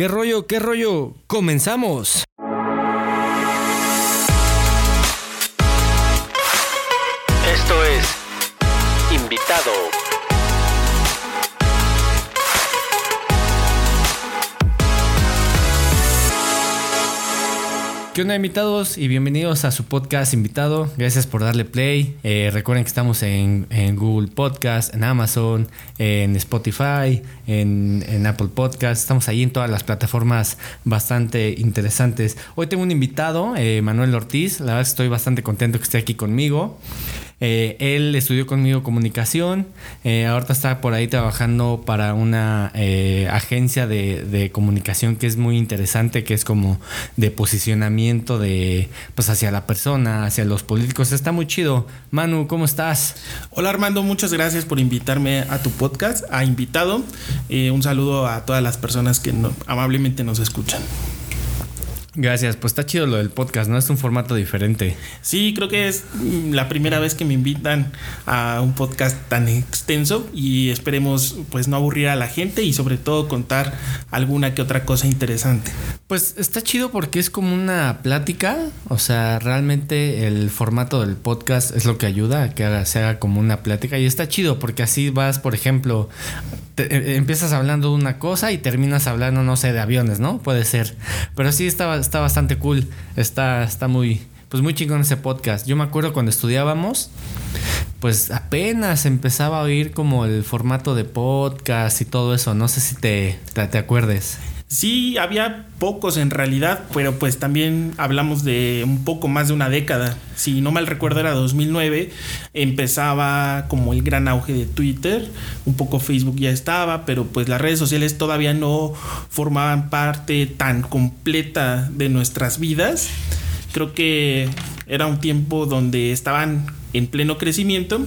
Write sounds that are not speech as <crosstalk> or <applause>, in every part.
¿Qué rollo? ¿Qué rollo? ¡Comenzamos! ¿Qué onda invitados? Y bienvenidos a su podcast invitado. Gracias por darle play. Eh, recuerden que estamos en, Google Podcast, en Amazon, en Spotify, en, en, Apple Podcast. Estamos ahí en todas las plataformas bastante interesantes. Hoy tengo un invitado, eh, Manuel Ortiz. La verdad estoy bastante contento que esté aquí conmigo. Eh, él estudió conmigo comunicación, eh, ahorita está por ahí trabajando para una eh, agencia de, comunicación que es muy interesante, que es como de posicionamiento de pues hacia la persona, hacia los políticos. Está muy chido. Manu, ¿cómo estás? Hola Armando, muchas gracias por invitarme a tu podcast, a invitado. un saludo a todas las personas que no, amablemente nos escuchan. Gracias, pues está chido lo del podcast, ¿no? Es un formato diferente. Sí, creo que es la primera vez que me invitan a un podcast tan extenso y esperemos pues no aburrir a la gente y sobre todo contar alguna que otra cosa interesante. Pues está chido porque es como una plática, o sea, realmente el formato del podcast es lo que ayuda a que se haga como una plática y está chido porque así vas, por ejemplo, te, empiezas hablando de una cosa y terminas hablando, no sé, de aviones, ¿no? Puede ser. Pero sí está, está bastante cool, está, está muy, pues muy chingón ese podcast. Yo me acuerdo cuando estudiábamos, pues apenas empezaba a oír como el formato de podcast y todo eso. No sé si te, te, te acuerdes. Sí, había pocos en realidad, pero pues también hablamos de un poco más de una década. Si no mal recuerdo era 2009, empezaba como el gran auge de Twitter, un poco Facebook ya estaba, pero pues las redes sociales todavía no formaban parte tan completa de nuestras vidas. Creo que era un tiempo donde estaban en pleno crecimiento,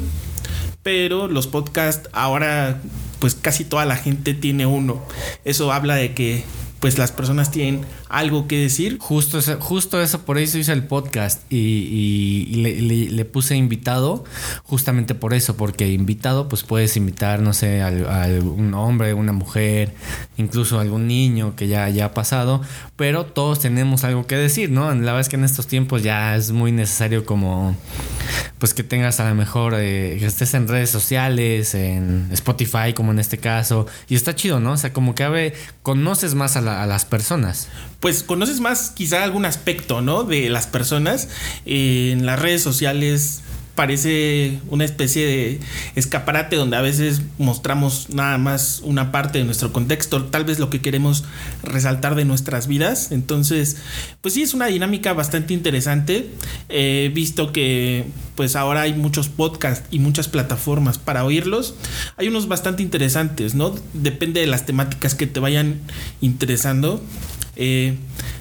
pero los podcasts ahora pues casi toda la gente tiene uno. Eso habla de que pues las personas tienen algo que decir. Justo eso, justo eso por eso hice el podcast y, le, puse invitado justamente por eso, porque invitado pues puedes invitar, no sé, a, un hombre, una mujer, incluso algún niño que ya, ya ha pasado, pero todos tenemos algo que decir, ¿no? La verdad es que en estos tiempos ya es muy necesario como pues que tengas a lo mejor eh, que estés en redes sociales, en Spotify como en este caso, y está chido, ¿no? O sea, como que a conoces más a, la, a las personas pues conoces más quizá algún aspecto, ¿no? De las personas eh, en las redes sociales parece una especie de escaparate donde a veces mostramos nada más una parte de nuestro contexto, tal vez lo que queremos resaltar de nuestras vidas. Entonces, pues sí, es una dinámica bastante interesante. He visto que pues ahora hay muchos podcasts y muchas plataformas para oírlos. Hay unos bastante interesantes, ¿no? Depende de las temáticas que te vayan interesando. Eh,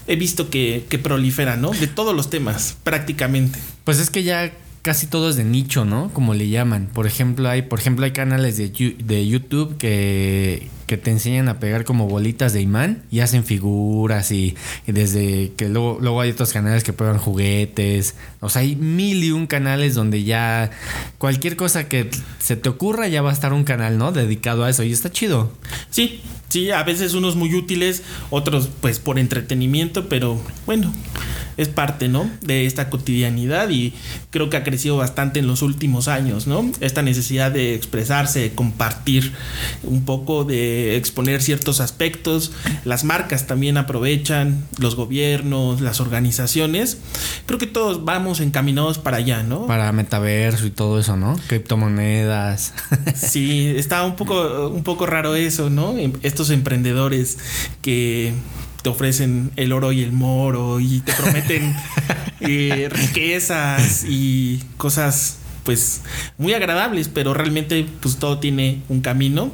he visto que, que proliferan, ¿no? De todos los temas, prácticamente. Pues es que ya casi todo es de nicho, ¿no? Como le llaman. Por ejemplo, hay, por ejemplo, hay canales de, YouTube que, que te enseñan a pegar como bolitas de imán y hacen figuras y, y, desde que luego, luego hay otros canales que prueban juguetes. O sea, hay mil y un canales donde ya cualquier cosa que se te ocurra ya va a estar un canal, ¿no? Dedicado a eso y está chido. Sí, sí, a veces unos muy útiles, otros pues por entretenimiento, pero bueno, es parte, ¿no? De esta cotidianidad y creo que ha crecido bastante en los últimos años, ¿no? Esta necesidad de expresarse, de compartir un poco, de exponer ciertos aspectos. Las marcas también aprovechan, los gobiernos, las organizaciones. Creo que todos vamos encaminados para allá, ¿no? Para metaverso y todo eso, ¿no? Criptomonedas. <laughs> sí, está un poco, un poco raro eso, ¿no? Estos emprendedores que te ofrecen el oro y el moro y te prometen <laughs> eh, riquezas y cosas pues muy agradables, pero realmente pues todo tiene un camino.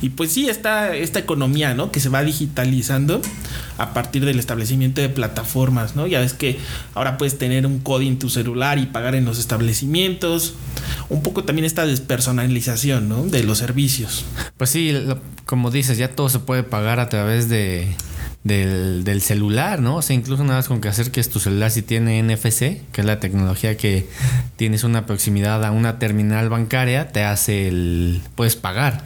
Y pues sí, está esta economía, ¿no? Que se va digitalizando a partir del establecimiento de plataformas, ¿no? Ya ves que ahora puedes tener un código en tu celular y pagar en los establecimientos. Un poco también esta despersonalización, ¿no? De los servicios. Pues sí, lo, como dices, ya todo se puede pagar a través de del, del, celular, ¿no? O sea, incluso nada más con que acerques tu celular si tiene NFC, que es la tecnología que tienes una proximidad a una terminal bancaria, te hace el... puedes pagar.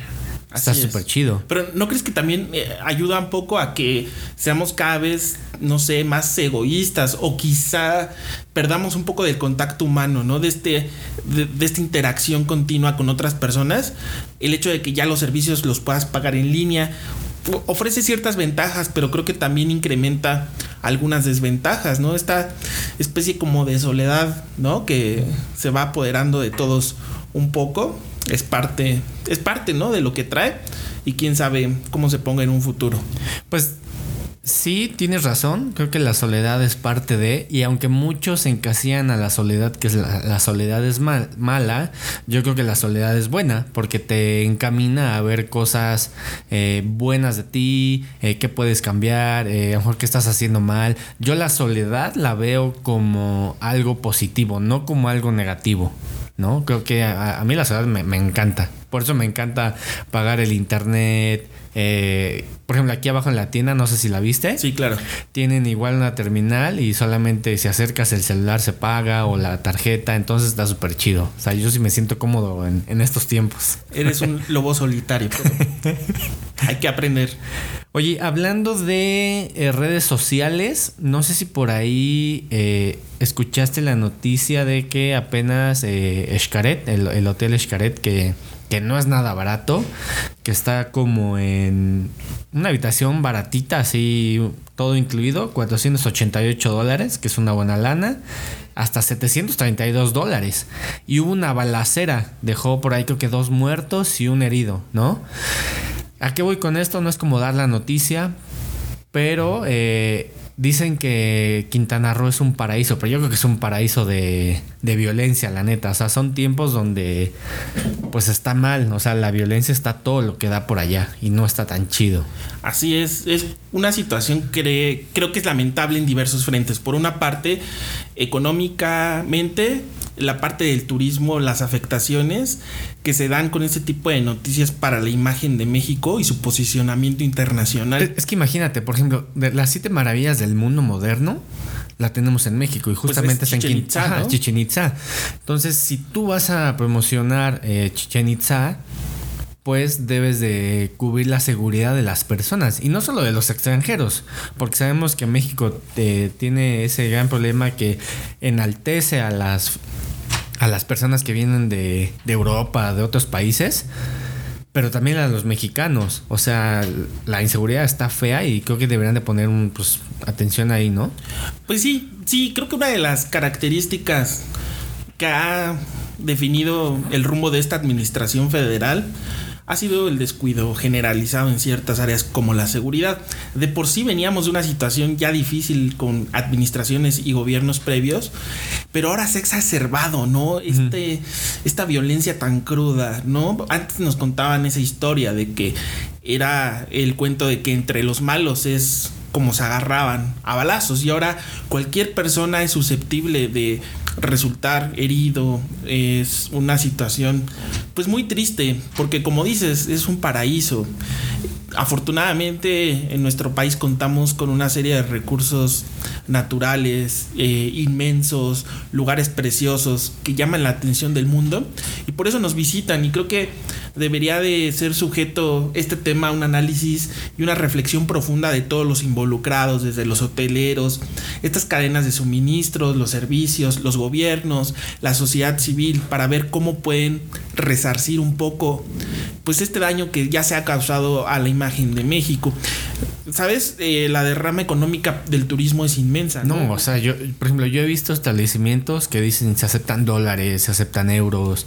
Está es. súper chido. Pero ¿no crees que también eh, ayuda un poco a que seamos cada vez, no sé, más egoístas o quizá perdamos un poco del contacto humano, ¿no? De, este, de, de esta interacción continua con otras personas. El hecho de que ya los servicios los puedas pagar en línea ofrece ciertas ventajas, pero creo que también incrementa algunas desventajas, ¿no? Esta especie como de soledad, ¿no? Que se va apoderando de todos un poco. Es parte, es parte, ¿no? De lo que trae. Y quién sabe cómo se ponga en un futuro. Pues sí, tienes razón. Creo que la soledad es parte de. Y aunque muchos se encasillan a la soledad, que es la, soledad es mal- mala, yo creo que la soledad es buena. Porque te encamina a ver cosas eh, buenas de ti, eh, qué puedes cambiar, eh, a lo mejor qué estás haciendo mal. Yo la soledad la veo como algo positivo, no como algo negativo. ¿no? Creo que a, a mí la soledad me, me encanta. Por eso me encanta pagar el internet. Eh, por ejemplo, aquí abajo en la tienda, no sé si la viste. Sí, claro. Tienen igual una terminal y solamente si acercas el celular se paga o la tarjeta, entonces está súper chido. O sea, yo sí me siento cómodo en, en estos tiempos. Eres un <laughs> lobo solitario. pero hay que aprender. Oye, hablando de eh, redes sociales, no sé si por ahí eh, escuchaste la noticia de que apenas eh, Xcaret, el, el hotel Xcaret, que, que no es nada barato, que está como en una habitación baratita, así todo incluido, 488 dólares, que es una buena lana, hasta 732 dólares. Y hubo una balacera, dejó por ahí creo que dos muertos y un herido, ¿no? ¿A qué voy con esto? No es como dar la noticia, pero eh, dicen que Quintana Roo es un paraíso, pero yo creo que es un paraíso de, de violencia, la neta. O sea, son tiempos donde pues está mal, o sea, la violencia está todo lo que da por allá y no está tan chido. Así es, es una situación que creo que es lamentable en diversos frentes. Por una parte, económicamente, la parte del turismo, las afectaciones que se dan con este tipo de noticias para la imagen de México y su posicionamiento internacional. Es, que imagínate, por ejemplo, de las siete maravillas del mundo moderno, la tenemos en México y justamente Pues es es en ¿no? Chichén Itzá. Entonces, si tú vas a promocionar eh, Chichen Itza, pues debes de cubrir la seguridad de las personas y no solo de los extranjeros, porque sabemos que México eh, tiene ese gran problema que enaltece a las a las personas que vienen de, de Europa, de otros países, pero también a los mexicanos. O sea, la inseguridad está fea y creo que deberían de poner un, pues, atención ahí, ¿no? Pues sí, sí, creo que una de las características que ha definido el rumbo de esta administración federal ha sido el descuido generalizado en ciertas áreas como la seguridad. De por sí veníamos de una situación ya difícil con administraciones y gobiernos previos, pero ahora se ha exacerbado, ¿no? Este, esta violencia tan cruda, ¿no? Antes nos contaban esa historia de que era el cuento de que entre los malos es como se agarraban a balazos y ahora cualquier persona es susceptible de resultar herido es una situación pues muy triste porque como dices es un paraíso. Afortunadamente en nuestro país contamos con una serie de recursos naturales eh, inmensos lugares preciosos que llaman la atención del mundo y por eso nos visitan. Y creo que debería de ser sujeto este tema a un análisis y una reflexión profunda de todos los involucrados, desde los hoteleros, estas cadenas de suministros, los servicios, los gobiernos, la sociedad civil, para ver cómo pueden resarcir un poco pues este daño que ya se ha causado a la imagen de México. Sabes, eh, la derrama económica del turismo es inmensa. ¿no? No, o sea, yo, por ejemplo, yo he visto establecimientos que dicen se aceptan dólares, se aceptan euros.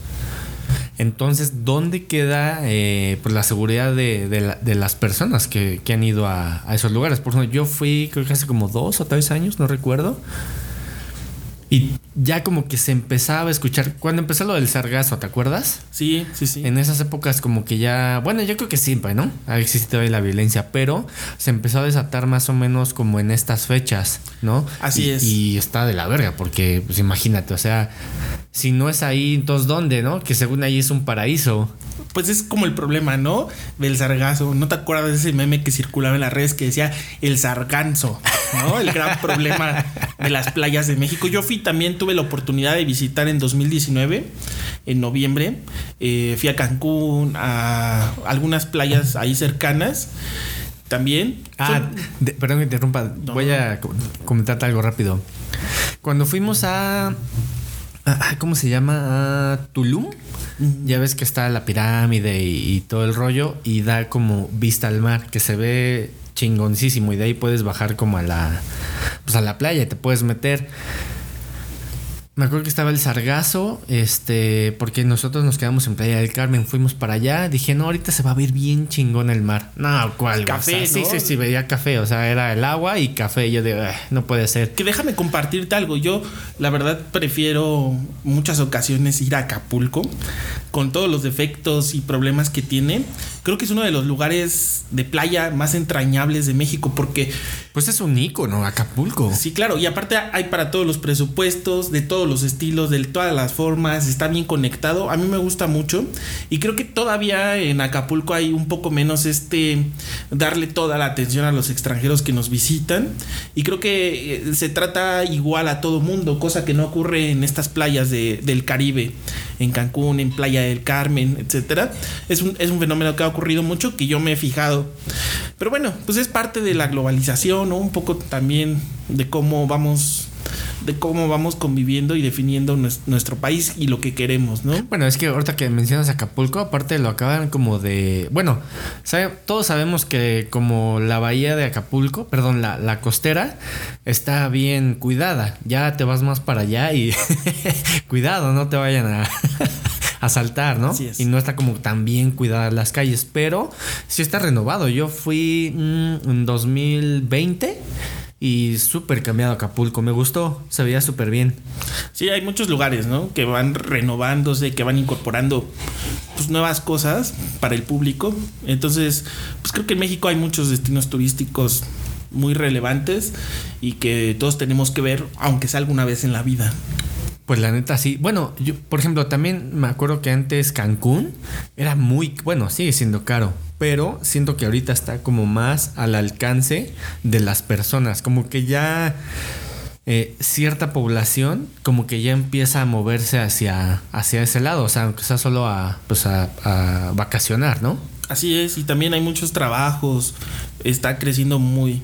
Entonces, ¿dónde queda eh, pues la seguridad de, de la- de las personas que, que han ido a, a esos lugares? Por ejemplo, yo fui creo que hace como dos o tres años, no recuerdo. Y ya como que se empezaba a escuchar, cuando empezó lo del sargazo, ¿te acuerdas? Sí, sí, sí. En esas épocas como que ya, bueno, yo creo que siempre, ¿no? Ha existido ahí la violencia, pero se empezó a desatar más o menos como en estas fechas, ¿no? Así Y- es. Y está de la verga, porque pues imagínate, o sea, si no es ahí, entonces ¿dónde, no? Que según ahí es un paraíso. Pues es como el problema, ¿no? Del sargazo. ¿No te acuerdas de ese meme que circulaba en las redes que decía el sarganzo, ¿no? El gran <laughs> problema de las playas de México. Yo fui también, tuve la oportunidad de visitar en 2019, en noviembre. Eh, fui a Cancún, a algunas playas ahí cercanas también. Ah, perdón que interrumpa. Voy a comentarte algo rápido. Cuando fuimos a ¿Cómo se llama? A Tulum. Ya ves que está la pirámide y, todo el rollo y da como vista al mar, que se ve chingoncísimo y de ahí puedes bajar como a la pues a la playa y te puedes meter. Me acuerdo que estaba el sargazo, este, porque nosotros nos quedamos en Playa del Carmen, fuimos para allá, dije, no, ahorita se va a ver bien chingón el mar. No, ¿cuál? Café, Sí, sí, sí, veía café, o sea, era el agua y café, yo digo, no puede ser. Que déjame compartirte algo, yo la verdad prefiero muchas ocasiones ir a Acapulco, con todos los defectos y problemas que tiene. Creo que es uno de los lugares de playa más entrañables de México, porque... Pues es un ícono, Acapulco. Sí, claro, y aparte hay para todos los presupuestos, de todos los estilos, de todas las formas, está bien conectado. A mí me gusta mucho y creo que todavía en Acapulco hay un poco menos este darle toda la atención a los extranjeros que nos visitan y creo que eh, se trata igual a todo mundo, cosa que no ocurre en estas playas del Caribe, en Cancún, en Playa del Carmen, etcétera. Es un, es un fenómeno que ha ocurrido mucho que yo me he fijado. Pero bueno, pues es parte de la globalización, ¿no? Un poco también de cómo vamos de cómo vamos conviviendo y definiendo nuestro país y lo que queremos, ¿no? Bueno, es que ahorita que mencionas Acapulco, aparte lo acaban como de... Bueno, todos sabemos que como la bahía de Acapulco, perdón, la, la costera, está bien cuidada. Ya te vas más para allá y <laughs> cuidado, no te vayan a... <laughs> asaltar, ¿no? Y no está como tan bien cuidada las calles, pero sí está renovado. Yo fui mm, en 2020 y súper cambiado Acapulco. Me gustó, se veía súper bien. Sí, hay muchos lugares, ¿no? Que van renovándose, que van incorporando pues, nuevas cosas para el público. Entonces, pues creo que en México hay muchos destinos turísticos muy relevantes y que todos tenemos que ver, aunque sea alguna vez en la vida. Pues la neta sí. Bueno, yo, por ejemplo, también me acuerdo que antes Cancún era muy, bueno, sigue siendo caro, pero siento que ahorita está como más al alcance de las personas, como que ya eh, cierta población como que ya empieza a moverse hacia, hacia ese lado, o sea, aunque sea solo a, pues a, a vacacionar, ¿no? Así es, y también hay muchos trabajos, está creciendo muy,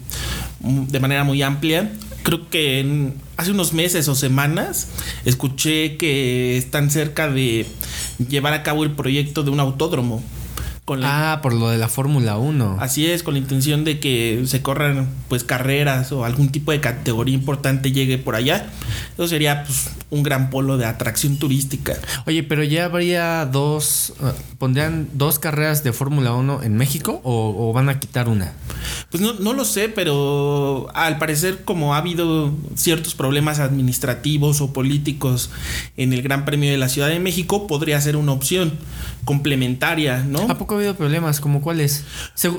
de manera muy amplia creo que hace unos meses o semanas escuché que están cerca de llevar a cabo el proyecto de un autódromo ah, por lo de la Fórmula 1. Así es, con la intención de que se corran pues carreras o algún tipo de categoría importante llegue por allá. Eso sería pues un gran polo de atracción turística. Oye, pero ya habría dos, eh, pondrían dos carreras de Fórmula 1 en México o, van a quitar una? Pues no, no lo sé, pero al parecer como ha habido ciertos problemas administrativos o políticos en el Gran Premio de la Ciudad de México, podría ser una opción complementaria, ¿no? ¿A poco ha habido problemas? ¿Como cuáles?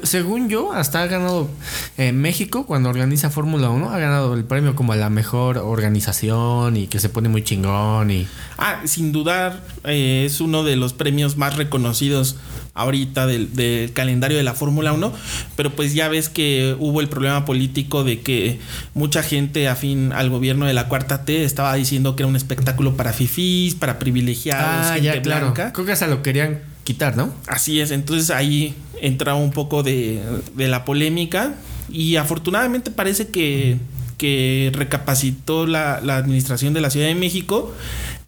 según yo, hasta ha ganado eh, México cuando organiza Fórmula 1, ha ganado el premio como a la mejor organización y que se pone muy chingón y... Ah, sin dudar, eh, es uno de los premios más reconocidos ahorita del, calendario de la Fórmula 1, pero pues ya ves que hubo el problema político de que mucha gente afín al gobierno de la Cuarta T estaba diciendo que era un espectáculo para fifís, para privilegiados, ah, ya, claro. Creo que hasta lo querían quitar, ¿no? Así es, entonces ahí entra un poco de, la polémica y afortunadamente parece que, que recapacitó la, la administración de la Ciudad de México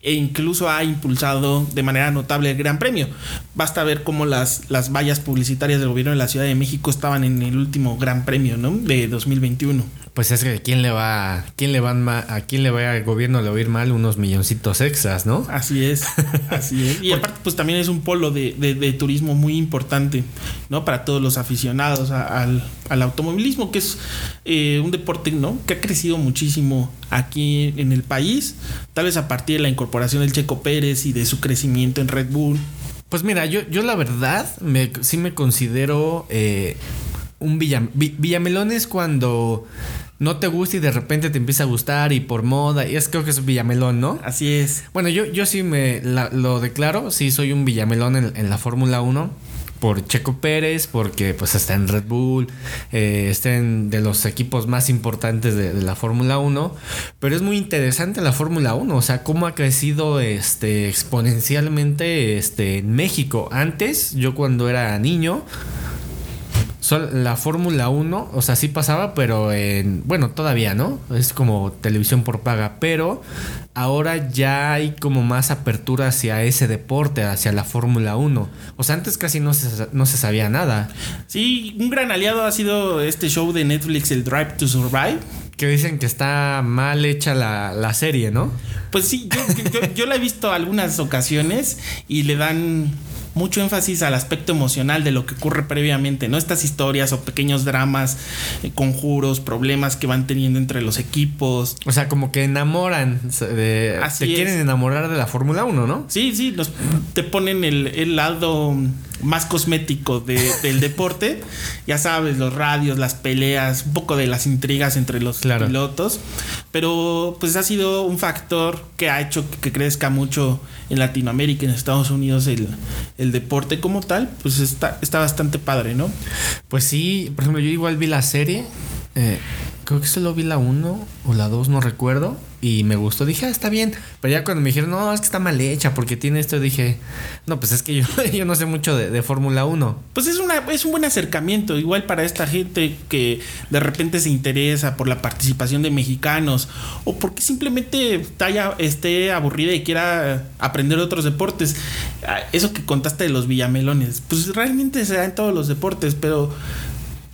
e incluso ha impulsado de manera notable el Gran Premio. Basta ver cómo las, las vallas publicitarias del gobierno de la Ciudad de México estaban en el último Gran Premio ¿no? de 2021. Pues es que quién le va, quién le van a quién le va al gobierno le oír mal unos milloncitos extras, ¿no? Así es, así es. Y <laughs> aparte, pues también es un polo de, turismo muy importante, ¿no? Para todos los aficionados al, automovilismo, que es eh, un deporte, ¿no? Que ha crecido muchísimo aquí en el país, tal vez a partir de la incorporación del Checo Pérez y de su crecimiento en Red Bull. Pues mira, yo, yo la verdad me, sí me considero eh, un villam- vi- villamelón es cuando no te gusta y de repente te empieza a gustar y por moda. Y es creo que es villamelón, ¿no? Así es. Bueno, yo, yo sí me la- lo declaro, sí soy un villamelón en, en la Fórmula 1 por Checo Pérez, porque pues está en Red Bull, eh, está en de los equipos más importantes de, la Fórmula 1, pero es muy interesante la Fórmula 1, o sea, cómo ha crecido este, exponencialmente este, en México. Antes, yo cuando era niño, Sol- la Fórmula 1, o sea, sí pasaba, pero en. Bueno, todavía, ¿no? Es como televisión por paga. Pero ahora ya hay como más apertura hacia ese deporte, hacia la Fórmula 1. O sea, antes casi no se, no se sabía nada. Sí, un gran aliado ha sido este show de Netflix, el Drive to Survive. Que dicen que está mal hecha la, la serie, ¿no? Pues sí, yo, yo- yo la he visto algunas ocasiones y le dan mucho énfasis al aspecto emocional de lo que ocurre previamente, ¿no? Estas historias o pequeños dramas, eh, conjuros, problemas que van teniendo entre los equipos. O sea, como que enamoran. De, Así es. quieren enamorar de la Fórmula 1, ¿no? Sí, sí, nos- te ponen el, el lado más cosmético de- del deporte. Ya sabes, los radios, las peleas, un poco de las intrigas entre los Claro. pilotos. Pero pues ha sido un factor que ha hecho que crezca mucho en Latinoamérica, en Estados Unidos, el, el deporte como tal. Pues está, está bastante padre, ¿no? Pues sí, por ejemplo, yo igual vi la serie. eh, creo que solo vi la 1 o la 2, no recuerdo. Y me gustó. Dije, ah, está bien. Pero ya cuando me dijeron, no, es que está mal hecha porque tiene esto, dije, no, pues es que yo, <laughs> no sé mucho de, de Fórmula 1. Pues es, una, es un buen acercamiento, igual para esta gente que de repente se interesa por la participación de mexicanos o porque simplemente está ya- esté aburrida y quiera aprender otros deportes. Ah, Eso que contaste de los villamelones, pues realmente se da en todos los deportes, pero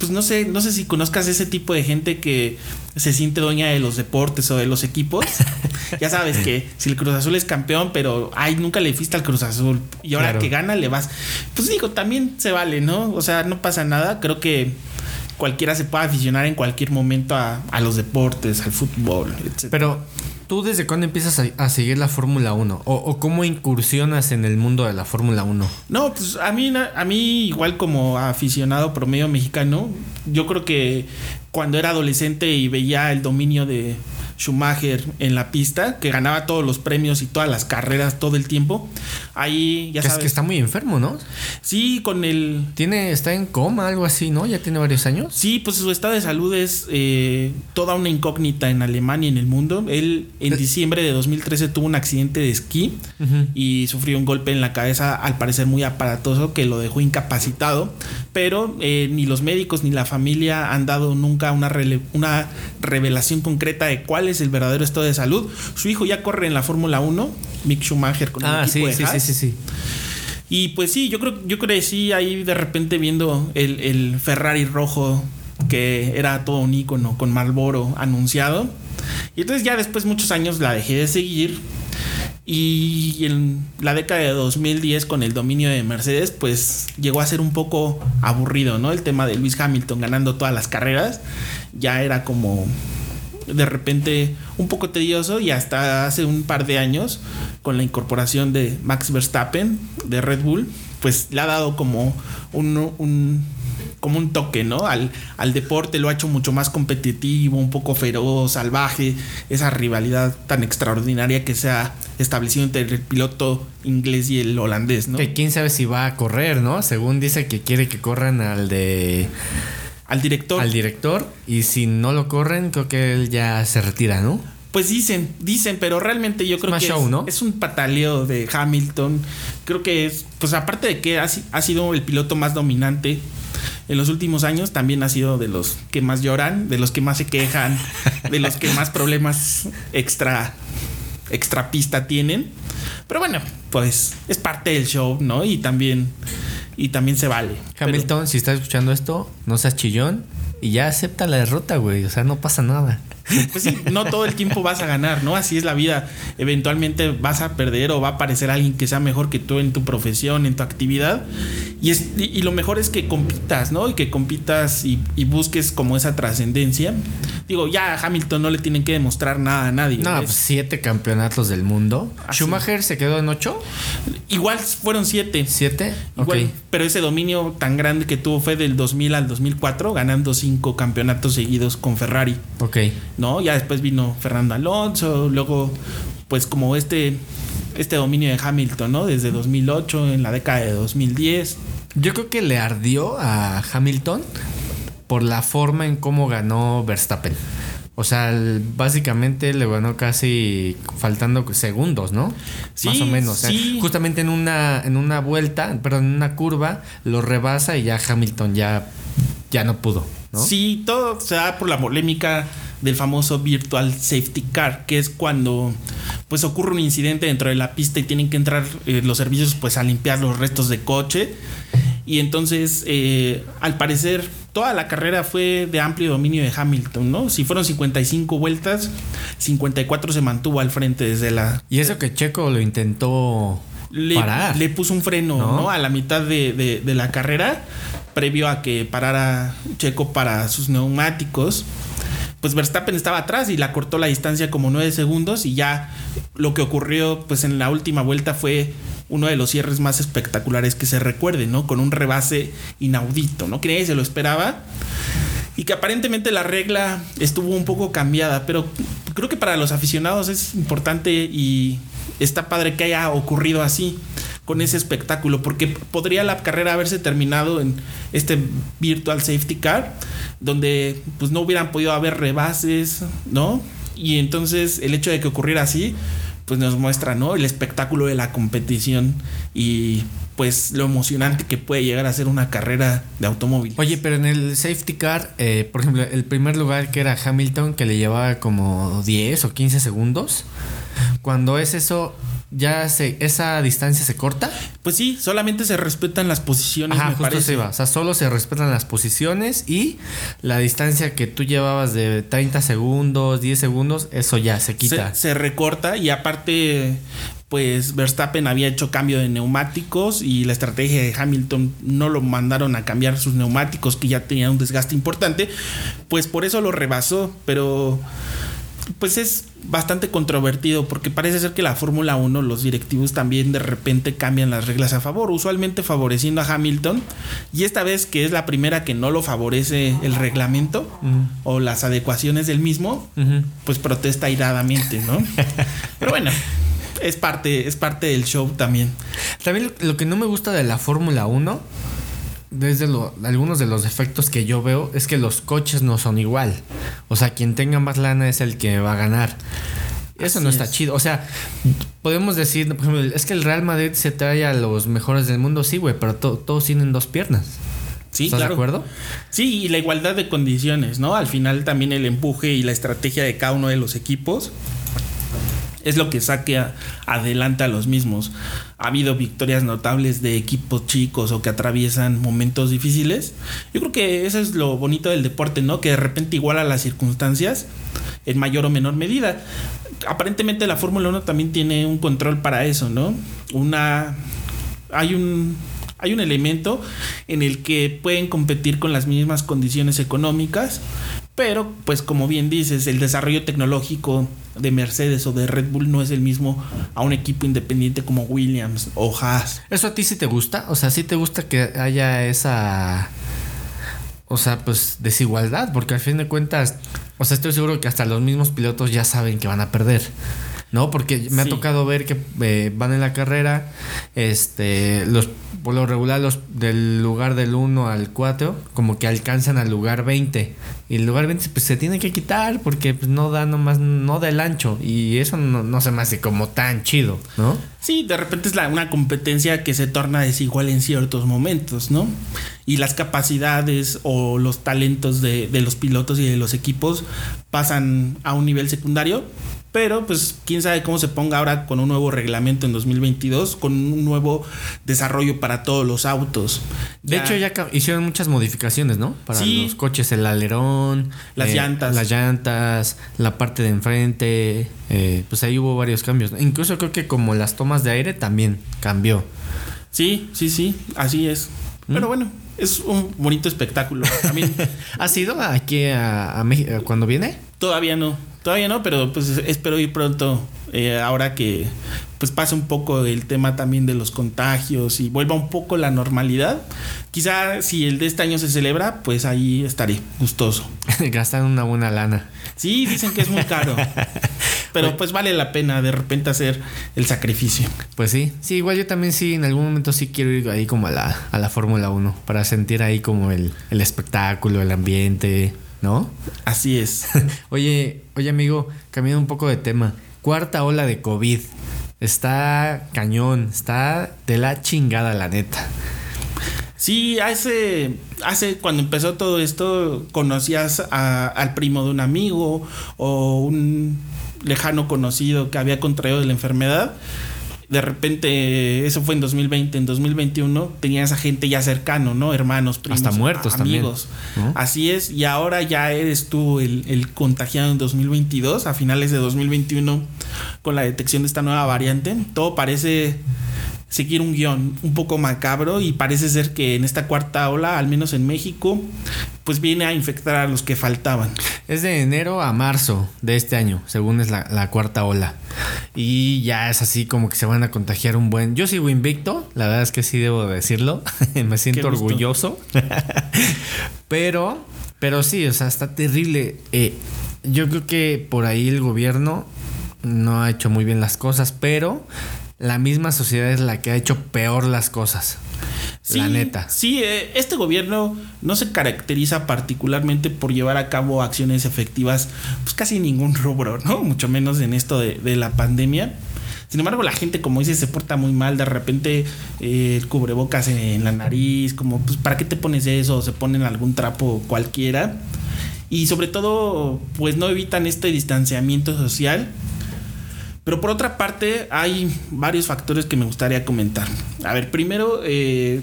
pues no sé, no sé si conozcas ese tipo de gente que se siente dueña de los deportes o de los equipos. <laughs> ya sabes que si el Cruz Azul es campeón, pero ay, nunca le fuiste al Cruz Azul y ahora Claro. que gana le vas. Pues digo, también se vale, ¿no? O sea, no pasa nada. Creo que cualquiera se puede aficionar en cualquier momento a, a los deportes, al fútbol, etc. Pero, ¿tú desde cuándo empiezas a, seguir la Fórmula 1? O, ¿O cómo incursionas en el mundo de la Fórmula 1? No, pues a mí, a mí igual como aficionado promedio mexicano, yo creo que cuando era adolescente y veía el dominio de Schumacher en la pista, que ganaba todos los premios y todas las carreras todo el tiempo, ahí ya Que es sabes. que está muy enfermo, ¿no? Sí, con el Tiene, está en coma, algo así, ¿no? Ya tiene varios años. Sí, pues su estado de salud es eh, toda una incógnita en Alemania y en el mundo. Él en diciembre de 2013 tuvo un accidente de esquí y sufrió un golpe en la cabeza, al parecer muy aparatoso, que lo dejó incapacitado. Pero eh, ni los médicos ni la familia han dado nunca una, una revelación concreta de cuál es el verdadero estado de salud. Su hijo ya corre en la Fórmula 1, Mick Schumacher con el Ah, equipo sí, de sí, sí, Haas. sí, sí. Y pues sí, yo creo, yo crecí ahí de repente viendo el, el Ferrari rojo que era todo un icono con Marlboro anunciado. Y entonces ya después muchos años la dejé de seguir. Y en la década de 2010 con el dominio de Mercedes pues llegó a ser un poco aburrido, ¿no? El tema de Luis Hamilton ganando todas las carreras ya era como de repente un poco tedioso y hasta hace un par de años con la incorporación de Max Verstappen de Red Bull pues le ha dado como un, como un toque no al, al deporte lo ha hecho mucho más competitivo un poco feroz salvaje esa rivalidad tan extraordinaria que se ha establecido entre el piloto inglés y el holandés no Que quién sabe si va a correr, ¿no? Según dice que quiere que corran al de al director al director y si no lo corren, creo que él ya se retira, ¿no? Pues dicen, dicen, pero realmente yo creo más que show, es, ¿no? es un pataleo de Hamilton. Creo que es, pues aparte de que ha, ha sido el piloto más dominante en los últimos años, también ha sido de los que más lloran, de los que más se quejan, de los que más problemas extra, extra pista tienen. Pero bueno, pues es parte del show, ¿no? Y también, y también se vale. Pero- Hamilton, si estás escuchando esto, no seas chillón y ya acepta la derrota, güey. O sea, no pasa nada. Pues sí, no todo el tiempo vas a ganar, ¿no? Así es la vida. Eventualmente vas a perder o va a aparecer alguien que sea mejor que tú en tu profesión, en tu actividad. Y, es, y, lo mejor es que compitas, ¿no? Y que compitas y, y busques como esa trascendencia. Digo, ya a Hamilton no le tienen que demostrar nada a nadie. No, Es- pues siete campeonatos del mundo. Así. Schumacher se quedó en ocho, Igual fueron siete. siete. Igual. Pero ese dominio tan grande que tuvo fue del 2000 al 2004, ganando cinco campeonatos seguidos con Ferrari, Ok. ¿No? Ya después vino Fernando Alonso, luego, pues como este, este dominio de Hamilton, ¿no? Desde 2008, en la década de 2010. Yo creo que le ardió a Hamilton por la forma en cómo ganó Verstappen. O sea, básicamente le ganó casi faltando segundos, ¿no? Sí, Más o menos. Justamente en una, en una vuelta, perdón, en una curva, lo rebasa y ya Hamilton ya, ya no pudo, ¿no? Sí, todo se da por la polémica del famoso Virtual Safety Car, que es cuando pues ocurre un incidente dentro de la pista y tienen que entrar eh, los servicios pues a limpiar los restos de coche. Y entonces, eh, al parecer, toda la carrera fue de amplio dominio de Hamilton, ¿no? Si fueron 55 vueltas, 54 se mantuvo al frente desde la... Y eso que Checo lo intentó Le, parar. le puso un freno, ¿No? ¿no? A la mitad de, de- de la carrera, previo a que parara Checo para sus neumáticos. Pues Verstappen estaba atrás y la cortó la distancia como 9 segundos y ya lo que ocurrió pues en la última vuelta fue uno de los cierres más espectaculares que se recuerde, ¿no? Con un rebase inaudito, ¿no? Que nadie se lo esperaba y que aparentemente la regla estuvo un poco cambiada, pero creo que para los aficionados es importante y está padre que haya ocurrido así con ese espectáculo, porque podría la carrera haberse terminado en este virtual safety car, donde pues no hubieran podido haber rebases, ¿no? Y entonces el hecho de que ocurriera así, pues nos muestra, ¿no? El espectáculo de la competición y pues lo emocionante que puede llegar a ser una carrera de automóvil. Oye, pero en el safety car, eh, por ejemplo, el primer lugar que era Hamilton, que le llevaba como 10 o 15 segundos, cuando es eso, ya se, esa distancia se corta. Pues sí, solamente se respetan las posiciones, Ajá, me justo parece. se va. O sea, solo se respetan las posiciones y la distancia que tú llevabas de 30 segundos, 10 segundos, eso ya se quita. Se, se recorta y aparte, pues Verstappen había hecho cambio de neumáticos y la estrategia de Hamilton no lo mandaron a cambiar sus neumáticos que ya tenían un desgaste importante, pues por eso lo rebasó, pero pues es bastante controvertido porque parece ser que la Fórmula 1, los directivos también de repente cambian las reglas a favor, usualmente favoreciendo a Hamilton y esta vez que es la primera que no lo favorece el reglamento o las adecuaciones del mismo, pues protesta airadamente, ¿no? <laughs> Pero bueno, es parte, es parte del show también. También lo, lo que no me gusta de la Fórmula 1, desde lo- algunos de los defectos que yo veo, es que los coches no son igual. O sea, quien tenga más lana es el que va a ganar. Eso Así no está es. chido. O sea, podemos decir, por ejemplo, es que el Real Madrid se trae a los mejores del mundo, sí, güey, pero to- todos tienen dos piernas. Sí, ¿Estás claro. de acuerdo? Sí, y la igualdad de condiciones, ¿no? Al final también el empuje y la estrategia de cada uno de los equipos es lo que saque adelante a los mismos. Ha habido victorias notables de equipos chicos o que atraviesan momentos difíciles. Yo creo que eso es lo bonito del deporte, ¿no? Que de repente iguala las circunstancias en mayor o menor medida. Aparentemente la Fórmula 1 también tiene un control para eso, ¿no? Una hay un hay un elemento en el que pueden competir con las mismas condiciones económicas, pero pues como bien dices, el desarrollo tecnológico de Mercedes o de Red Bull no es el mismo a un equipo independiente como Williams o Haas. ¿Eso a ti sí te gusta? O sea, sí te gusta que haya esa. O sea, pues desigualdad, porque al fin de cuentas, o sea, estoy seguro que hasta los mismos pilotos ya saben que van a perder. ¿No? Porque me ha tocado ver que eh, van en la carrera, este, los, por lo regular, los del lugar del 1 al 4, como que alcanzan al lugar 20. Y el lugar 20 pues se tiene que quitar porque pues, no da nomás, no da el ancho. Y eso no, no se me hace como tan chido, ¿no? Sí, de repente es la, una competencia que se torna desigual en ciertos momentos, ¿no? Y las capacidades o los talentos de, de los pilotos y de los equipos pasan a un nivel secundario, Pero pues quién sabe cómo se ponga ahora con un nuevo reglamento en 2022, con un nuevo desarrollo para todos los autos. De hecho ya hicieron muchas modificaciones, ¿no? Para Sí. los coches, el alerón, Las eh, llantas. las llantas, la parte de enfrente, eh, pues ahí hubo varios cambios. Incluso creo que como las tomas de aire también cambió. Sí, sí, sí, así es. ¿Mm? Pero bueno, es un bonito espectáculo. También <laughs> ¿Has ido aquí a, a México cuando viene? todavía no, todavía no, pero pues espero ir pronto. eh, ahora que pues pase un poco el tema también de los contagios y vuelva un poco la normalidad. Quizá si el de este año se celebra, pues ahí estaré gustoso. <laughs> Gastan una buena lana. Sí, dicen que es muy caro. <laughs> Pero pues vale la pena de repente hacer el sacrificio. Pues sí, sí, igual yo también sí, en algún momento sí quiero ir ahí como a la, a la Fórmula 1 para sentir ahí como el, el espectáculo, el ambiente, ¿no? Así es. <laughs> Oye, oye amigo, cambiando un poco de tema, cuarta ola de COVID. Está cañón, está de la chingada la neta. Sí, hace, hace cuando empezó todo esto, conocías a- al primo de un amigo o un lejano conocido que había contraído la enfermedad. De repente, eso fue en 2020, en 2021 tenías a gente ya cercano, ¿no? Hermanos, primos, Hasta muertos también, amigos. ¿no? Así es, y ahora ya eres tú el, el contagiado en 2022, a finales de 2021, con la detección de esta nueva variante. Todo parece seguir un guion un poco macabro y parece ser que en esta cuarta ola, al menos en México, pues viene a infectar a los que faltaban. Es de enero a marzo de este año, según es la, la cuarta ola. Y ya es así como que se van a contagiar un buen... Yo sigo invicto, la verdad es que sí debo decirlo. <laughs> Me siento orgulloso. <laughs> pero, pero sí, o sea, está terrible. Eh, yo creo que por ahí el gobierno no ha hecho muy bien las cosas, pero la misma sociedad es la que ha hecho peor las cosas. la neta. Sí, eh, este gobierno no se caracteriza particularmente por llevar a cabo acciones efectivas, pues casi en ningún rubro, ¿no? Mucho menos en esto de, de la pandemia. Sin embargo, la gente, como dices, se porta muy mal. De repente, eh, el cubrebocas en la nariz, como, pues, ¿para qué te pones eso? Se ponen algún trapo cualquiera. Y sobre todo, pues no evitan este distanciamiento social. Pero por otra parte, hay varios factores que me gustaría comentar. A ver, primero, eh,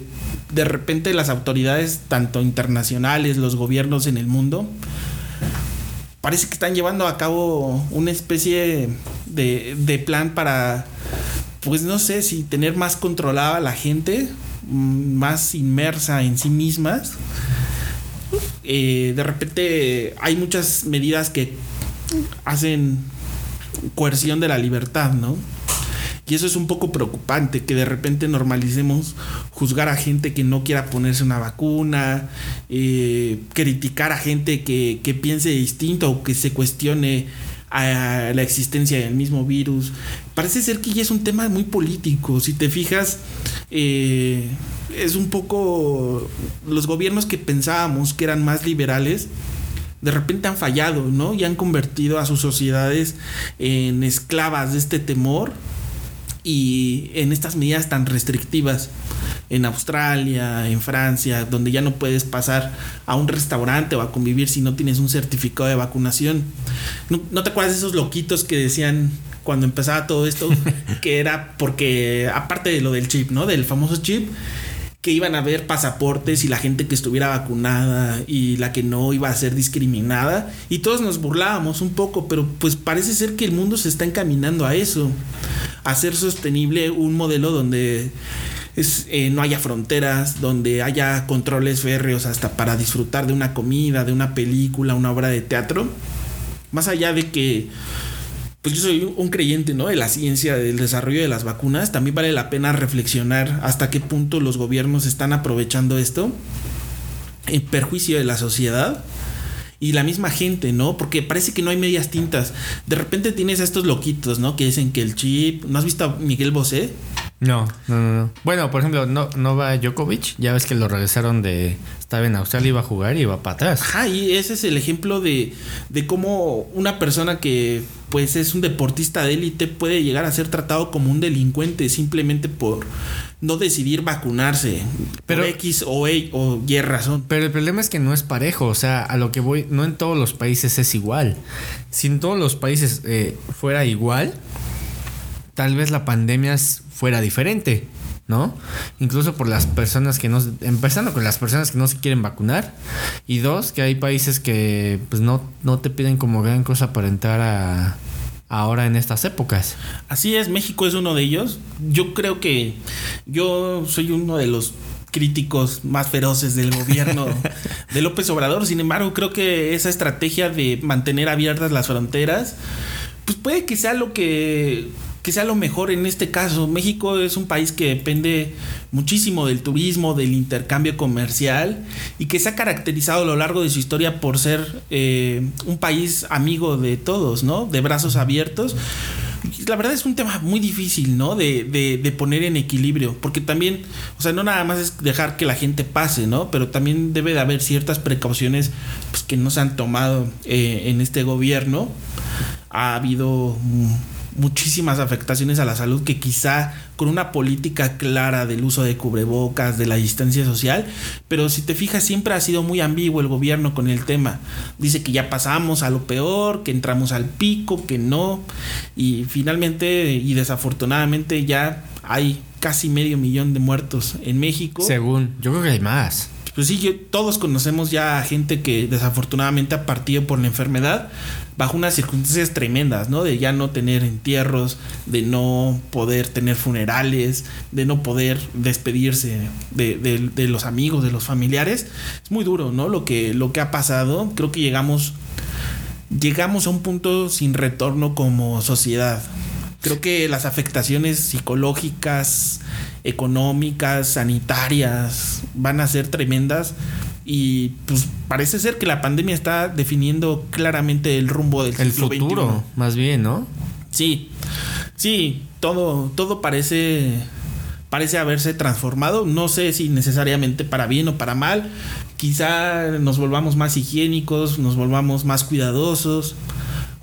de repente las autoridades, tanto internacionales, los gobiernos en el mundo, parece que están llevando a cabo una especie de, de plan para, pues no sé, si tener más controlada a la gente, mm, más inmersa en sí mismas. Eh, de repente hay muchas medidas que hacen coerción de la libertad, ¿no? Y eso es un poco preocupante, que de repente normalicemos juzgar a gente que no quiera ponerse una vacuna, eh, criticar a gente que, que piense distinto o que se cuestione a la existencia del mismo virus. Parece ser que ya es un tema muy político. Si te fijas, eh, es un poco los gobiernos que pensábamos que eran más liberales de repente han fallado, ¿no? Y han convertido a sus sociedades en esclavas de este temor y en estas medidas tan restrictivas. En Australia, en Francia, donde ya no puedes pasar a un restaurante o a convivir si no tienes un certificado de vacunación. ¿No, no te acuerdas de esos loquitos que decían cuando empezaba todo esto? <laughs> que era porque, aparte de lo del chip, ¿no? Del famoso chip, que iban a haber pasaportes y la gente que estuviera vacunada y la que no iba a ser discriminada. Y todos nos burlábamos un poco, pero pues parece ser que el mundo se está encaminando a eso, a hacer sostenible un modelo donde es, eh, no haya fronteras, donde haya controles férreos hasta para disfrutar de una comida, de una película, una obra de teatro, más allá de que pues yo soy un creyente, ¿no? De la ciencia, del desarrollo de las vacunas. También vale la pena reflexionar hasta qué punto los gobiernos están aprovechando esto en perjuicio de la sociedad y la misma gente, ¿no? Porque parece que no hay medias tintas. De repente tienes a estos loquitos, ¿no? Que dicen que el chip. ¿No has visto a Miguel Bosé? No, no, no, no. Bueno, por ejemplo, no, Nova Djokovic, ya ves que lo regresaron de. Estaba en Australia, iba a jugar y iba para atrás. Ajá, y ese es el ejemplo de, de cómo una persona que pues es un deportista de élite puede llegar a ser tratado como un delincuente simplemente por no decidir vacunarse Pero- por X o, E- o Y razón. Pero el problema es que no es parejo, o sea, a lo que voy, no en todos los países es igual. Si en todos los países eh, fuera igual, tal vez la pandemia fuera diferente, ¿no? Incluso por las personas que no, empezando con las personas que no se quieren vacunar y dos, que hay países que pues no, no te piden como gran cosa para entrar a ahora en estas épocas. Así es, México es uno de ellos. Yo creo que yo soy uno de los críticos más feroces del gobierno <laughs> de López Obrador. Sin embargo, creo que esa estrategia de mantener abiertas las fronteras, pues puede que sea lo que que sea lo mejor en este caso. México es un país que depende muchísimo del turismo, del intercambio comercial y que se ha caracterizado a lo largo de su historia por ser eh, un país amigo de todos, ¿no? De brazos abiertos. La verdad es un tema muy difícil, ¿no? De, de, de poner en equilibrio, porque también, o sea, no nada más es dejar que la gente pase, ¿no? Pero también debe de haber ciertas precauciones pues, que no se han tomado eh, en este gobierno. Ha habido mm, muchísimas afectaciones a la salud que quizá con una política clara del uso de cubrebocas, de la distancia social, pero si te fijas siempre ha sido muy ambiguo el gobierno con el tema. Dice que ya pasamos a lo peor, que entramos al pico, que no, y finalmente y desafortunadamente ya hay casi medio millón de muertos en México. Según, yo creo que hay más. Pues sí, yo- todos conocemos ya a gente que desafortunadamente ha partido por la enfermedad bajo unas circunstancias tremendas, ¿no? De ya no tener entierros, de no poder tener funerales, de no poder despedirse de, de- de los amigos, de los familiares. Es muy duro, ¿no? Lo que, lo que ha pasado. Creo que llegamos, llegamos a un punto sin retorno como sociedad. Creo que las afectaciones psicológicas, económicas, sanitarias van a ser tremendas y pues parece ser que la pandemia está definiendo claramente el rumbo del El siglo futuro, XXI. más bien, ¿no? Sí, sí, todo, todo parece, parece haberse transformado. No sé si necesariamente para bien o para mal. Quizá nos volvamos más higiénicos, nos volvamos más cuidadosos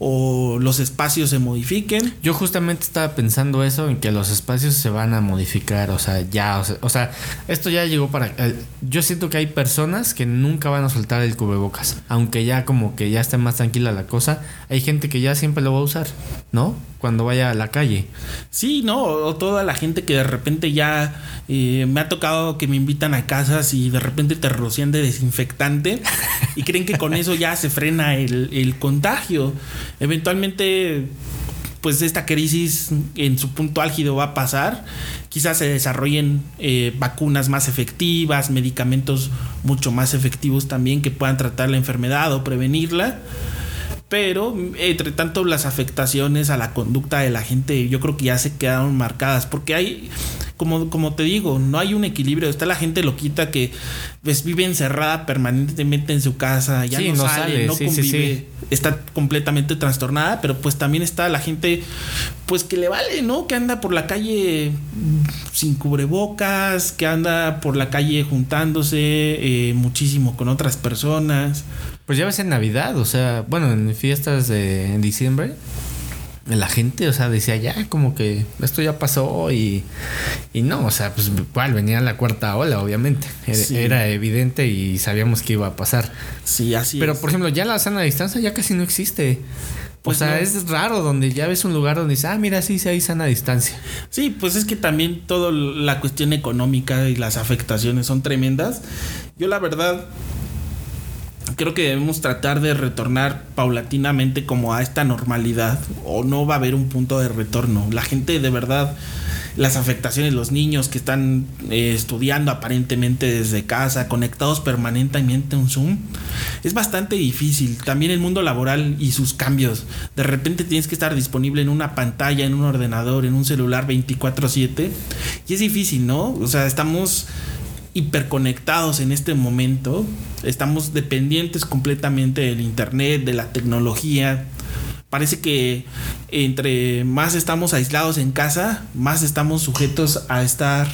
o los espacios se modifiquen. Yo justamente estaba pensando eso, en que los espacios se van a modificar, o sea, ya, o sea, o sea, esto ya llegó para... eh, yo siento que hay personas que nunca van a soltar el cubrebocas, aunque ya como que ya esté más tranquila la cosa, hay gente que ya siempre lo va a usar, ¿no? Cuando vaya a la calle. Sí, ¿no? O toda la gente que de repente ya eh, me ha tocado que me invitan a casas y de repente te rocian de desinfectante y creen que con eso ya se frena el, el contagio. Eventualmente, pues esta crisis en su punto álgido va a pasar. Quizás se desarrollen eh, vacunas más efectivas, medicamentos mucho más efectivos también que puedan tratar la enfermedad o prevenirla. Pero, entre tanto, las afectaciones a la conducta de la gente, yo creo que ya se quedaron marcadas. Porque hay, como, como te digo, no hay un equilibrio. Está la gente loquita que pues, vive encerrada permanentemente en su casa, ya Sí, no, no sale, sale, no sí, convive, sí. está completamente trastornada. Pero pues también está la gente, pues que le vale, ¿no? Que anda por la calle sin cubrebocas, que anda por la calle juntándose eh, muchísimo con otras personas. Pues ya ves en Navidad, o sea, bueno, en fiestas de en diciembre, la gente, o sea, decía ya como que esto ya pasó y, y no, o sea, pues igual venía la cuarta ola, obviamente. Era, Sí. era evidente y sabíamos que iba a pasar. Sí, así Pero es. por ejemplo, ya la sana distancia ya casi no existe. Pues o sea, no. es raro donde ya ves un lugar donde dices, ah, mira, sí, sí hay sana distancia. Sí, pues es que también toda la cuestión económica y las afectaciones son tremendas. Yo la verdad creo que debemos tratar de retornar paulatinamente como a esta normalidad o no va a haber un punto de retorno. La gente de verdad las afectaciones, los niños que están eh, estudiando aparentemente desde casa, conectados permanentemente a un Zoom, es bastante difícil. También el mundo laboral y sus cambios. De repente tienes que estar disponible en una pantalla, en un ordenador, en un celular 24/7. Y es difícil, ¿no? O sea, estamos hiperconectados en este momento. Estamos dependientes completamente del Internet, de la tecnología. Parece que entre más estamos aislados en casa, más estamos sujetos a estar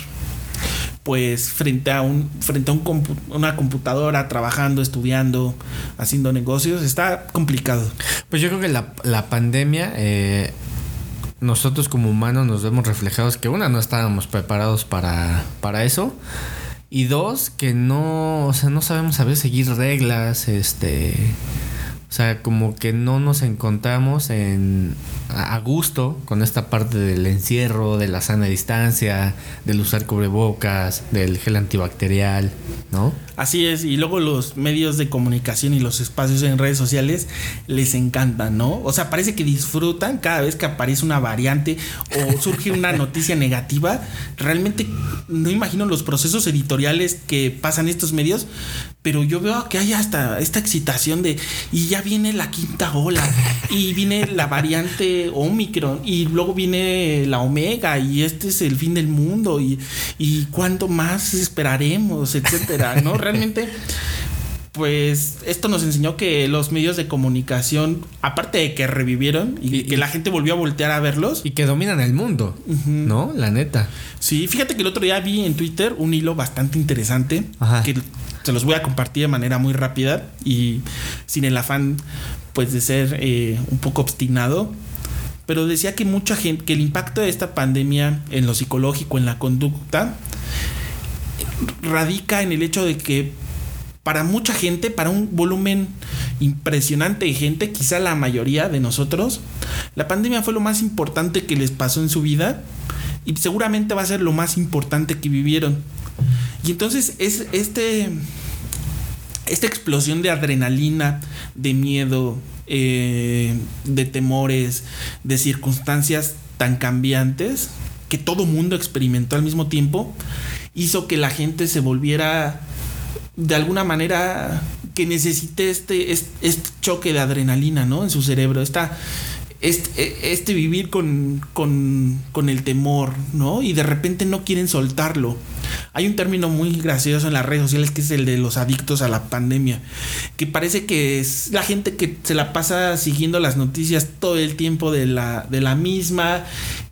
pues frente a un frente a un compu- una computadora trabajando, estudiando, haciendo negocios, está complicado. Pues yo creo que la, la pandemia, eh, nosotros como humanos nos vemos reflejados que una, no estábamos preparados para, para eso. Y dos, que no, o sea, no sabemos a veces seguir reglas, este, o sea, como que no nos encontramos en a gusto con esta parte del encierro, de la sana distancia, del usar cubrebocas, del gel antibacterial, ¿no? Así es, y luego los medios de comunicación y los espacios en redes sociales les encantan, ¿no? O sea, parece que disfrutan cada vez que aparece una variante o surge una <laughs> noticia negativa. Realmente no imagino los procesos editoriales que pasan estos medios, pero yo veo que hay hasta esta excitación de, y ya viene la quinta ola, y viene la variante Omicron, y luego viene la Omega, y este es el fin del mundo, y, y cuánto más esperaremos, etcétera, ¿no? <laughs> Realmente pues esto nos enseñó que los medios de comunicación, aparte de que revivieron y, Y- que y- la gente volvió a voltear a verlos, Y que dominan el mundo, ¿no? La neta. Sí, fíjate que el otro día vi en Twitter un hilo bastante interesante Ajá. que se los voy a compartir de manera muy rápida y sin el afán pues de ser eh, un poco obstinado. Pero decía que mucha gente, que el impacto de esta pandemia en lo psicológico, en la conducta, radica en el hecho de que para mucha gente, para un volumen impresionante de gente, quizá la mayoría de nosotros, la pandemia fue lo más importante que les pasó en su vida y seguramente va a ser lo más importante que vivieron. Y entonces es este esta explosión de adrenalina, de miedo, eh, de temores, de circunstancias tan cambiantes que todo mundo experimentó al mismo tiempo, hizo que la gente se volviera de alguna manera que necesite este, este, este choque de adrenalina, ¿no? En su cerebro, esta, este, este vivir con, con, con el temor, ¿no? Y de repente no quieren soltarlo. Hay un término muy gracioso en las redes sociales que es el de los adictos a la pandemia, que parece que es la gente que se la pasa siguiendo las noticias todo el tiempo de la, de la misma,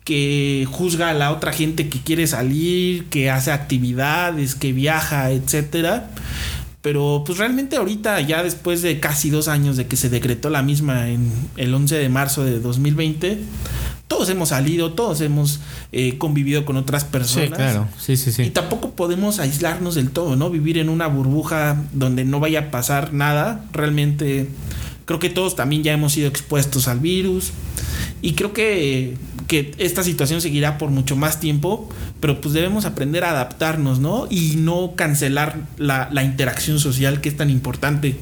que juzga a la otra gente que quiere salir, que hace actividades, que viaja, etcétera. Pero pues realmente ahorita, ya después de casi dos años de que se decretó la misma en el 11 de marzo de 2020, todos hemos salido, todos hemos eh, convivido con otras personas. Sí, claro. Sí, sí, Y sí. tampoco podemos aislarnos del todo, ¿no? Vivir en una burbuja donde no vaya a pasar nada. Realmente creo que todos también ya hemos sido expuestos al virus. Y creo que, que esta situación seguirá por mucho más tiempo, pero pues debemos aprender a adaptarnos, ¿no? Y no cancelar la, la interacción social que es tan importante.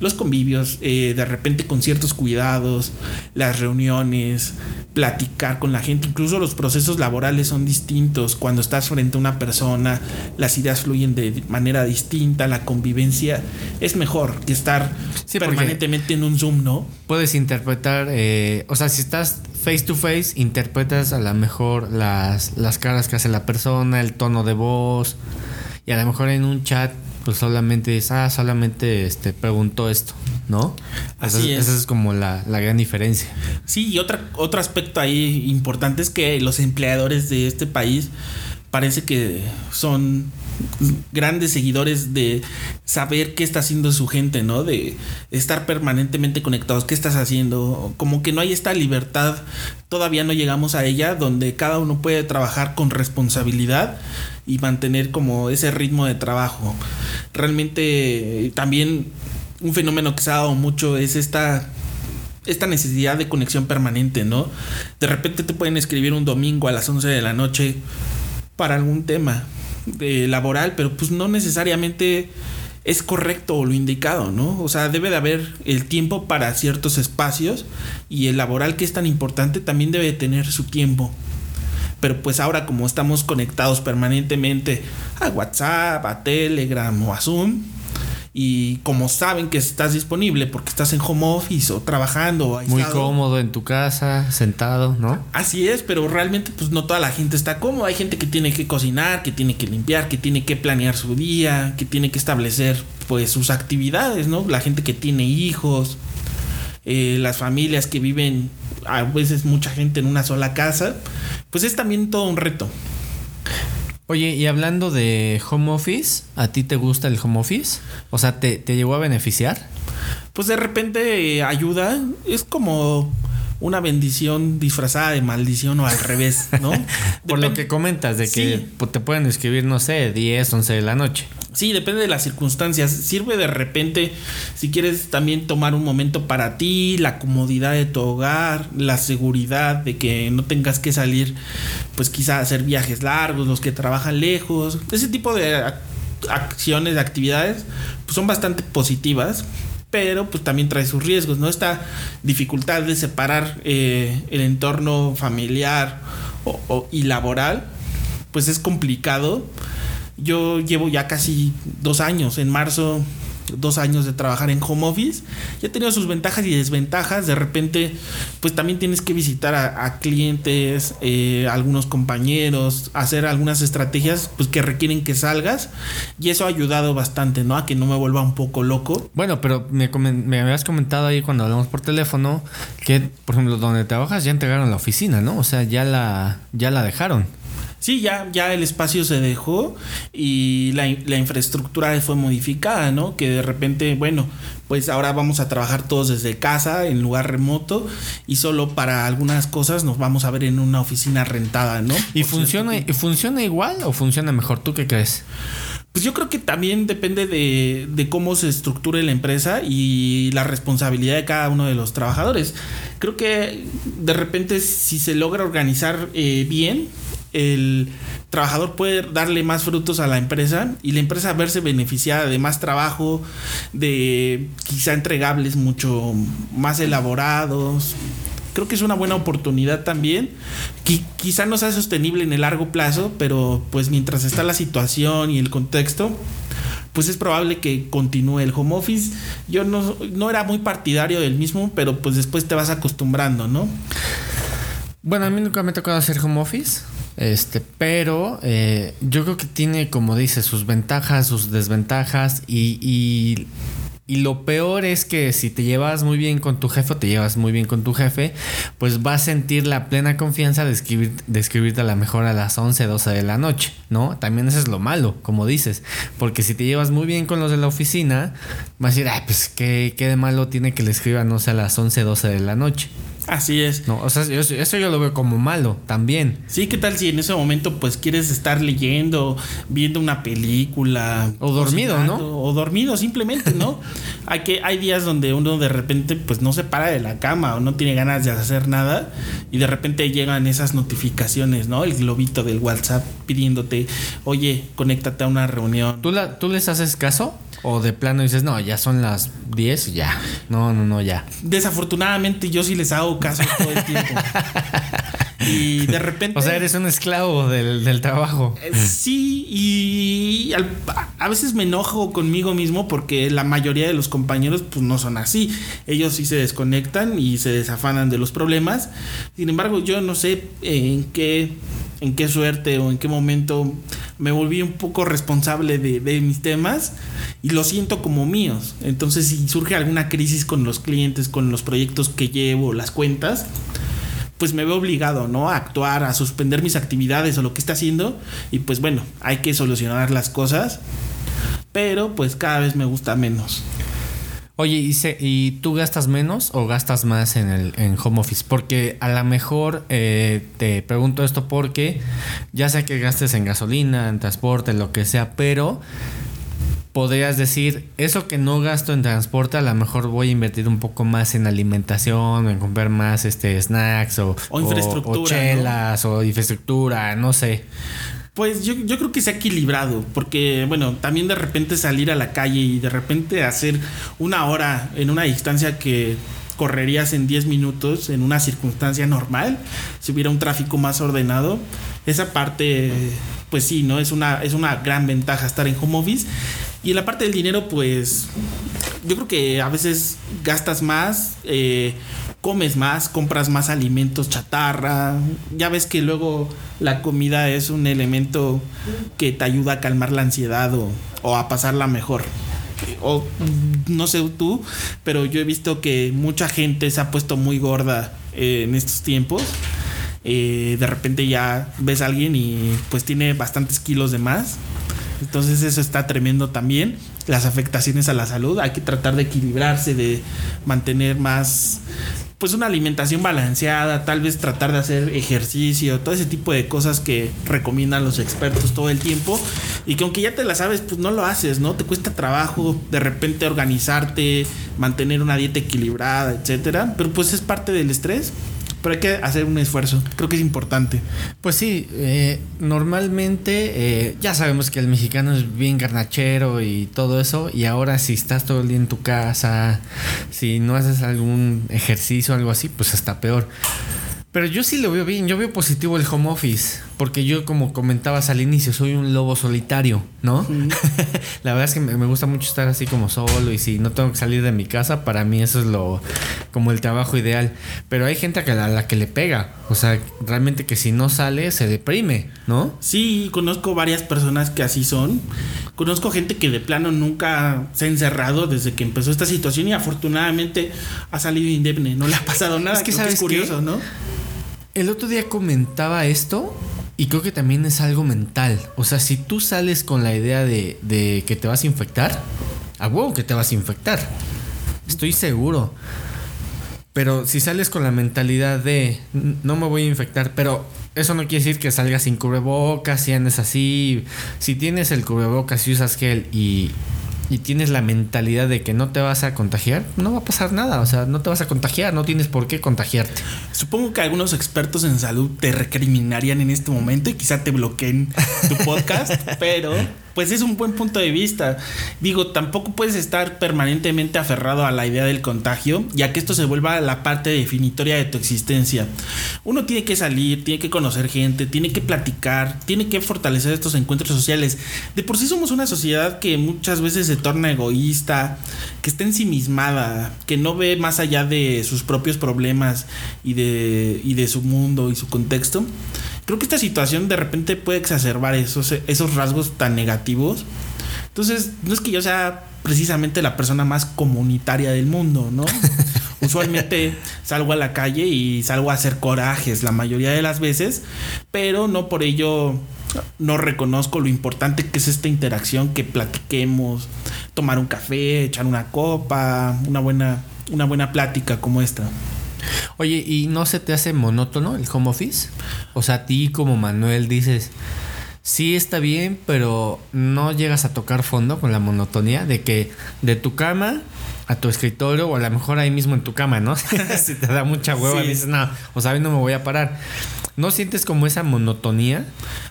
Los convivios, eh, de repente con ciertos cuidados, las reuniones, platicar con la gente, incluso los procesos laborales son distintos. Cuando estás frente a una persona, las ideas fluyen de manera distinta, la convivencia es mejor que estar Sí, permanentemente en un Zoom, ¿no? Puedes interpretar, eh, o sea, si estás face to face, interpretas a lo mejor las, las caras que hace la persona, el tono de voz, y a lo mejor en un chat, pues solamente dices, ah, solamente este, preguntó esto, ¿no? Así esa, es. Esa es como la, la gran diferencia. Sí, y otra, otro aspecto ahí importante es que los empleadores de este país parece que son grandes seguidores de saber qué está haciendo su gente, ¿no? De estar permanentemente conectados, qué estás haciendo, como que no hay esta libertad, todavía no llegamos a ella, donde cada uno puede trabajar con responsabilidad y mantener como ese ritmo de trabajo. Realmente también un fenómeno que se ha dado mucho es esta esta necesidad de conexión permanente, ¿no? De repente te pueden escribir un domingo a las 11 de la noche para algún tema eh, laboral, pero pues no necesariamente es correcto o lo indicado, ¿no? O sea, debe de haber el tiempo para ciertos espacios y el laboral que es tan importante también debe de tener su tiempo. Pero pues ahora como estamos conectados permanentemente a WhatsApp, a Telegram o a Zoom, y como saben que estás disponible porque estás en home office o trabajando Muy cómodo en tu casa, sentado, ¿no? Así es, pero realmente pues no toda la gente está cómoda. Hay gente que tiene que cocinar, que tiene que limpiar, que tiene que planear su día, que tiene que establecer pues sus actividades, ¿no? La gente que tiene hijos, eh, las familias que viven a veces mucha gente en una sola casa, pues es también todo un reto. Oye, y hablando de home office, ¿a ti te gusta el home office? O sea, ¿te, te llegó a beneficiar? Pues de repente eh, ayuda, es como una bendición disfrazada de maldición o al revés, ¿no? <laughs> Por lo que comentas, de que Sí. pues, te pueden escribir, no sé, 10, 11 de la noche. Sí, depende de las circunstancias. Sirve de repente si quieres también tomar un momento para ti, la comodidad de tu hogar, la seguridad de que no tengas que salir, pues quizá hacer viajes largos, los que trabajan lejos. Ese tipo de ac- acciones, de actividades, pues son bastante positivas. Pero pues también trae sus riesgos, ¿no? Esta dificultad de separar eh, el entorno familiar y laboral, pues es complicado. Yo llevo ya casi dos años, en marzo, dos años de trabajar en home office. Ya he tenido sus ventajas y desventajas. De repente, pues también tienes que visitar a, clientes, eh, algunos compañeros, hacer algunas estrategias pues, que requieren que salgas. Y eso ha ayudado bastante, ¿no? A que no me vuelva un poco loco. Bueno, pero me, me habías comentado ahí cuando hablamos por teléfono que, por ejemplo, donde trabajas ya entregaron la oficina, ¿no? O sea, ya la, ya la dejaron. Sí, ya, ya el espacio se dejó y la, in- la infraestructura fue modificada, ¿no? Que de repente, bueno, pues ahora vamos a trabajar todos desde casa, en lugar remoto, y solo para algunas cosas nos vamos a ver en una oficina rentada, ¿no? ¿Y funciona, cierto, ¿y funciona igual o funciona mejor? ¿Tú qué crees? Pues yo creo que también depende de, de cómo se estructure la empresa y la responsabilidad de cada uno de los trabajadores. Creo que de repente si se logra organizar eh, bien, el trabajador puede darle más frutos a la empresa y la empresa verse beneficiada de más trabajo, de quizá entregables mucho más elaborados. Creo que es una buena oportunidad también. Qui- quizá no sea sostenible en el largo plazo, pero pues mientras está la situación y el contexto, pues es probable que continúe el home office. Yo no, no era muy partidario del mismo, pero pues después te vas acostumbrando, ¿no? Bueno, a mí nunca me ha tocado hacer home office. Este, pero eh, yo creo que tiene, como dices, sus ventajas, sus desventajas. Y, y, lo peor es que si te llevas muy bien con tu jefe o te llevas muy bien con tu jefe, pues vas a sentir la plena confianza de, escribir, escribirte a la mejor a las 11, 12 de la noche, ¿no? También eso es lo malo, como dices. Porque si te llevas muy bien con los de la oficina, vas a decir, ay, pues qué, qué de malo tiene que le escriban, no sé, a las 11, 12 de la noche. Así es. No, o sea, eso yo lo veo como malo también. Sí, ¿qué tal si en ese momento pues quieres estar leyendo, viendo una película? O dormido, ¿no? O dormido simplemente, ¿no? <laughs> hay, que, hay días donde uno de repente pues no se para de la cama o no tiene ganas de hacer nada y de repente llegan esas notificaciones, ¿no? El globito del WhatsApp pidiéndote, oye, conéctate a una reunión. ¿Tú, la, ¿Tú les haces caso? ¿O de plano dices, no, ya son las 10, ya? No, no, no, ya. Desafortunadamente yo sí les hago caso todo el tiempo. <laughs> y de repente... O sea, eres un esclavo del, del trabajo. Eh, Sí, y al- a veces me enojo conmigo mismo porque la mayoría de los compañeros pues no son así. Ellos sí se desconectan y se desafanan de los problemas. Sin embargo, yo no sé en qué en qué suerte o en qué momento me volví un poco responsable de, mis temas y lo siento como míos. Entonces, si surge alguna crisis con los clientes, con los proyectos que llevo, las cuentas, pues me veo obligado, ¿no? A actuar, a suspender mis actividades o lo que está haciendo. Y pues bueno, hay que solucionar las cosas. Pero pues cada vez me gusta menos. Oye, ¿y, se- ¿y tú gastas menos o gastas más en el en home office? Porque a lo mejor eh, te pregunto esto porque ya sea que gastes en gasolina, en transporte, lo que sea, pero podrías decir, eso que no gasto en transporte, a lo mejor voy a invertir un poco más en alimentación en comprar más este snacks o, O infraestructura, o ¿no? chelas o infraestructura, no sé. Pues yo, yo creo que se ha equilibrado, porque bueno, también de repente salir a la calle y de repente hacer una hora en una distancia que correrías en 10 minutos en una circunstancia normal, si hubiera un tráfico más ordenado, esa parte, pues sí, ¿no? Es una, es una gran ventaja estar en home office. Y en la parte del dinero, pues yo creo que a veces gastas más, eh, comes más, compras más alimentos chatarra. Ya ves que luego la comida es un elemento que te ayuda a calmar la ansiedad o, a pasarla mejor. O no sé tú, pero yo he visto que mucha gente se ha puesto muy gorda en estos tiempos. Eh, de repente ya ves a alguien y pues tiene bastantes kilos de más. Entonces eso está tremendo también. Las afectaciones a la salud. Hay que tratar de equilibrarse, de mantener más pues una alimentación balanceada, tal vez tratar de hacer ejercicio, todo ese tipo de cosas que recomiendan los expertos todo el tiempo y que aunque ya te la sabes, pues no lo haces, ¿no? Te cuesta trabajo de repente organizarte, mantener una dieta equilibrada, etcétera, pero pues es parte del estrés pero hay que hacer un esfuerzo. Creo que es importante. Pues sí, eh, normalmente eh, ya sabemos que el mexicano es bien garnachero y todo eso. Y ahora si estás todo el día en tu casa, si no haces algún ejercicio o algo así, pues está peor. Pero yo sí lo veo bien, yo veo positivo el home office, porque yo como comentabas al inicio, soy un lobo solitario, ¿no? <laughs> la verdad es que me, gusta mucho estar así como solo y si no tengo que salir de mi casa, para mí eso es lo como el trabajo ideal. Pero hay gente a la, a la que le pega, o sea, realmente que si no sale se deprime, ¿no? Sí, conozco varias personas que así son. Conozco gente que de plano nunca se ha encerrado desde que empezó esta situación y afortunadamente ha salido indemne, no le ha pasado nada. Es que, sabes es curioso, ¿no? El otro día comentaba esto y creo que también es algo mental. O sea, si tú sales con la idea de, que te vas a infectar, a huevo que te vas a infectar. Estoy seguro. Pero si sales con la mentalidad de no me voy a infectar, pero eso no quiere decir que salgas sin cubrebocas y andes así. Si tienes el cubrebocas y usas gel y, y tienes la mentalidad de que no te vas a contagiar, no va a pasar nada. O sea, no te vas a contagiar, no tienes por qué contagiarte. Supongo que algunos expertos en salud te recriminarían en este momento y quizá te bloqueen tu podcast, <laughs> pero pues es un buen punto de vista. Digo, tampoco puedes estar permanentemente aferrado a la idea del contagio, ya que esto se vuelva la parte definitoria de tu existencia. Uno tiene que salir, tiene que conocer gente, tiene que platicar, tiene que fortalecer estos encuentros sociales. De por sí somos una sociedad que muchas veces se torna egoísta, que está ensimismada, que no ve más allá de sus propios problemas y de, y de su mundo y su contexto. Creo que esta situación de repente puede exacerbar esos, esos rasgos tan negativos. Entonces, no es que yo sea precisamente la persona más comunitaria del mundo, ¿no? <laughs> Usualmente salgo a la calle y salgo a hacer corajes la mayoría de las veces, pero no por ello no reconozco lo importante que es esta interacción, que platiquemos, tomar un café, echar una copa, una buena, una buena plática como esta. Oye, ¿y no se te hace monótono el home office? O sea, a ti como Manuel dices, sí está bien, pero no llegas a tocar fondo con la monotonía de que de tu cama a tu escritorio o a lo mejor ahí mismo en tu cama, ¿no? <laughs> si te da mucha hueva, dices, no, o sea, no me voy a parar. ¿No sientes como esa monotonía?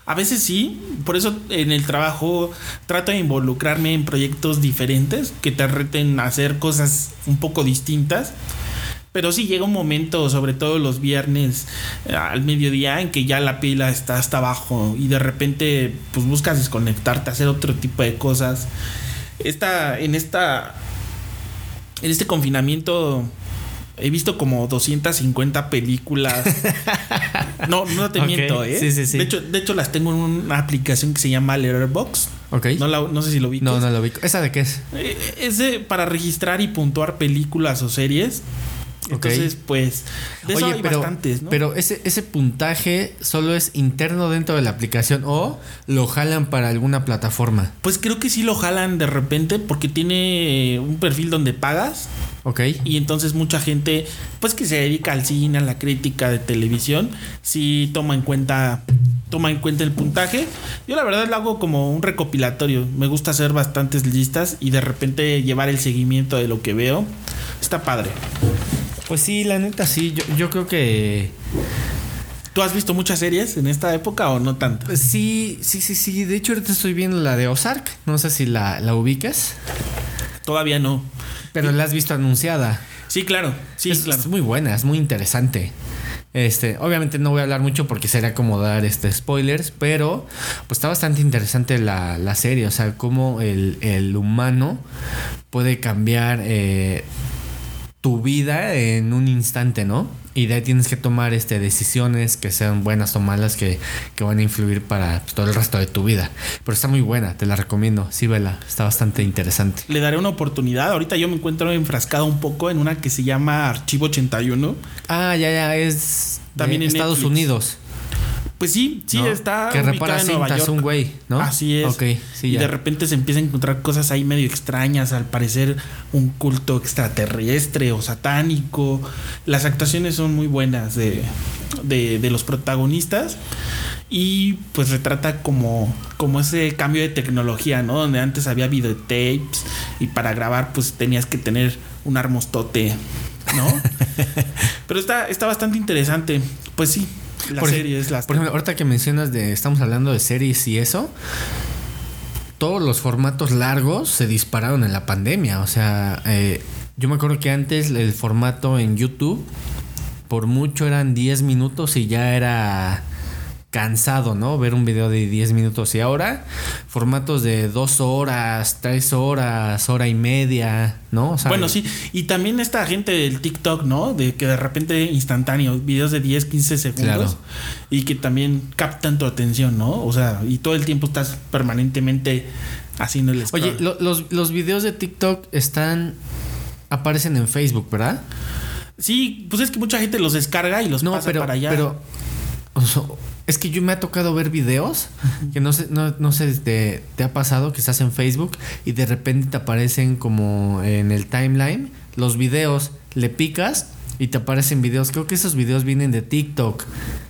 A veces sí, por eso en el trabajo trato de involucrarme en proyectos diferentes que te reten a hacer cosas un poco distintas pero sí llega un momento, sobre todo los viernes eh, al mediodía, en que ya la pila está hasta abajo y de repente pues buscas desconectarte, hacer otro tipo de cosas. Esta, en esta, en este confinamiento he visto como 250 películas. <laughs> no, no te miento, ¿eh? Sí, sí, sí. De hecho, de hecho las tengo en una aplicación que se llama Letterboxd. Ok. No, no sé si lo vi. No, no lo vi. ¿Esa de qué es? Eh, es de, para registrar y puntuar películas o series. Entonces, pues, de Oye, pero, bastantes, ¿no? Pero ese, ese puntaje solo es interno dentro de la aplicación o lo jalan para alguna plataforma. Pues creo que sí lo jalan de repente porque tiene un perfil donde pagas. Ok. Y entonces mucha gente, pues que se dedica al cine, a la crítica de televisión, sí toma en cuenta toma en cuenta el puntaje. Yo la verdad lo hago como un recopilatorio. Me gusta hacer bastantes listas y de repente llevar el seguimiento de lo que veo. Está padre. Pues sí, la neta sí, yo, yo creo que... ¿Tú has visto muchas series en esta época o no tanto? Pues sí, sí, sí, sí. De hecho, ahorita estoy viendo la de Ozark. No sé si la, la ubicas. Todavía no. Pero la has visto anunciada. Sí, claro. Sí, es, claro. Es muy buena, es muy interesante. Este, obviamente no voy a hablar mucho porque sería como dar este spoilers, pero pues está bastante interesante la, la serie, o sea, cómo el, el humano puede cambiar eh, tu vida en un instante, ¿no? Y de ahí tienes que tomar este, decisiones que sean buenas o malas que, que van a influir para pues, todo el resto de tu vida. Pero está muy buena, te la recomiendo. Sí, vela, está bastante interesante. Le daré una oportunidad. Ahorita yo me encuentro enfrascado un poco en una que se llama Archivo 81. Ah, ya, ya, es también en Estados Unidos. Pues sí, sí, ¿no? está. Que repara en Nueva cintas York. un güey, ¿no? Así es. Sí, y ya. de repente se empieza a encontrar cosas ahí medio extrañas, al parecer un culto extraterrestre o satánico. Las actuaciones son muy buenas de, de, de los protagonistas. Y pues retrata como, como ese cambio de tecnología, ¿no? Donde antes había videotapes y para grabar pues tenías que tener un armostote, ¿no? <laughs> Pero está, está bastante interesante. Pues sí, la Por ej- serie es la... Por ejemplo, ahorita que mencionas de, estamos hablando de series y eso, todos los formatos largos se dispararon en la pandemia. O sea, eh, yo me acuerdo que antes el formato en YouTube, por mucho eran 10 minutos y ya era cansado, ¿no? Ver un video de 10 minutos. Y ahora, formatos de 2 horas, 3 horas, hora y media, ¿no? O sea, Bueno, sí, y también esta gente del TikTok, ¿no? De que de repente instantáneo, videos de 10, 15 segundos Claro. y que también captan tu atención, ¿no? O sea, y todo el tiempo estás permanentemente haciendo el scroll. Oye, lo- los, los videos de TikTok están. aparecen en Facebook, ¿verdad? sí, pues es que mucha gente los descarga y los No, pasa pero, para allá. pero o es que yo me ha tocado ver videos que no sé, no, no sé, te, te ha pasado que estás en Facebook y de repente te aparecen como en el timeline los videos, le picas y te aparecen videos. Creo que esos videos vienen de TikTok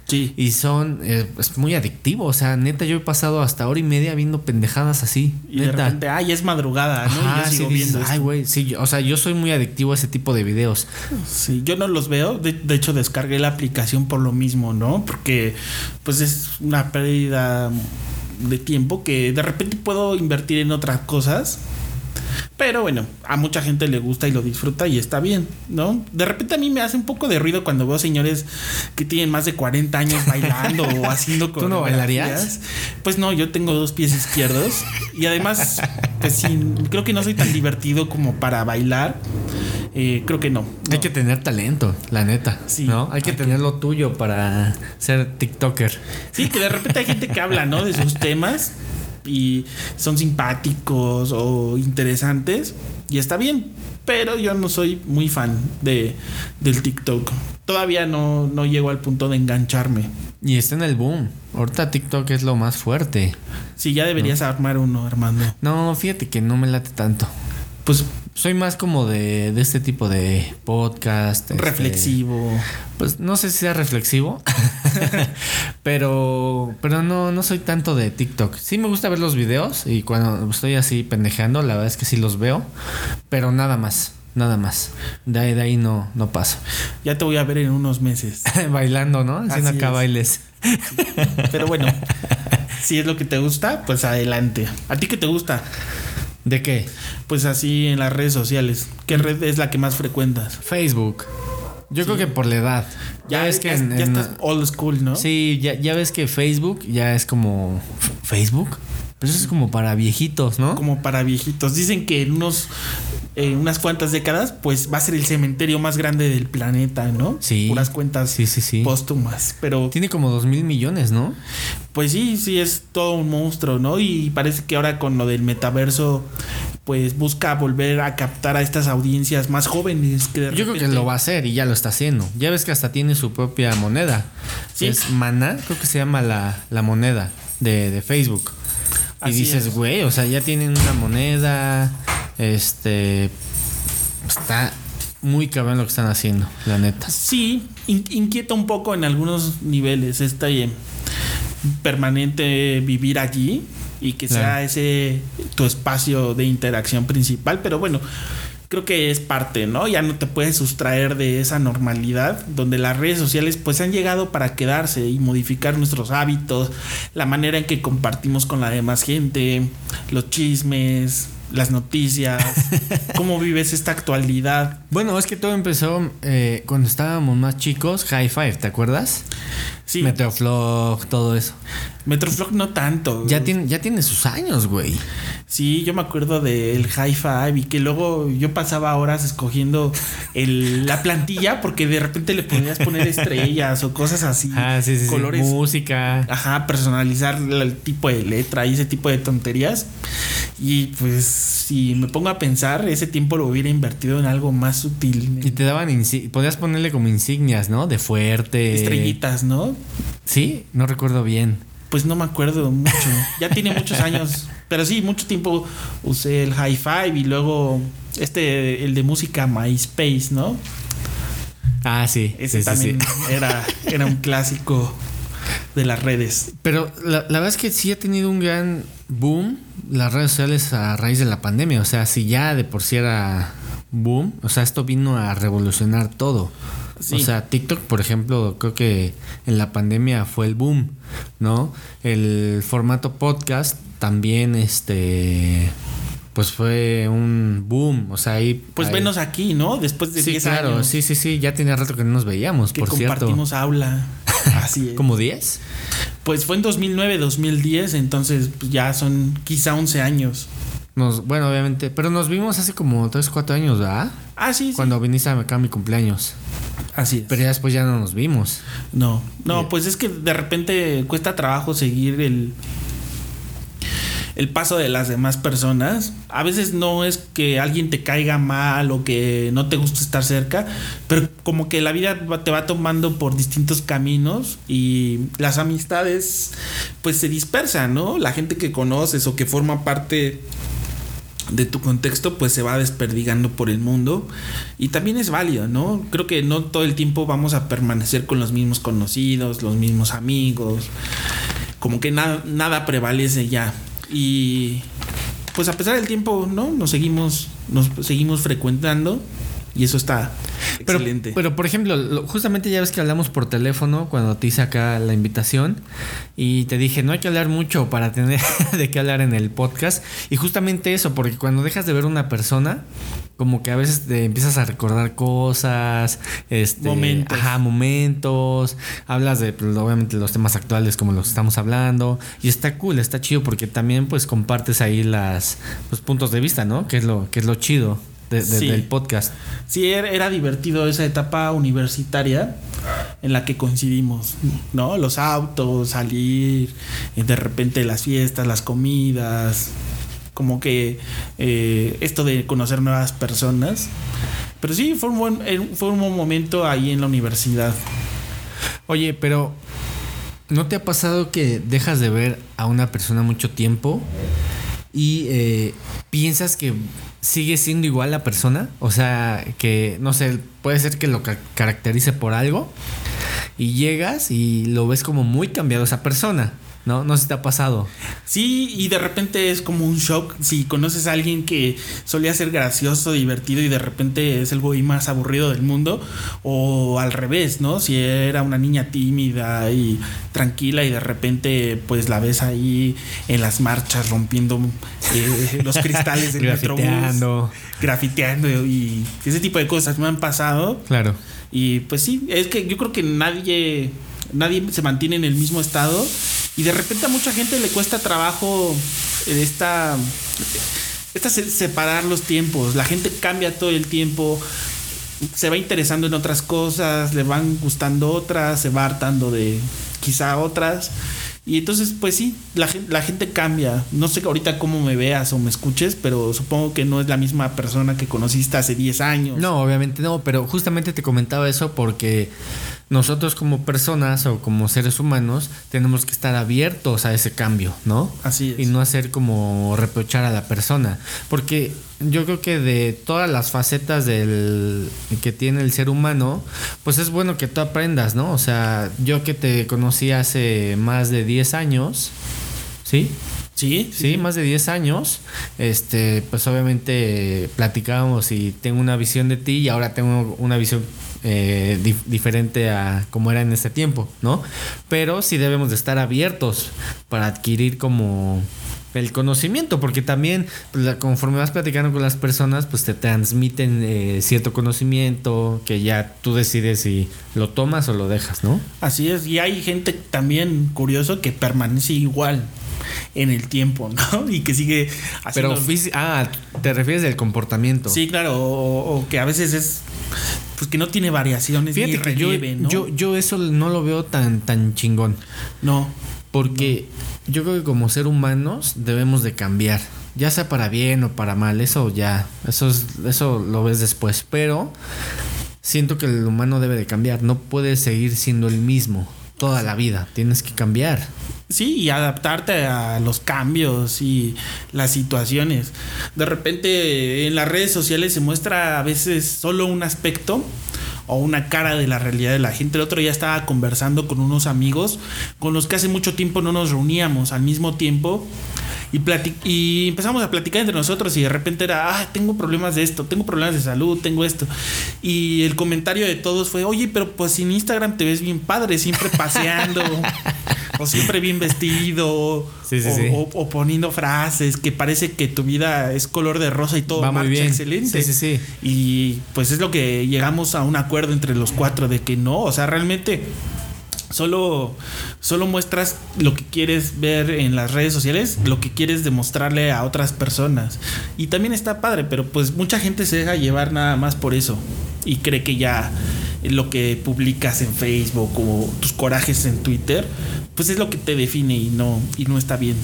sí. y son eh, es muy adictivo. O sea, neta, yo he pasado hasta hora y media viendo pendejadas así. Y de neta. repente, ay, es madrugada, ¿no? Ajá, y yo sí sigo dices, viendo ay, esto". güey, sí, yo- o sea, yo soy muy adictivo a ese tipo de videos. Sí, yo no los veo. De, de hecho, descargué la aplicación por lo mismo, ¿no? Porque, pues, es una pérdida de tiempo que de repente puedo invertir en otras cosas. Pero bueno, a mucha gente le gusta y lo disfruta y está bien, ¿no? De repente a mí me hace un poco de ruido cuando veo señores que tienen más de 40 años bailando o <laughs> haciendo ¿Tú no bailarías? Pues no, yo tengo dos pies izquierdos y además, pues sí, creo que no soy tan divertido como para bailar. Eh, creo que no. Hay que tener talento, la neta. Sí, ¿no? Hay que hay que- tener lo tuyo para ser TikToker. Sí, que de repente hay gente que habla, ¿no? De sus temas y son simpáticos o interesantes y está bien, pero yo no soy muy fan de, del TikTok. Todavía no, no llego al punto de engancharme. Y está en el boom. Ahorita TikTok es lo más fuerte. Sí, ya deberías armar uno, Armando. No, fíjate que no me late tanto. Pues Soy más como de, de este tipo de podcast. este, reflexivo. Pues no sé si sea reflexivo. <laughs> pero pero no, no soy tanto de TikTok. Sí me gusta ver los videos y cuando estoy así pendejeando, la verdad es que sí los veo. Pero nada más. Nada más. De ahí, de ahí no, no paso. Ya te voy a ver en unos meses. <laughs> Bailando, ¿no? Haciendo acá es. bailes. Pero bueno, <laughs> si es lo que te gusta, pues adelante. ¿A ti qué te gusta? ¿De qué? Pues así en las redes sociales. ¿Qué red es la que más frecuentas? Facebook. Yo creo que por la edad. Ya, ves que ya, en- ya en- estás old school, ¿no? Sí, ya, ya ves que Facebook ya es como. ¿Facebook? Pues eso es como para viejitos, ¿no? como para viejitos. Dicen que en unos en unas cuantas décadas, pues va a ser el cementerio más grande del planeta, ¿no? Sí. Puras cuentas Sí, sí, sí. póstumas. Pero Tiene como dos mil millones, ¿no? pues sí, sí es todo un monstruo, ¿no? Y parece que ahora con lo del metaverso, pues busca volver a captar a estas audiencias más jóvenes que de Yo creo que lo va a hacer y ya lo está haciendo. Ya ves que hasta tiene su propia moneda. Sí. Es Mana, creo que se llama la, la moneda de, de Facebook. Y dices, es. güey, o sea, ya tienen una moneda. Este. Está muy cabrón lo que están haciendo, la neta. Sí, in- inquieta un poco en algunos niveles este eh, permanente vivir allí y que sea ese tu espacio de interacción principal, pero bueno, creo que es parte, ¿no? Ya no te puedes sustraer de esa normalidad donde las redes sociales pues han llegado para quedarse y modificar nuestros hábitos, la manera en que compartimos con la demás gente, los chismes, las noticias, <laughs> cómo vives esta actualidad. Bueno, es que todo empezó eh, cuando estábamos más chicos, High Five, ¿te acuerdas? Sí, Metroflog, todo eso. Metroflog no tanto. Ya tiene, ya tiene sus años, güey. Sí, yo me acuerdo del High Five y que luego yo pasaba horas escogiendo el, la plantilla porque de repente le podías poner estrellas o cosas así. Ah, sí, sí, sí. colores. Música. Ajá, personalizar el tipo de letra y ese tipo de tonterías. Y pues si me pongo a pensar, ese tiempo lo hubiera invertido en algo más sutil. Y te daban podías ponerle como insignias, ¿no? De fuerte. Estrellitas, ¿no? Sí, no recuerdo bien. Pues no me acuerdo mucho. Ya tiene muchos años. Pero sí, mucho tiempo usé el High Five y luego este, el de música MySpace, ¿no? Ah, sí. Ese sí, sí, también sí. <laughs> Era, era un clásico de las redes. Pero la, la verdad es que sí ha tenido un gran boom las redes sociales a raíz de la pandemia. O sea, si ya de por sí era boom, o sea, esto vino a revolucionar todo. Sí. O sea, TikTok, por ejemplo, creo que en la pandemia fue el boom, ¿no? El formato podcast también, este, pues fue un boom. O sea, ahí... Pues ahí- venos aquí, ¿no? Después de Sí, 10 claro, años sí, sí, sí, ya tenía rato que no nos veíamos, que por cierto. compartimos aula. <laughs> Así es. ¿Como 10? Pues fue en 2009, 2010, entonces pues, ya son quizá 11 años. Nos, bueno, obviamente, pero nos vimos hace como 3, 4 años, ¿verdad? Ah, sí, sí. Cuando viniste acá a mi cumpleaños. Así es. Pero ya después ya no nos vimos. No, no, pues es que de repente cuesta trabajo seguir el el paso de las demás personas. A veces no es que alguien te caiga mal o que no te guste estar cerca, pero como que la vida te va tomando por distintos caminos y las amistades pues se dispersan, ¿no? La gente que conoces o que forma parte de tu contexto pues se va desperdigando por el mundo y también es válido, ¿no? Creo que no todo el tiempo vamos a permanecer con los mismos conocidos, los mismos amigos, como que nada, nada prevalece ya y pues a pesar del tiempo, ¿no? Nos seguimos, nos seguimos frecuentando y eso está Pero, excelente. pero por ejemplo, lo- justamente ya ves que hablamos por teléfono cuando te hice acá la invitación y te dije, no hay que hablar mucho para tener <laughs> de qué hablar en el podcast. Y justamente eso, porque cuando dejas de ver una persona, como que a veces te empiezas a recordar cosas, este, Momentos. ajá, momentos, hablas de pues, obviamente los temas actuales como los que estamos hablando y está cool, está chido porque también pues compartes ahí las los puntos de vista, ¿no? Que es lo que es lo chido de- de- Sí. del podcast. Sí, era, era divertido esa etapa universitaria en la que coincidimos, ¿no? Los autos, salir, y de repente las fiestas, las comidas, como que eh, esto de conocer nuevas personas. Pero sí, fue un buen, eh, fue un buen momento ahí en la universidad. Oye, pero ¿no te ha pasado que dejas de ver a una persona mucho tiempo y eh, piensas que sigue siendo igual la persona? O sea, que no sé, puede ser que lo ca- caracterice por algo y llegas y lo ves como muy cambiado esa persona, ¿no? No si te ha pasado. Sí, y de repente es como un shock si conoces a alguien que solía ser gracioso, divertido y de repente es el güey más aburrido del mundo o al revés, ¿no? Si era una niña tímida y tranquila y de repente pues la ves ahí en las marchas rompiendo eh, los cristales del metrobús, Grafiteando. grafiteando y ese tipo de cosas me han pasado Claro. y pues sí, es que yo creo que nadie, nadie se mantiene en el mismo estado. Y de repente a mucha gente le cuesta trabajo eh, esta, esta se- separar los tiempos. La gente cambia todo el tiempo. Se va interesando en otras cosas, le van gustando otras, se va hartando de quizá otras. Y entonces, pues sí, la gente, la gente cambia. No sé ahorita cómo me veas o me escuches, pero supongo que no es la misma persona que conociste hace 10 años. No, obviamente no, pero justamente te comentaba eso porque nosotros como personas o como seres humanos tenemos que estar abiertos a ese cambio, ¿no? Así es. Y no hacer como reprochar a la persona. Porque yo creo que de todas las facetas del que tiene el ser humano, pues es bueno que tú aprendas, ¿no? O sea, yo que te conocí hace más de 10 años, ¿sí? Sí, Sí, más de 10 años. Este, pues obviamente platicábamos y tengo una visión de ti y ahora tengo una visión eh, dif- diferente a como era en ese tiempo, ¿no? Pero sí debemos de estar abiertos para adquirir como el conocimiento, porque también pues, la- conforme vas platicando con las personas, pues te transmiten eh, cierto conocimiento que ya tú decides si lo tomas o lo dejas, ¿no? Así es, y hay gente también curioso que permanece igual. en el tiempo, ¿no? <laughs> Y que sigue Pero, haciendo... físi- ah, te refieres del comportamiento. Sí, claro, o, o que a veces es pues que no tiene variaciones ni Fíjate que yo, relieve, ¿no? yo, yo eso no lo veo tan, tan chingón. no. Porque yo creo que como ser humanos debemos de cambiar. Ya sea para bien o para mal. Eso ya. Eso, es, eso lo ves después. Pero siento que el humano debe de cambiar. No puede seguir siendo el mismo toda la vida. Tienes que cambiar. Sí, y adaptarte a los cambios y las situaciones. De repente en las redes sociales se muestra a veces solo un aspecto o una cara de la realidad de la gente. El otro día estaba conversando con unos amigos con los que hace mucho tiempo no nos reuníamos al mismo tiempo. Y, empezamos a platicar entre nosotros y de repente era, ah, tengo problemas de esto, tengo problemas de salud, tengo esto. Y el comentario de todos fue, oye, pero pues en Instagram te ves bien padre, siempre paseando, <laughs> o siempre bien vestido, Sí, sí, o, sí. o- o poniendo frases, que parece que tu vida es color de rosa y todo Va muy bien. excelente. Sí, sí, sí. Y pues es lo que llegamos a un acuerdo entre los cuatro de que no, o sea, realmente solo, solo muestras lo que quieres ver en las redes sociales, lo que quieres demostrarle a otras personas. Y también está padre, pero pues mucha gente se deja llevar nada más por eso y cree que ya lo que publicas en Facebook o tus corajes en Twitter, pues es lo que te define y no, y no está bien.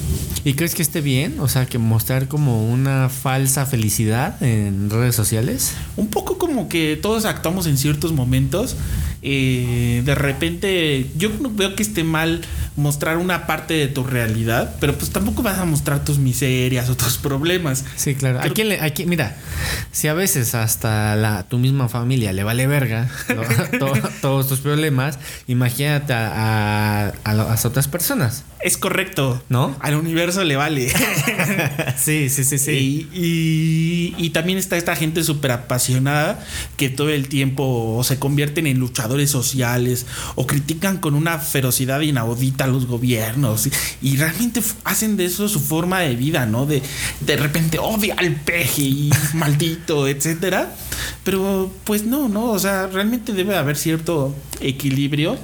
¿Y crees que esté bien? O sea, que mostrar como una falsa felicidad en redes sociales. un poco como que todos actuamos en ciertos momentos. eh, de repente, yo no veo que esté mal mostrar una parte de tu realidad, pero pues tampoco vas a mostrar tus miserias o tus problemas. Sí, claro. ¿A Creo- quién le- a quién- mira, si a veces hasta la, tu misma familia le vale verga <laughs> todos tus problemas, imagínate a, a- a las otras personas, Es correcto. ¿no? Al universo le vale. <laughs> sí, sí, sí, Y, y- y también está esta gente súper apasionada que todo el tiempo se convierten en luchadores sociales o critican con una ferocidad inaudita a los gobiernos y, y realmente hacen de eso su forma de vida, ¿no? De, de repente odia al peje y <laughs> maldito, etcétera. Pero pues no, no, o sea, realmente debe haber cierto equilibrio.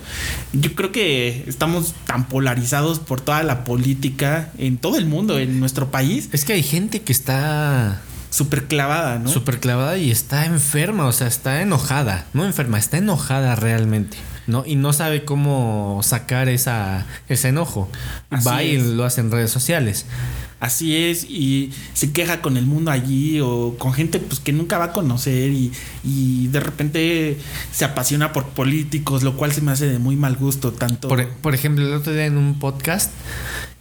Yo creo que estamos tan polarizados por toda la política en todo el mundo, en nuestro país, Es que hay gente que está súper clavada, ¿no? súper clavada y está enferma, o sea, está enojada. No enferma, está enojada realmente. ¿No? Y no sabe cómo sacar esa, ese enojo. Así Va y es. lo hace en redes sociales. Así es, y se queja con el mundo allí o con gente pues que nunca va a conocer y, y de repente se apasiona por políticos, lo cual se me hace de muy mal gusto, tanto... Por, por ejemplo, el otro día en un podcast,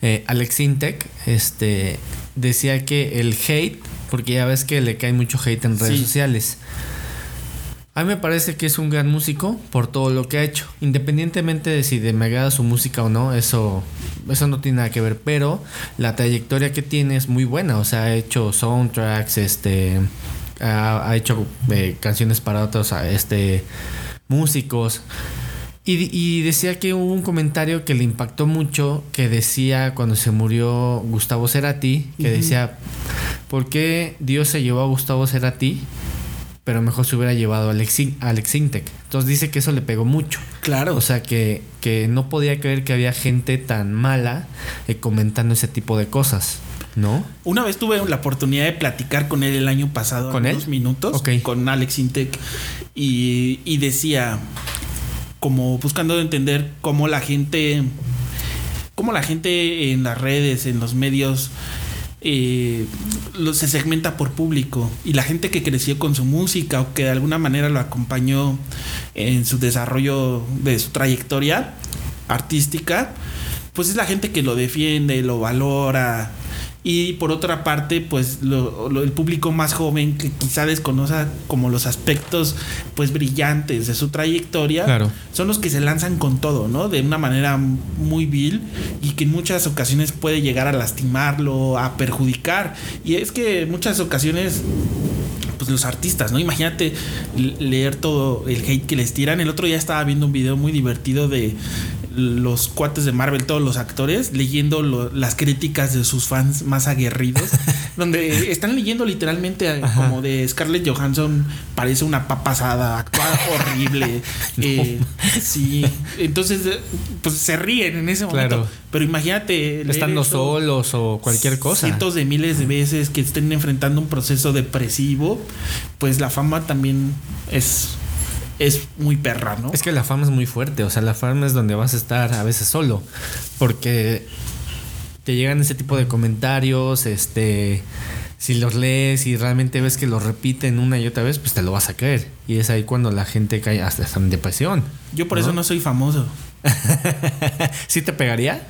eh, Alex Intec este, decía que el hate, porque ya ves que le cae mucho hate en redes Sí. sociales. A mí me parece que es un gran músico por todo lo que ha hecho. Independientemente de si de me agrada su música o no, eso, eso no tiene nada que ver. Pero la trayectoria que tiene es muy buena. O sea, ha hecho soundtracks, este, ha, ha hecho eh, canciones para otros este, músicos. Y, y decía que hubo un comentario que le impactó mucho, que decía cuando se murió Gustavo Cerati, que decía, ¿por qué Dios se llevó a Gustavo Cerati? Pero mejor se hubiera llevado a Alex, In- a Alex Intec. Entonces dice que eso le pegó mucho. Claro. O sea, que, que no podía creer que había gente tan mala eh, comentando ese tipo de cosas, ¿no? Una vez tuve la oportunidad de platicar con él el año pasado, ¿Con él? unos minutos, con Alex Intec, y, y decía, como buscando entender cómo la gente, cómo la gente en las redes, en los medios, eh, lo- se segmenta por público y la gente que creció con su música o que de alguna manera lo acompañó en su desarrollo de su trayectoria artística, pues es la gente que lo defiende, lo valora. Y por otra parte, pues lo- lo- el público más joven que quizá desconozca como los aspectos pues brillantes de su trayectoria, Claro. son los que se lanzan con todo, ¿no? De una manera muy vil y que en muchas ocasiones puede llegar a lastimarlo, a perjudicar. Y es que en muchas ocasiones pues los artistas, ¿no? Imagínate leer todo el hate que les tiran. El otro día estaba viendo un video muy divertido de los cuates de Marvel, todos los actores, leyendo lo- las críticas de sus fans más aguerridos <laughs> donde están leyendo literalmente eh, como de Scarlett Johansson parece una papasada, actúa <laughs> horrible. eh, sí, entonces eh, pues se ríen en ese momento. Claro. Pero imagínate Estando solos o cualquier cosa. cientos de miles de veces que estén enfrentando un proceso depresivo, pues la fama también es es muy perra, ¿no? Es que la fama es muy fuerte, o sea, la fama es donde vas a estar a veces solo, porque te llegan ese tipo de comentarios, este, si los lees y realmente ves que los repiten una y otra vez, pues te lo vas a creer. Y es ahí cuando la gente cae hasta, hasta en depresión. Yo por eso no soy famoso. <laughs> ¿Sí te pegaría?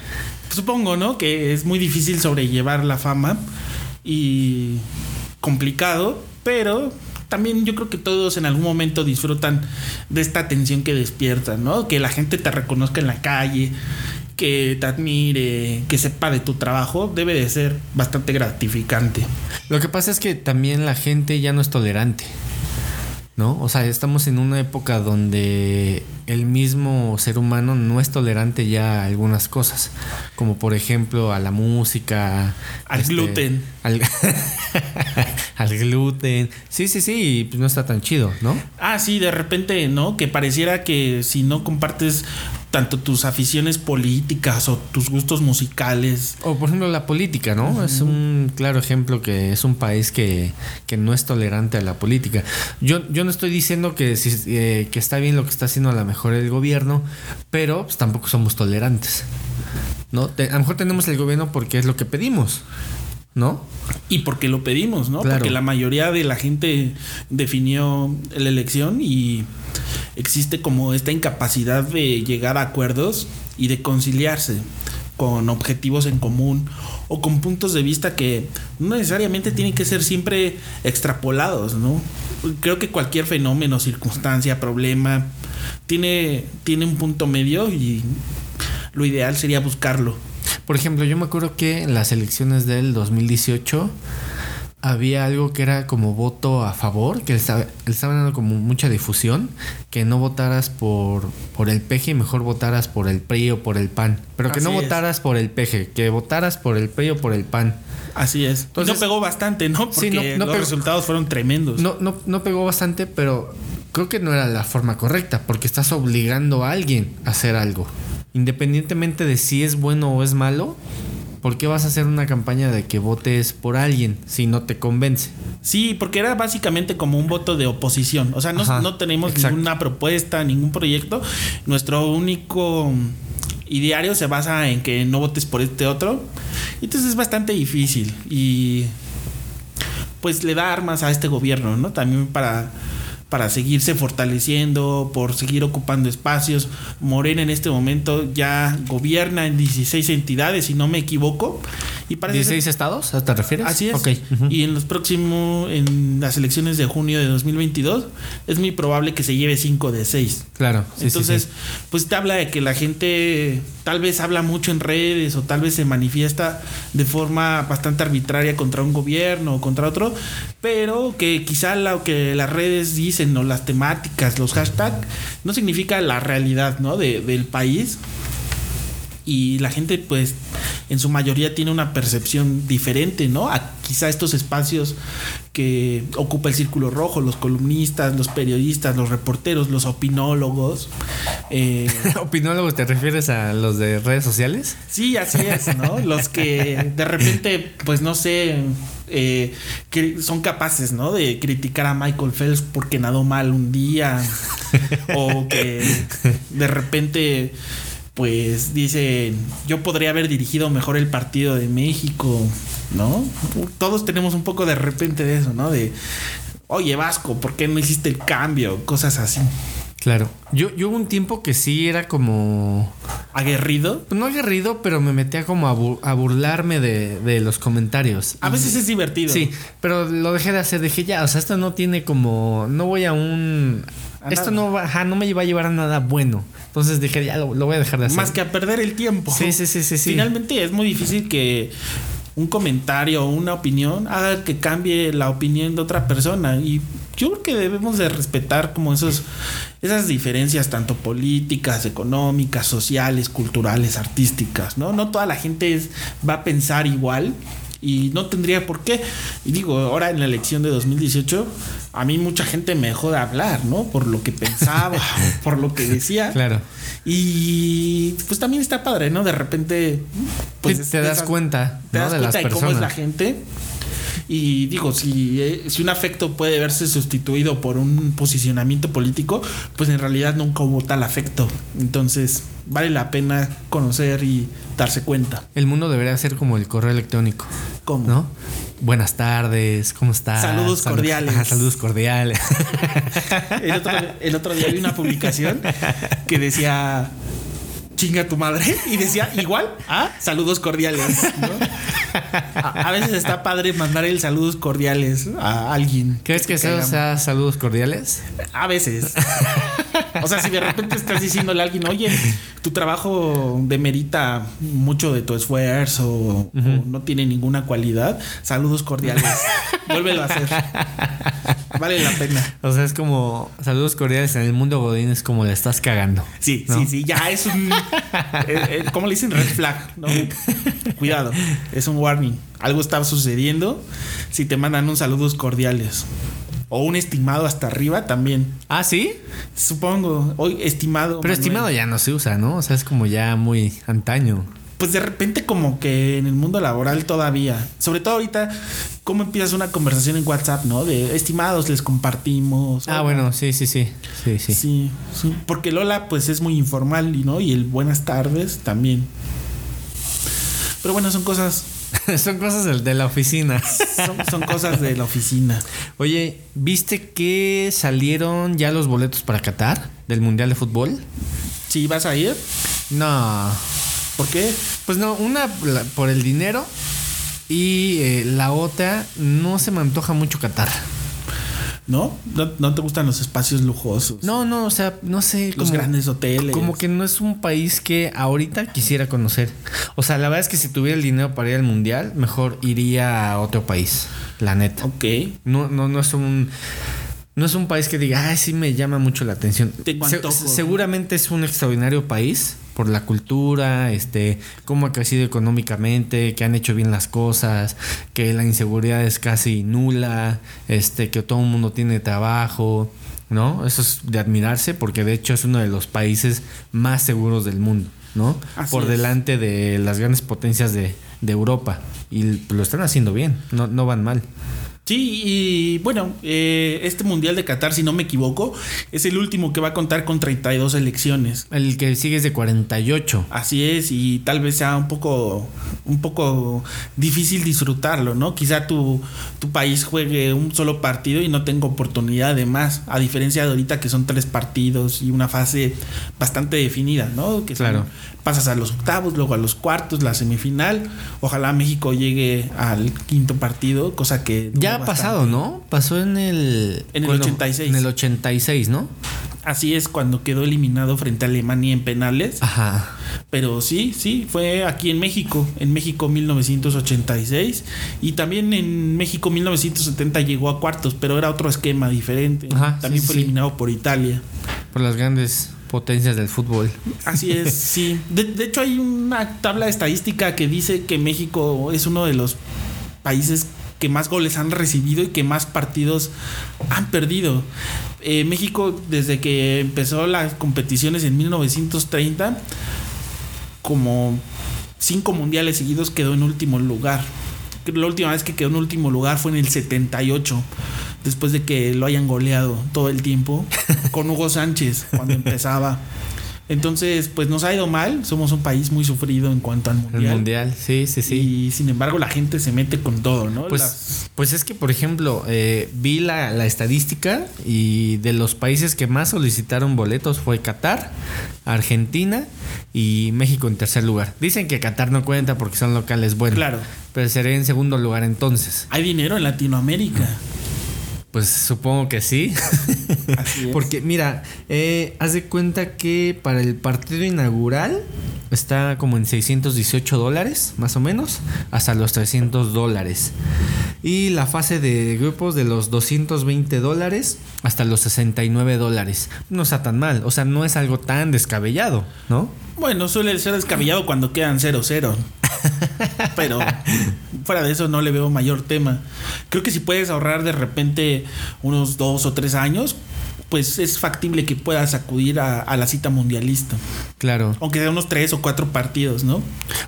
Supongo, ¿no? Que es muy difícil sobrellevar la fama y complicado, pero también yo creo que todos en algún momento disfrutan de esta atención que despierta, ¿no? Que la gente te reconozca en la calle, que te admire, que sepa de tu trabajo, debe de ser bastante gratificante. Lo que pasa es que también la gente ya no es tolerante. ¿No? O sea, estamos en una época donde el mismo ser humano no es tolerante ya a algunas cosas, como por ejemplo a la música, Al gluten. al, <laughs> al gluten. Sí, sí, sí, pues no está tan chido, ¿no? Ah, sí, de repente, ¿no? Que pareciera que si no compartes tanto tus aficiones políticas o tus gustos musicales, O por ejemplo la política, ¿no? Es un claro ejemplo que es un país que, que no es tolerante a la política. Yo, yo no estoy diciendo que, eh, que está bien lo que está haciendo a lo mejor el gobierno, pero pues, tampoco somos tolerantes. ¿No? Te- a lo mejor tenemos el gobierno porque es lo que pedimos, ¿no? y porque lo pedimos, ¿no? Claro. Porque la mayoría de la gente definió la elección y existe como esta incapacidad de llegar a acuerdos y de conciliarse con objetivos en común o con puntos de vista que no necesariamente tienen que ser siempre extrapolados, ¿no? Creo que cualquier fenómeno, circunstancia, problema tiene tiene un punto medio y lo ideal sería buscarlo. Por ejemplo, yo me acuerdo que en las elecciones del 2018 había algo que era como voto a favor, que le estaba, le estaban dando como mucha difusión, que no votaras por, por el peje y mejor votaras por el PRI o por el PAN. Pero que Así no es. votaras por el peje, que votaras por el PRI o por el PAN. Así es. Entonces- no pegó bastante, ¿no? Porque Sí, no- no los pegó. resultados fueron tremendos. No, no, no pegó bastante, pero creo que no era la forma correcta, porque estás obligando a alguien a hacer algo. Independientemente de si es bueno o es malo, ¿por qué vas a hacer una campaña de que votes por alguien si no te convence? Sí, porque era básicamente como un voto de oposición. O sea, no, Ajá, no tenemos exacto. ninguna propuesta, ningún proyecto. Nuestro único ideario se basa en que no votes por este otro. Entonces es bastante difícil. Y pues le da armas a este gobierno, ¿no? También para, para seguirse fortaleciendo, por seguir ocupando espacios. Morena en este momento ya gobierna en 16 entidades, si no me equivoco. Y parece ser- ¿16 estados? ¿Te refieres? Así es. Ok. ujú. Y en los próximos, en las elecciones de junio de 2022, es muy probable que se lleve 5 de 6. Claro. sí, sí, Entonces, sí. pues te habla de que la gente tal vez habla mucho en redes o tal vez se manifiesta de forma bastante arbitraria contra un gobierno o contra otro, pero que quizá lo que las redes dicen o las temáticas, los hashtags, no significa la realidad, ¿no? De- del país y la gente pues en su mayoría tiene una percepción diferente, ¿no? A quizá estos espacios que ocupa el círculo rojo, los columnistas, los periodistas, los reporteros, los opinólogos. eh, <laughs> ¿Opinólogos te refieres a los de redes sociales? sí, así es, ¿no? Los que de repente, pues no sé, eh, que son capaces, ¿no? De criticar a Michael Phelps porque nadó mal un día o que de repente pues dicen, yo podría haber dirigido mejor el partido de México, ¿no? Todos tenemos un poco de repente de eso, ¿no? De, oye Vasco, ¿por qué no hiciste el cambio? Cosas así. Claro. Yo, yo hubo un tiempo que sí era como... Aguerrido. No aguerrido, pero me metía como a, bu- a burlarme de, de los comentarios. A veces es divertido. Sí, pero lo dejé de hacer. Dije, ya, o sea, esto no tiene como. No voy a un. A esto nada. no va, ajá, no me va a llevar a nada bueno. Entonces dije, ya lo, lo voy a dejar de hacer. Más que a perder el tiempo. Sí, sí, sí, sí, sí. Finalmente es muy difícil que un comentario o una opinión haga que cambie la opinión de otra persona. Y yo creo que debemos de respetar como esos, esas diferencias tanto políticas, económicas, sociales, culturales, artísticas, ¿no? No toda la gente es- va a pensar igual. Y no tendría por qué. Y digo, ahora en la elección de 2018, a mí mucha gente me dejó de hablar, ¿no? Por lo que pensaba, <laughs> por lo que decía. Claro. Y pues también está padre, ¿no? De repente. Pues, te, te das esas- cuenta, te ¿no? das de cuenta las de cómo es la gente. Y digo, si, eh, si un afecto puede verse sustituido por un posicionamiento político, pues en realidad nunca hubo tal afecto. Entonces, vale la pena conocer y darse cuenta. El mundo debería ser como el correo electrónico, ¿Cómo? ¿no? Buenas tardes, ¿cómo estás? Saludos Salud- cordiales. Ajá, saludos cordiales. <laughs> El otro, el otro día vi una publicación que decía chinga tu madre <laughs> y decía igual a saludos cordiales. ¿no? A, a veces está padre mandar el saludos cordiales a alguien. ¿Crees que sea saludos cordiales? A veces. <laughs> O sea, si de repente estás diciéndole a alguien, oye, tu trabajo demerita mucho de tu esfuerzo o no tiene ninguna cualidad, saludos cordiales. <laughs> Vuélvelo a hacer. Vale la pena. O sea, es como saludos cordiales en el mundo godín es como le estás cagando. Sí, ¿no? sí, sí, ya es un. <laughs> eh, eh, ¿Cómo le dicen? Red flag. ¿no? Cuidado, es un warning. Algo está sucediendo si te mandan un saludos cordiales. O un estimado hasta arriba también. Ah, ¿sí? Supongo. Hoy estimado. Pero Manuel. estimado ya no se usa, ¿no? O sea, es como ya muy antaño. Pues de repente como que en el mundo laboral todavía. Sobre todo ahorita, ¿cómo empiezas una conversación en WhatsApp, no? De estimados, les compartimos. Ah, Hola. bueno, sí, sí, sí. Sí, sí. Sí, sí. Porque Lola pues es muy informal, ¿no? Y el buenas tardes también. Pero bueno, son cosas, <laughs> Son cosas del- de la oficina. son, son cosas de la oficina. Oye, ¿viste que salieron ya los boletos para Qatar del Mundial de Fútbol? Si vas a ir, No. ¿por qué? Pues no, una por el dinero y eh, la otra no se me antoja mucho Qatar. ¿No? ¿No, no te gustan los espacios lujosos? No, no, o sea, no sé. Los grandes hoteles. Como que no es un país que ahorita quisiera conocer. O sea, la verdad es que si tuviera el dinero para ir al mundial, mejor iría a otro país. La neta. Ok. No, no, no es un. No es un país que diga, ay, sí me llama mucho la atención. Se- seguramente es un extraordinario país por la cultura, este, cómo ha crecido económicamente, que han hecho bien las cosas, que la inseguridad es casi nula, este, que todo el mundo tiene trabajo, ¿no? Eso es de admirarse porque de hecho es uno de los países más seguros del mundo, ¿no? Así por es. delante de las grandes potencias de, de Europa. Y lo están haciendo bien, no, no van mal. Sí, y bueno, eh, este Mundial de Qatar, si no me equivoco, es el último que va a contar con 32 elecciones. El que sigue es de 48. Así es, y tal vez sea un poco, un poco difícil disfrutarlo, ¿no? Quizá tu, tu país juegue un solo partido y no tenga oportunidad de más, a diferencia de ahorita que son tres partidos y una fase bastante definida, ¿no? Que son- Claro. pasas a los octavos, luego a los cuartos, la semifinal. Ojalá México llegue al quinto partido, cosa que... Ya ha pasado. ¿no? Pasó en el... En el cuando- 86. En el 86, ¿no? Así es cuando quedó eliminado frente a Alemania en penales. Ajá. Pero sí, sí, fue aquí en México, en México 1986 y también en México 1970 llegó a cuartos, pero era otro esquema diferente. Ajá, también sí, fue sí. eliminado por Italia. Por las grandes potencias del fútbol. Así es, <laughs> sí. De, de hecho hay una tabla estadística que dice que México es uno de los países que más goles han recibido y que más partidos han perdido. Eh, México, desde que empezó las competiciones en 1930, como cinco mundiales seguidos quedó en último lugar. La última vez que quedó en último lugar fue en el 78, después de que lo hayan goleado todo el tiempo con Hugo Sánchez cuando empezaba. <laughs> Entonces, pues nos ha ido mal, somos un país muy sufrido en cuanto al El mundial. mundial, sí, sí, sí. Y sin embargo la gente se mete con todo, ¿no? Pues, Las- pues es que, por ejemplo, eh, vi la, la estadística y de los países que más solicitaron boletos fue Qatar, Argentina y México en tercer lugar. Dicen que Qatar no cuenta porque son locales buenos. Claro. Pero sería en segundo lugar entonces. hay dinero en Latinoamérica. Pues supongo que sí. <laughs> Así es. Porque mira, eh, haz de cuenta que para el partido inaugural está como en 618 dólares, más o menos, hasta los 300 dólares. Y la fase de grupos de los 220 dólares hasta los 69 dólares. No está tan mal, o sea, no es algo tan descabellado, ¿no? Bueno, suele ser descabellado cuando quedan 0-0. <laughs> Pero fuera de eso no le veo mayor tema. Creo que si puedes ahorrar de repente unos dos o tres años, pues es factible que puedas acudir a, a la cita mundialista. Claro. Aunque sea unos tres o cuatro partidos, ¿no?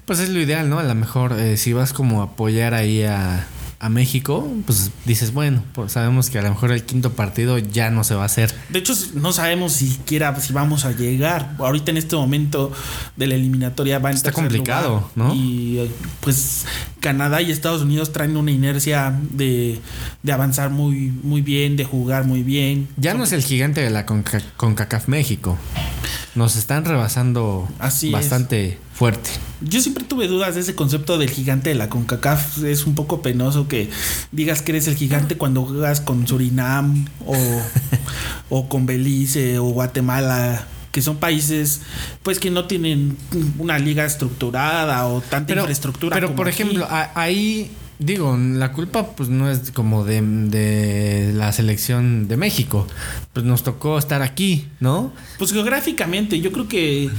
Pues es lo ideal, ¿no? A lo mejor eh, si vas como a apoyar ahí a, a México, pues dices, bueno, pues sabemos que a lo mejor el quinto partido ya no se va a hacer. De hecho, no sabemos siquiera si vamos a llegar. Ahorita en este momento de la eliminatoria va en Está complicado, lugar. ¿no? Y pues Canadá y Estados Unidos traen una inercia de, de avanzar muy, muy bien, de jugar muy bien. Ya no es el gigante de la Conca- CONCACAF México. Nos están rebasando Así es. Fuerte. Yo siempre tuve dudas de ese concepto del gigante de la CONCACAF. Es un poco penoso que digas que eres el gigante cuando juegas con Surinam o, <laughs> o con Belice o Guatemala. Que son países pues que no tienen una liga estructurada o tanta infraestructura. pero como por ejemplo, ahí digo, la culpa pues no es como de, de la selección de México. Pues nos tocó estar aquí, ¿no? Pues geográficamente, yo creo que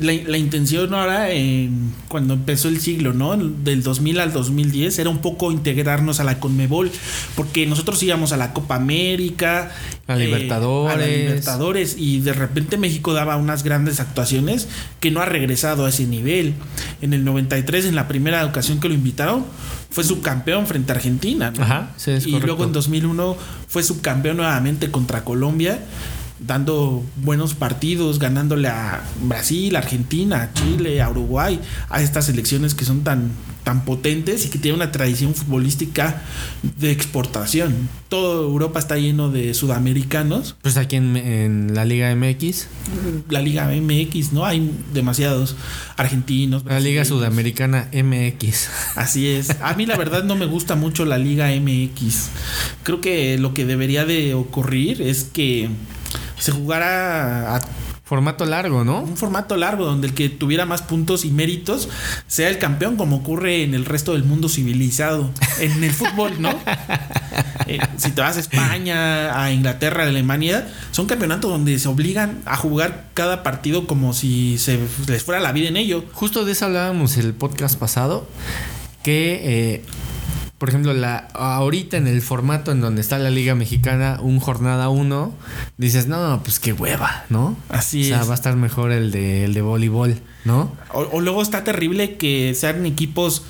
la, la intención ahora, en, cuando empezó el siglo, ¿no? Del 2000 al 2010, era un poco integrarnos a la Conmebol, porque nosotros íbamos a la Copa América, A Libertadores. a la Libertadores, y de repente México daba unas grandes actuaciones que no ha regresado a ese nivel. En el 93, en la primera ocasión que lo invitaron, fue subcampeón frente a Argentina, ¿no? Ajá, sí, es y correcto. luego en 2001 fue subcampeón nuevamente contra Colombia, dando buenos partidos, ganándole a Brasil, Argentina, a Chile, a Uruguay, a estas selecciones que son tan, tan potentes y que tienen una tradición futbolística de exportación. Toda Europa está lleno de sudamericanos. Pues aquí en, en la Liga MX, La Liga MX, ¿no? Hay demasiados argentinos. la Liga. Sudamericana MX. Así es. A mí la verdad no me gusta mucho la Liga MX. Creo que lo que debería de ocurrir es que se jugara a Formato largo, ¿no? un formato largo donde el que tuviera más puntos y méritos sea el campeón como ocurre en el resto del mundo civilizado. En el fútbol, ¿no? <laughs> Eh, si te vas a España, a Inglaterra, a Alemania, son campeonatos donde se obligan a jugar cada partido como si se les fuera la vida en ello. Justo de eso hablábamos el podcast pasado, que eh, por ejemplo, la ahorita en el formato en donde está la Liga Mexicana, un jornada uno, dices, no, pues qué hueva, ¿no? Así o sea, es. va a estar mejor el de, el de voleibol, ¿no? O, o luego está terrible que sean equipos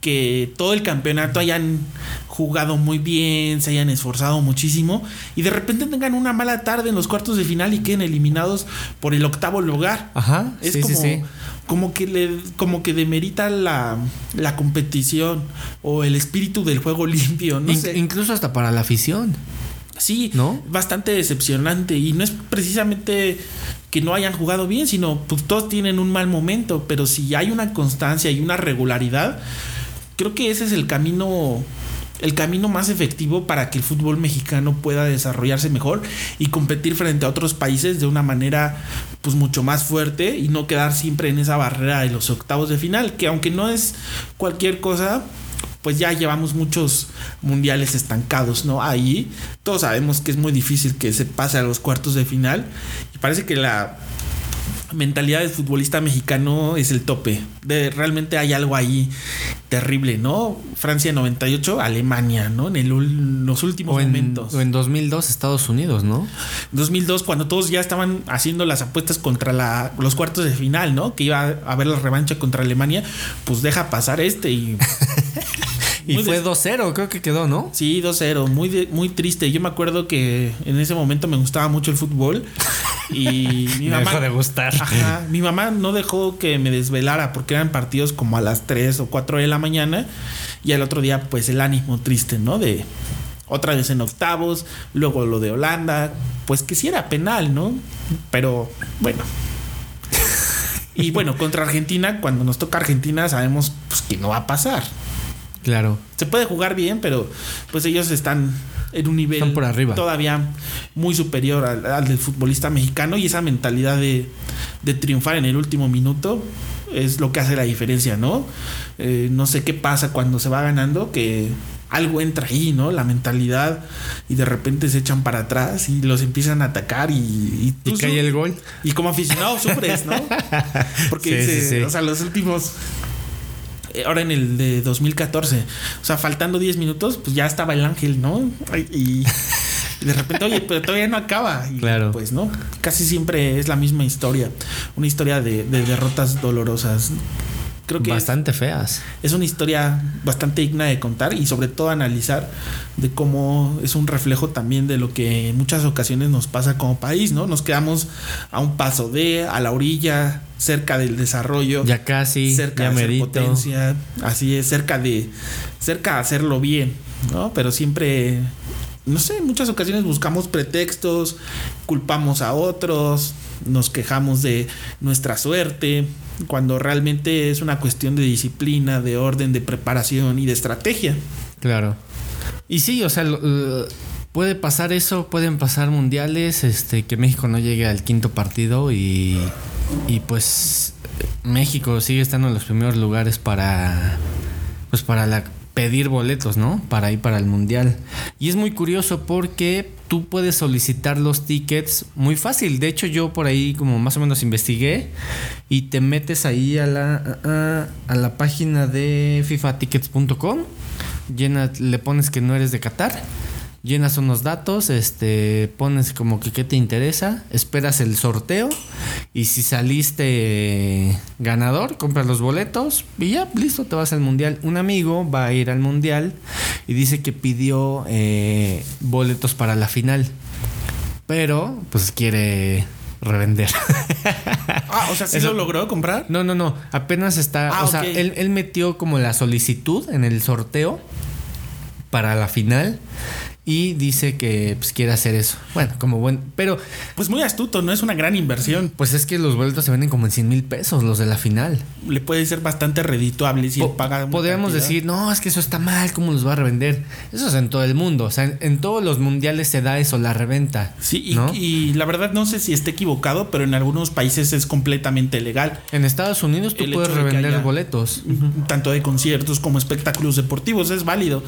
que todo el campeonato hayan jugado muy bien, se hayan esforzado muchísimo y de repente tengan una mala tarde en los cuartos de final y queden eliminados por el octavo lugar. Ajá, Es sí, como, sí, sí. Como que le, como que demerita la, la competición o el espíritu del juego <laughs> limpio, no In- sé. Incluso hasta para la afición. Sí, ¿No? bastante decepcionante. Y no es precisamente que no hayan jugado bien, sino pues todos tienen un mal momento. Pero si hay una constancia y una regularidad, creo que ese es el camino. El camino más efectivo para que el fútbol mexicano pueda desarrollarse mejor y competir frente a otros países de una manera pues mucho más fuerte y no quedar siempre en esa barrera de los octavos de final, que aunque no es cualquier cosa, pues ya llevamos muchos mundiales estancados, ¿no? Ahí todos sabemos que es muy difícil que se pase a los cuartos de final y parece que la mentalidad del futbolista mexicano es el tope. De, realmente hay algo ahí terrible, ¿no? Francia 98, Alemania, ¿no? En el los últimos O en, momentos. o en 2002 Estados Unidos, ¿no? 2002, cuando todos ya estaban haciendo las apuestas contra la, los cuartos de final, ¿no? Que iba a haber la revancha contra Alemania, pues deja pasar este y... <laughs> Y Muy fue des- 2-0, creo que quedó, ¿no? Sí, 2-0, muy, de- muy triste. Yo me acuerdo que en ese momento me gustaba mucho el fútbol y <laughs> mi Me mamá... dejó de gustar. Ajá, <laughs> mi mamá no dejó que me desvelara porque eran partidos como a las 3 o 4 de la mañana y al otro día pues el ánimo triste, ¿no? De otra vez en octavos, luego lo de Holanda, pues que sí era penal, ¿no? Pero bueno. <laughs> Y bueno, contra Argentina, cuando nos toca Argentina sabemos pues, que no va a pasar. Claro. Se puede jugar bien, pero pues ellos están en un nivel Están por arriba. todavía muy superior al, al del futbolista mexicano y esa mentalidad de, de triunfar en el último minuto es lo que hace la diferencia, ¿no? Eh, no sé qué pasa cuando se va ganando, que algo entra ahí, ¿no? La mentalidad y de repente se echan para atrás y los empiezan a atacar y... Y, Y cae el gol. y como aficionado sufres, ¿no? <laughs> Porque Sí, se- sí, sí. o sea, los últimos ahora en el de 2014. O sea, faltando 10 minutos, pues ya estaba el ángel, ¿no? Y, <laughs> de repente, oye, pero todavía no acaba. Y Claro. Pues no, casi siempre es la misma historia. Una historia de, de derrotas dolorosas. Creo que es- Bastante feas. es una historia bastante digna de contar y sobre todo analizar de cómo es un reflejo también de lo que en muchas ocasiones nos pasa como país, ¿no? Nos quedamos a un paso de, a la orilla, cerca del desarrollo, Ya casi, cerca ya de ser potencia, así es, cerca de, cerca de hacerlo bien, ¿no? Pero siempre, no sé, en muchas ocasiones buscamos pretextos, culpamos a otros, nos quejamos de nuestra suerte, cuando realmente es una cuestión de disciplina, de orden, de preparación y de estrategia. Claro. Y sí, o sea, lo- puede pasar eso, pueden pasar mundiales, este, que México no llegue al quinto partido y, y pues México sigue estando en los primeros lugares para, pues para la, pedir boletos, ¿no? Para ir para el mundial. Y es muy curioso porque tú puedes solicitar los tickets muy fácil. De hecho, yo por ahí como más o menos investigué y te metes ahí a la, a, a la página de fifatickets.com llena, le pones que no eres de Qatar, llenas unos datos, este, pones como que qué te interesa, esperas el sorteo y si saliste ganador, compras los boletos y ya, listo, te vas al mundial. Un amigo va a ir al mundial y dice que pidió eh, boletos para la final, pero pues quiere revender. <laughs> Ah, o sea, ¿sí Eso- lo logró comprar? No, no, no. Apenas está. Ah, o sea, él metió como la solicitud en el sorteo para la final. Y dice que pues, quiere hacer eso. Bueno, como buen. Pero, Pues muy astuto, no es una gran inversión. pues es que los boletos se venden como en 100 mil pesos, los de la final. Le puede ser bastante redituable si paga. Podríamos cantidad. decir, no, es que eso está mal, ¿cómo los va a revender? Eso es en todo el mundo. O sea, en, en todos los mundiales se da eso, la reventa. Sí, y, ¿no? y la verdad no sé si esté equivocado, pero en algunos países es completamente legal. En Estados Unidos tú El puedes revender boletos. Tanto de conciertos como espectáculos deportivos, es válido.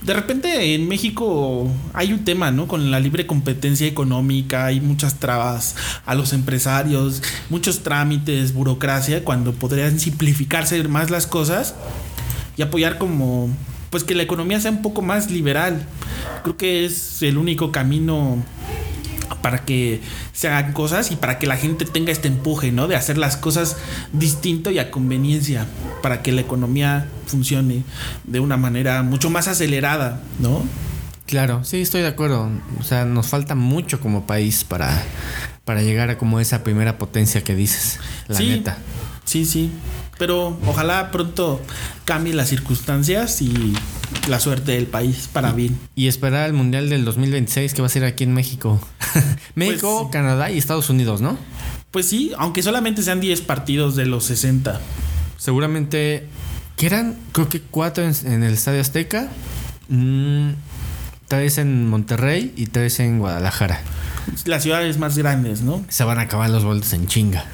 De repente en México hay un tema, ¿no? Con la libre competencia económica, hay muchas trabas a los empresarios, muchos trámites, burocracia, cuando podrían simplificarse más las cosas y apoyar como, pues que la economía sea un poco más liberal. Creo que es el único camino para que se hagan cosas y para que la gente tenga este empuje, ¿no? De hacer las cosas distinto y a conveniencia, para que la economía funcione de una manera mucho más acelerada, ¿no? Claro, sí, estoy de acuerdo. O sea, nos falta mucho como país para, para llegar a como esa primera potencia que dices. La sí, neta. Sí, sí. Pero ojalá pronto cambien las circunstancias y la suerte del país para bien. Y esperar el Mundial del 2026 que va a ser aquí en México. <laughs> México, Pues- Canadá y Estados Unidos, ¿no? Pues sí, aunque solamente sean 10 partidos de los 60. Seguramente que eran, creo que cuatro en, en el Estadio Azteca, mm, tres en Monterrey y tres en Guadalajara. Las ciudades más grandes, ¿no? Se van a acabar los boletos en chinga.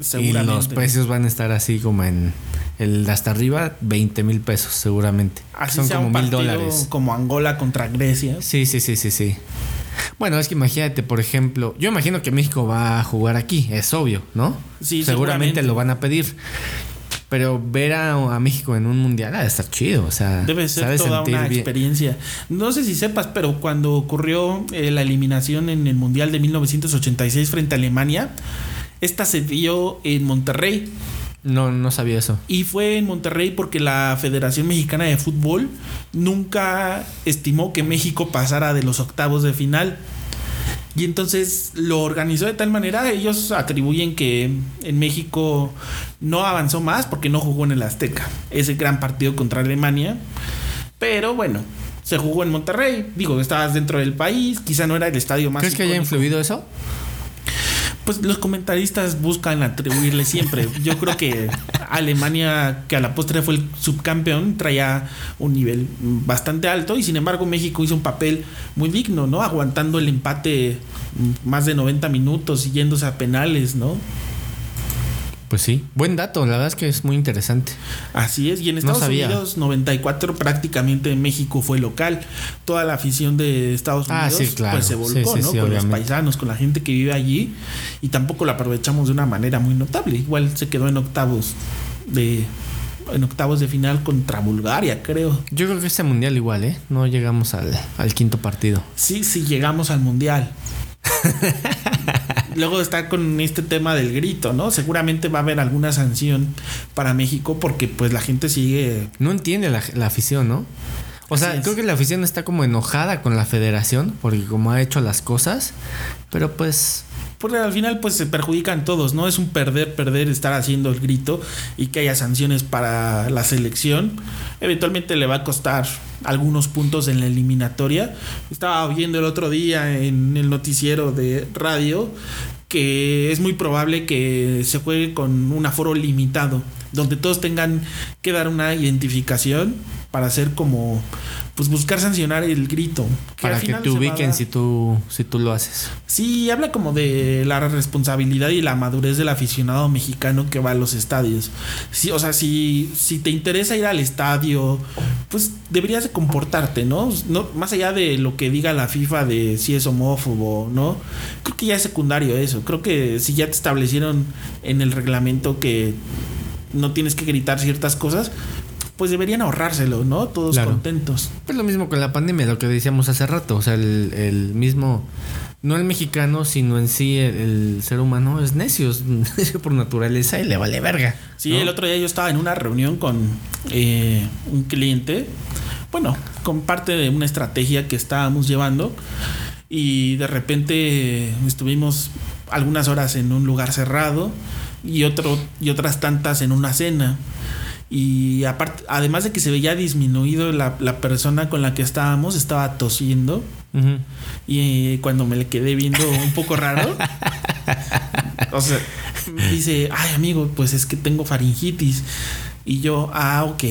Y Seguramente. los precios van a estar así como en el de hasta arriba, 20 mil pesos seguramente. Así Son sea como mil dólares. como Angola contra Grecia. Sí, sí, sí, sí, sí. Bueno, es que imagínate, por ejemplo, yo imagino que México va a jugar aquí, es obvio, ¿no? Sí, seguramente seguramente. lo van a pedir. Pero ver a, a México en un mundial ha de estar chido, o sea, Debe ser toda una bien. experiencia. No sé si sepas, pero cuando ocurrió eh, la eliminación en el Mundial de 1986 frente a Alemania, esta se dio en Monterrey. No, no sabía eso. Y fue en Monterrey porque la Federación Mexicana de Fútbol nunca estimó que México pasara de los octavos de final. Y entonces lo organizó de tal manera, ellos atribuyen que en México no avanzó más porque no jugó en el Azteca, ese gran partido contra Alemania. Pero bueno, se jugó en Monterrey, digo, estabas dentro del país, quizá no era el estadio más... ¿Crees que haya influido eso? Pues los comentaristas buscan atribuirle siempre. Yo creo que Alemania, que a la postre fue el subcampeón, traía un nivel bastante alto y sin embargo México hizo un papel muy digno, ¿no? Aguantando el empate más de 90 minutos y yéndose a penales, ¿no? Pues sí. Buen dato, la verdad es que es muy interesante. Así es, y en No Estados sabía. Unidos 94 prácticamente México fue local. Toda la afición de Estados Ah, Unidos sí, claro. pues se volcó, Sí, sí, ¿no? con obviamente. los paisanos, con la gente que vive allí y tampoco la aprovechamos de una manera muy notable. Igual se quedó en octavos de en octavos de final contra Bulgaria, creo. Yo creo que este mundial igual, ¿eh? No llegamos al, al quinto partido. Sí, sí, llegamos al mundial. <laughs> Luego está con este tema del grito, ¿no? Seguramente va a haber alguna sanción para México porque pues la gente sigue... No entiende la, la afición, ¿no? O sea, creo que la afición está como enojada con la federación porque como ha hecho las cosas, pero pues Porque al final pues se perjudican todos, ¿no? Es un perder, perder estar haciendo el grito y que haya sanciones para la selección. Eventualmente le va a costar algunos puntos en la eliminatoria. Estaba viendo el otro día en el noticiero de radio que es muy probable que se juegue con un aforo limitado, donde todos tengan que dar una identificación para hacer como pues buscar sancionar el grito. para que te ubiquen si tú si tú lo haces. Sí, habla como de la responsabilidad y la madurez del aficionado mexicano que va a los estadios. Sí, o sea, si, si te interesa ir al estadio, pues deberías de comportarte, ¿no? no más allá de lo que diga la FIFA de si es homófobo, ¿no? Creo que ya es secundario eso. Creo que si ya te establecieron en el reglamento que no tienes que gritar ciertas cosas, pues deberían ahorrárselo, ¿no? Todos Claro. contentos. Pues lo mismo con la pandemia, lo que decíamos hace rato, o sea, el, el mismo no el mexicano, sino en sí el, el ser humano es necio, es <laughs> necio por naturaleza y le vale verga. Sí, ¿no? el otro día yo estaba en una reunión con eh, un cliente, bueno, con parte de una estrategia que estábamos llevando y de repente estuvimos algunas horas en un lugar cerrado y otro y otras tantas en una cena. Y aparte, además de que se veía disminuido la, la persona con la que estábamos, estaba tosiendo. Y eh, cuando me le quedé viendo un poco raro, o sea, dice, ay amigo, pues es que tengo faringitis. Y yo, ah, ok.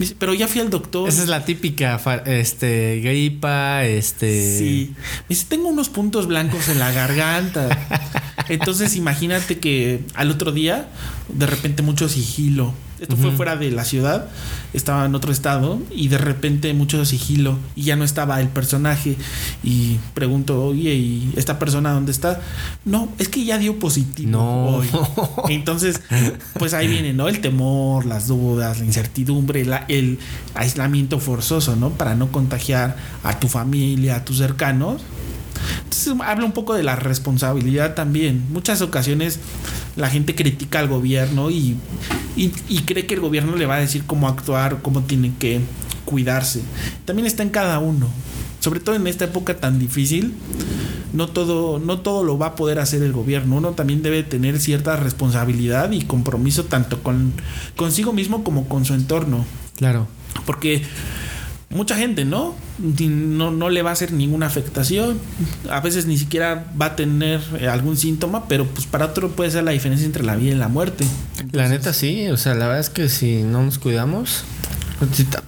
Dice, pero ya fui al doctor. Esa es la típica este gripa, este Sí. Me dice, tengo unos puntos blancos en la garganta. <laughs> Entonces imagínate que al otro día, de repente mucho sigilo. Esto fue fuera de la ciudad, estaba en otro estado y de repente mucho sigilo y ya no estaba el personaje. Y pregunto, oye, ¿y esta persona dónde está? No, es que ya dio positivo No. hoy. <laughs> Entonces, pues ahí viene, ¿no? El temor, las dudas, la incertidumbre, la- el aislamiento forzoso, ¿no? Para no contagiar a tu familia, a tus cercanos. Entonces habla un poco de la responsabilidad también. Muchas ocasiones la gente critica al gobierno y, y, y cree que el gobierno le va a decir cómo actuar, cómo tiene que cuidarse. También está en cada uno. Sobre todo en esta época tan difícil, no todo, no todo lo va a poder hacer el gobierno. Uno también debe tener cierta responsabilidad y compromiso tanto con consigo mismo como con su entorno. Claro. Porque mucha gente, ¿no? No, no le va a hacer ninguna afectación. A veces ni siquiera va a tener eh, algún síntoma, pero pues para otro puede ser la diferencia entre la vida y la muerte. La neta sí, o sea, la verdad es que si no nos cuidamos,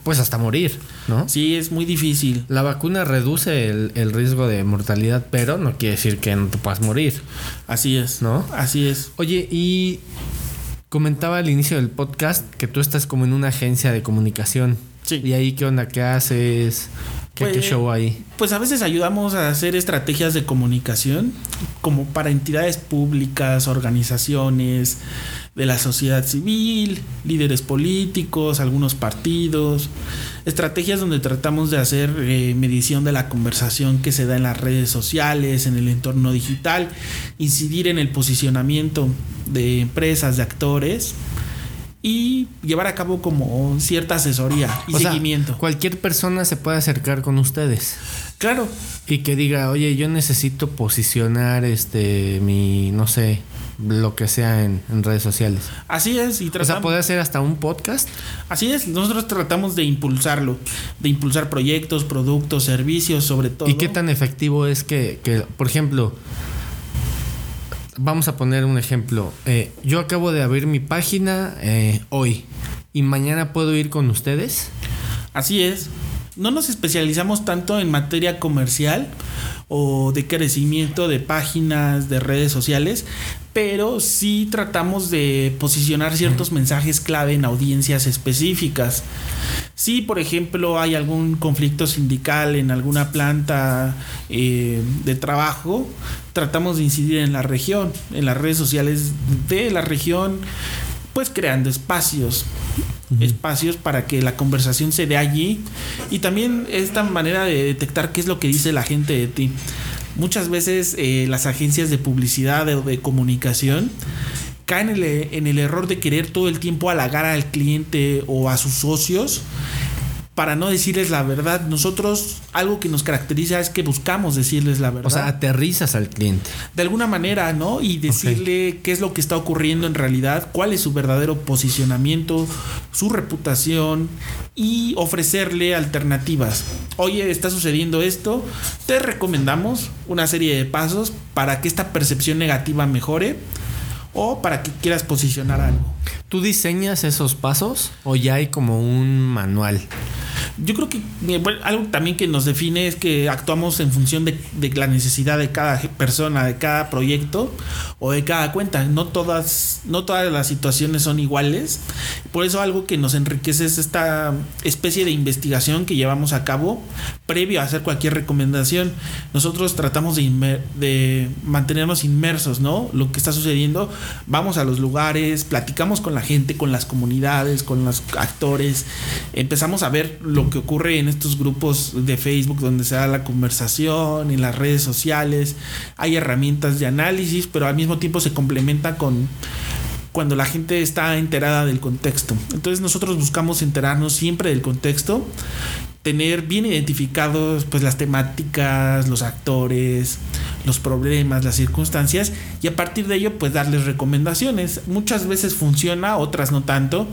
pues hasta morir, ¿no? Sí, es muy difícil. La vacuna reduce el, el riesgo de mortalidad, pero no quiere decir que no te puedas morir. Así es. ¿No? Así es. Oye, y comentaba al inicio del podcast que tú estás como en una agencia de comunicación. Sí. ¿Y ahí qué onda? ¿Qué haces? ¿Qué, qué Pues, show hay? Pues a veces ayudamos a hacer estrategias de comunicación como para entidades públicas, organizaciones de la sociedad civil, líderes políticos, algunos partidos, estrategias donde tratamos de hacer eh, medición de la conversación que se da en las redes sociales, en el entorno digital, incidir en el posicionamiento de empresas, de actores y llevar a cabo como cierta asesoría y O sea, seguimiento. cualquier persona se puede acercar con ustedes claro, y que diga, oye, yo necesito posicionar este mi, no sé, lo que sea en, en redes sociales. así es. Y O sea, tratamos, puede hacer hasta un podcast. Así es, nosotros tratamos de impulsarlo, de impulsar proyectos, productos, servicios, sobre todo. ¿Y qué tan efectivo es que, que, por ejemplo, vamos a poner un ejemplo. Eh, yo acabo de abrir mi página eh, hoy y mañana puedo ir con ustedes. Así es. No nos especializamos tanto en materia comercial o de crecimiento de páginas, de redes sociales, pero sí tratamos de posicionar ciertos mensajes clave en audiencias específicas. Si, por ejemplo, hay algún conflicto sindical en alguna planta eh, de trabajo, tratamos de incidir en la región, en las redes sociales de la región pues creando espacios espacios para que la conversación se dé allí y también esta manera de detectar qué es lo que dice la gente de ti. Muchas veces eh, las agencias de publicidad o de comunicación caen en el, en el error de querer todo el tiempo halagar al cliente o a sus socios para no decirles la verdad. Nosotros algo que nos caracteriza es que buscamos decirles la verdad. O sea, aterrizas al cliente. De alguna manera, ¿no? Y decirle qué es lo que está ocurriendo en realidad, cuál es su verdadero posicionamiento, su reputación y ofrecerle alternativas. Oye, está sucediendo esto, te recomendamos una serie de pasos para que esta percepción negativa mejore o para que quieras posicionar algo. ¿Tú diseñas esos pasos o ya hay como un manual? Yo creo que eh, algo también que nos define es que actuamos en función de, la necesidad de cada persona, de cada proyecto o de cada cuenta. No todas, no todas las situaciones son iguales. Por eso algo que nos enriquece es esta especie de investigación que llevamos a cabo previo a hacer cualquier recomendación. Nosotros tratamos de, de mantenernos inmersos, ¿no? Lo que está sucediendo. Vamos a los lugares, platicamos con la gente, con las comunidades, con los actores. Empezamos a ver lo que ocurre en estos grupos de Facebook donde se da la conversación, en las redes sociales, hay herramientas de análisis, pero al mismo tiempo se complementa con cuando la gente está enterada del contexto. Entonces nosotros buscamos enterarnos siempre del contexto, tener bien identificados pues las temáticas, los actores, los problemas, las circunstancias y a partir de ello pues darles recomendaciones. Muchas veces funciona, otras no tanto.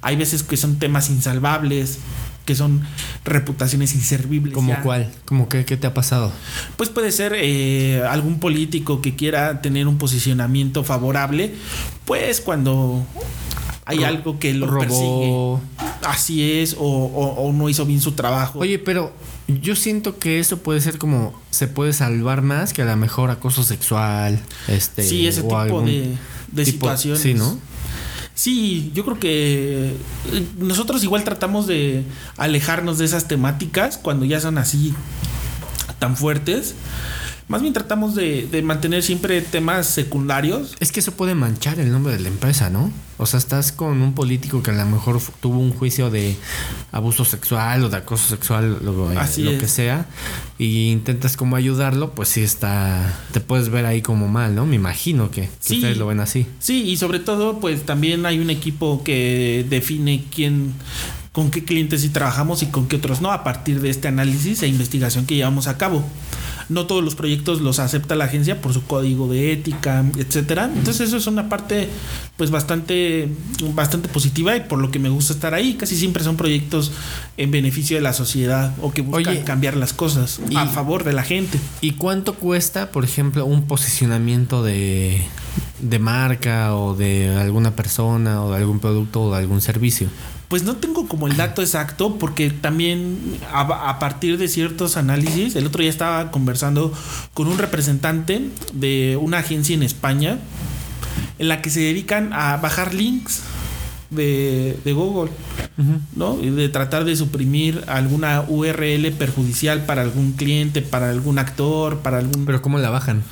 Hay veces que son temas insalvables, que son reputaciones inservibles. ¿Como cuál? ¿Cómo qué, qué te ha pasado? Pues puede ser eh, algún político que quiera tener un posicionamiento favorable, pues cuando hay algo que lo robó. persigue. Así es, o, o, no hizo bien su trabajo. Oye, pero yo siento que eso puede ser como se puede salvar más que a lo mejor acoso sexual, este, sí, ese tipo de, de situaciones. Sí, ¿no? Sí, yo creo que eh, nosotros igual tratamos de alejarnos de esas temáticas cuando ya son así tan fuertes. Más bien tratamos de, mantener siempre temas secundarios. Es que eso puede manchar el nombre de la empresa, ¿no? O sea, estás con un político que a lo mejor tuvo un juicio de abuso sexual o de acoso sexual, lo, lo que sea, y intentas como ayudarlo, pues sí está, te puedes ver ahí como mal, ¿no? Me imagino que, ustedes lo ven así. Sí, y sobre todo, pues también hay un equipo que define quién con qué clientes sí trabajamos y con qué otros no, a partir de este análisis e investigación que llevamos a cabo no todos los proyectos los acepta la agencia por su código de ética, etcétera. Entonces eso es una parte pues bastante bastante positiva y por lo que me gusta estar ahí, casi siempre son proyectos en beneficio de la sociedad o que buscan cambiar las cosas a favor de la gente. ¿Y cuánto cuesta, por ejemplo, un posicionamiento de de marca o de alguna persona o de algún producto o de algún servicio? Pues no tengo como el dato exacto porque también a, partir de ciertos análisis, el otro día estaba conversando con un representante de una agencia en España en la que se dedican a bajar links de, de Google, ¿no? Y de tratar de suprimir alguna URL perjudicial para algún cliente, para algún actor, para algún... Pero ¿cómo la bajan?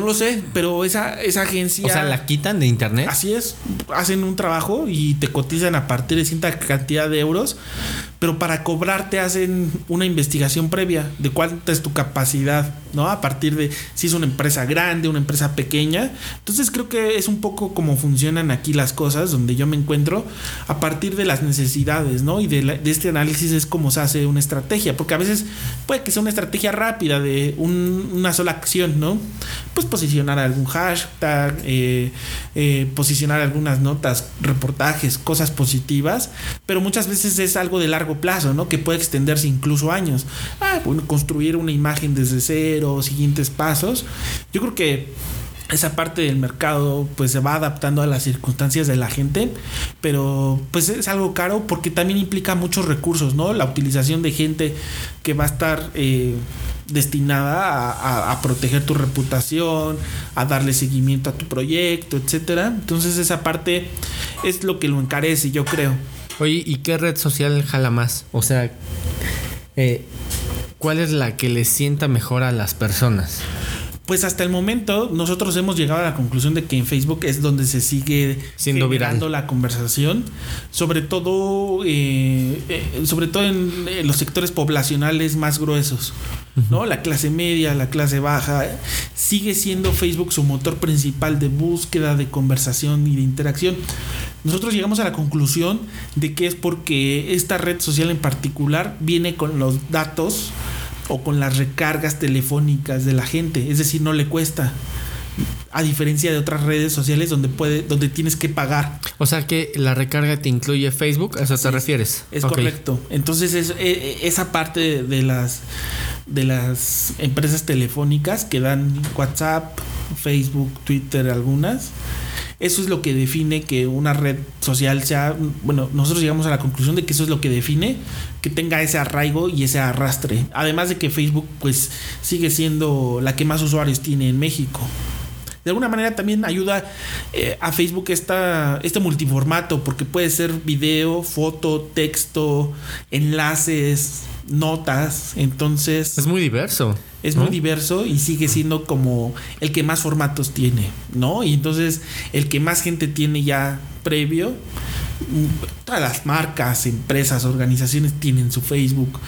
No lo sé, pero esa, esa agencia... O sea, la quitan de internet. Así es, hacen un trabajo y te cotizan a partir de cierta cantidad de euros, pero para cobrarte hacen una investigación previa de cuánta es tu capacidad, ¿no? A partir de si es una empresa grande, una empresa pequeña. Entonces creo que es un poco como funcionan aquí las cosas, donde yo me encuentro, a partir de las necesidades, ¿no? Y de, este análisis es como se hace una estrategia, porque a veces puede que sea una estrategia rápida de una sola acción, ¿no? Pues posicionar algún hashtag, eh, eh, posicionar algunas notas, reportajes, cosas positivas, pero muchas veces es algo de largo plazo, ¿no? Que puede extenderse incluso años. Ah, bueno, construir una imagen desde cero, siguientes pasos. Yo creo que esa parte del mercado pues se va adaptando a las circunstancias de la gente, pero pues es algo caro porque también implica muchos recursos, ¿no? La utilización de gente que va a estar eh, destinada a, proteger tu reputación, a darle seguimiento a tu proyecto, etcétera. Entonces esa parte es lo que lo encarece, yo creo. Oye, ¿y qué red social jala más? O sea, eh, ¿cuál es la que le sienta mejor a las personas? Pues hasta el momento nosotros hemos llegado a la conclusión de que en Facebook es donde se sigue Siendo la conversación, sobre todo, eh, eh, sobre todo en, eh, los sectores poblacionales más gruesos, ¿no? La clase media, la clase baja, eh, sigue siendo Facebook su motor principal de búsqueda, de conversación y de interacción. Nosotros llegamos a la conclusión de que es porque esta red social en particular viene con los datos o con las recargas telefónicas de la gente, es decir, no le cuesta. A diferencia de otras redes sociales donde puede, donde tienes que pagar. O sea que la recarga te incluye Facebook, ¿a eso te refieres? Es correcto. Entonces es, eh, esa parte de las de las empresas telefónicas que dan WhatsApp, Facebook, Twitter, algunas. Eso es lo que define que una red social sea, bueno, nosotros llegamos a la conclusión de que eso es lo que define que tenga ese arraigo y ese arrastre. Además de que Facebook pues sigue siendo la que más usuarios tiene en México. De alguna manera también ayuda eh, a Facebook esta, este multiformato, porque puede ser video, foto, texto, enlaces, notas. Entonces Es muy diverso. Es ¿no? muy diverso y sigue siendo como el que más formatos tiene, ¿no? Y entonces el que más gente tiene ya previo. Todas las marcas, empresas, organizaciones tienen su Facebook,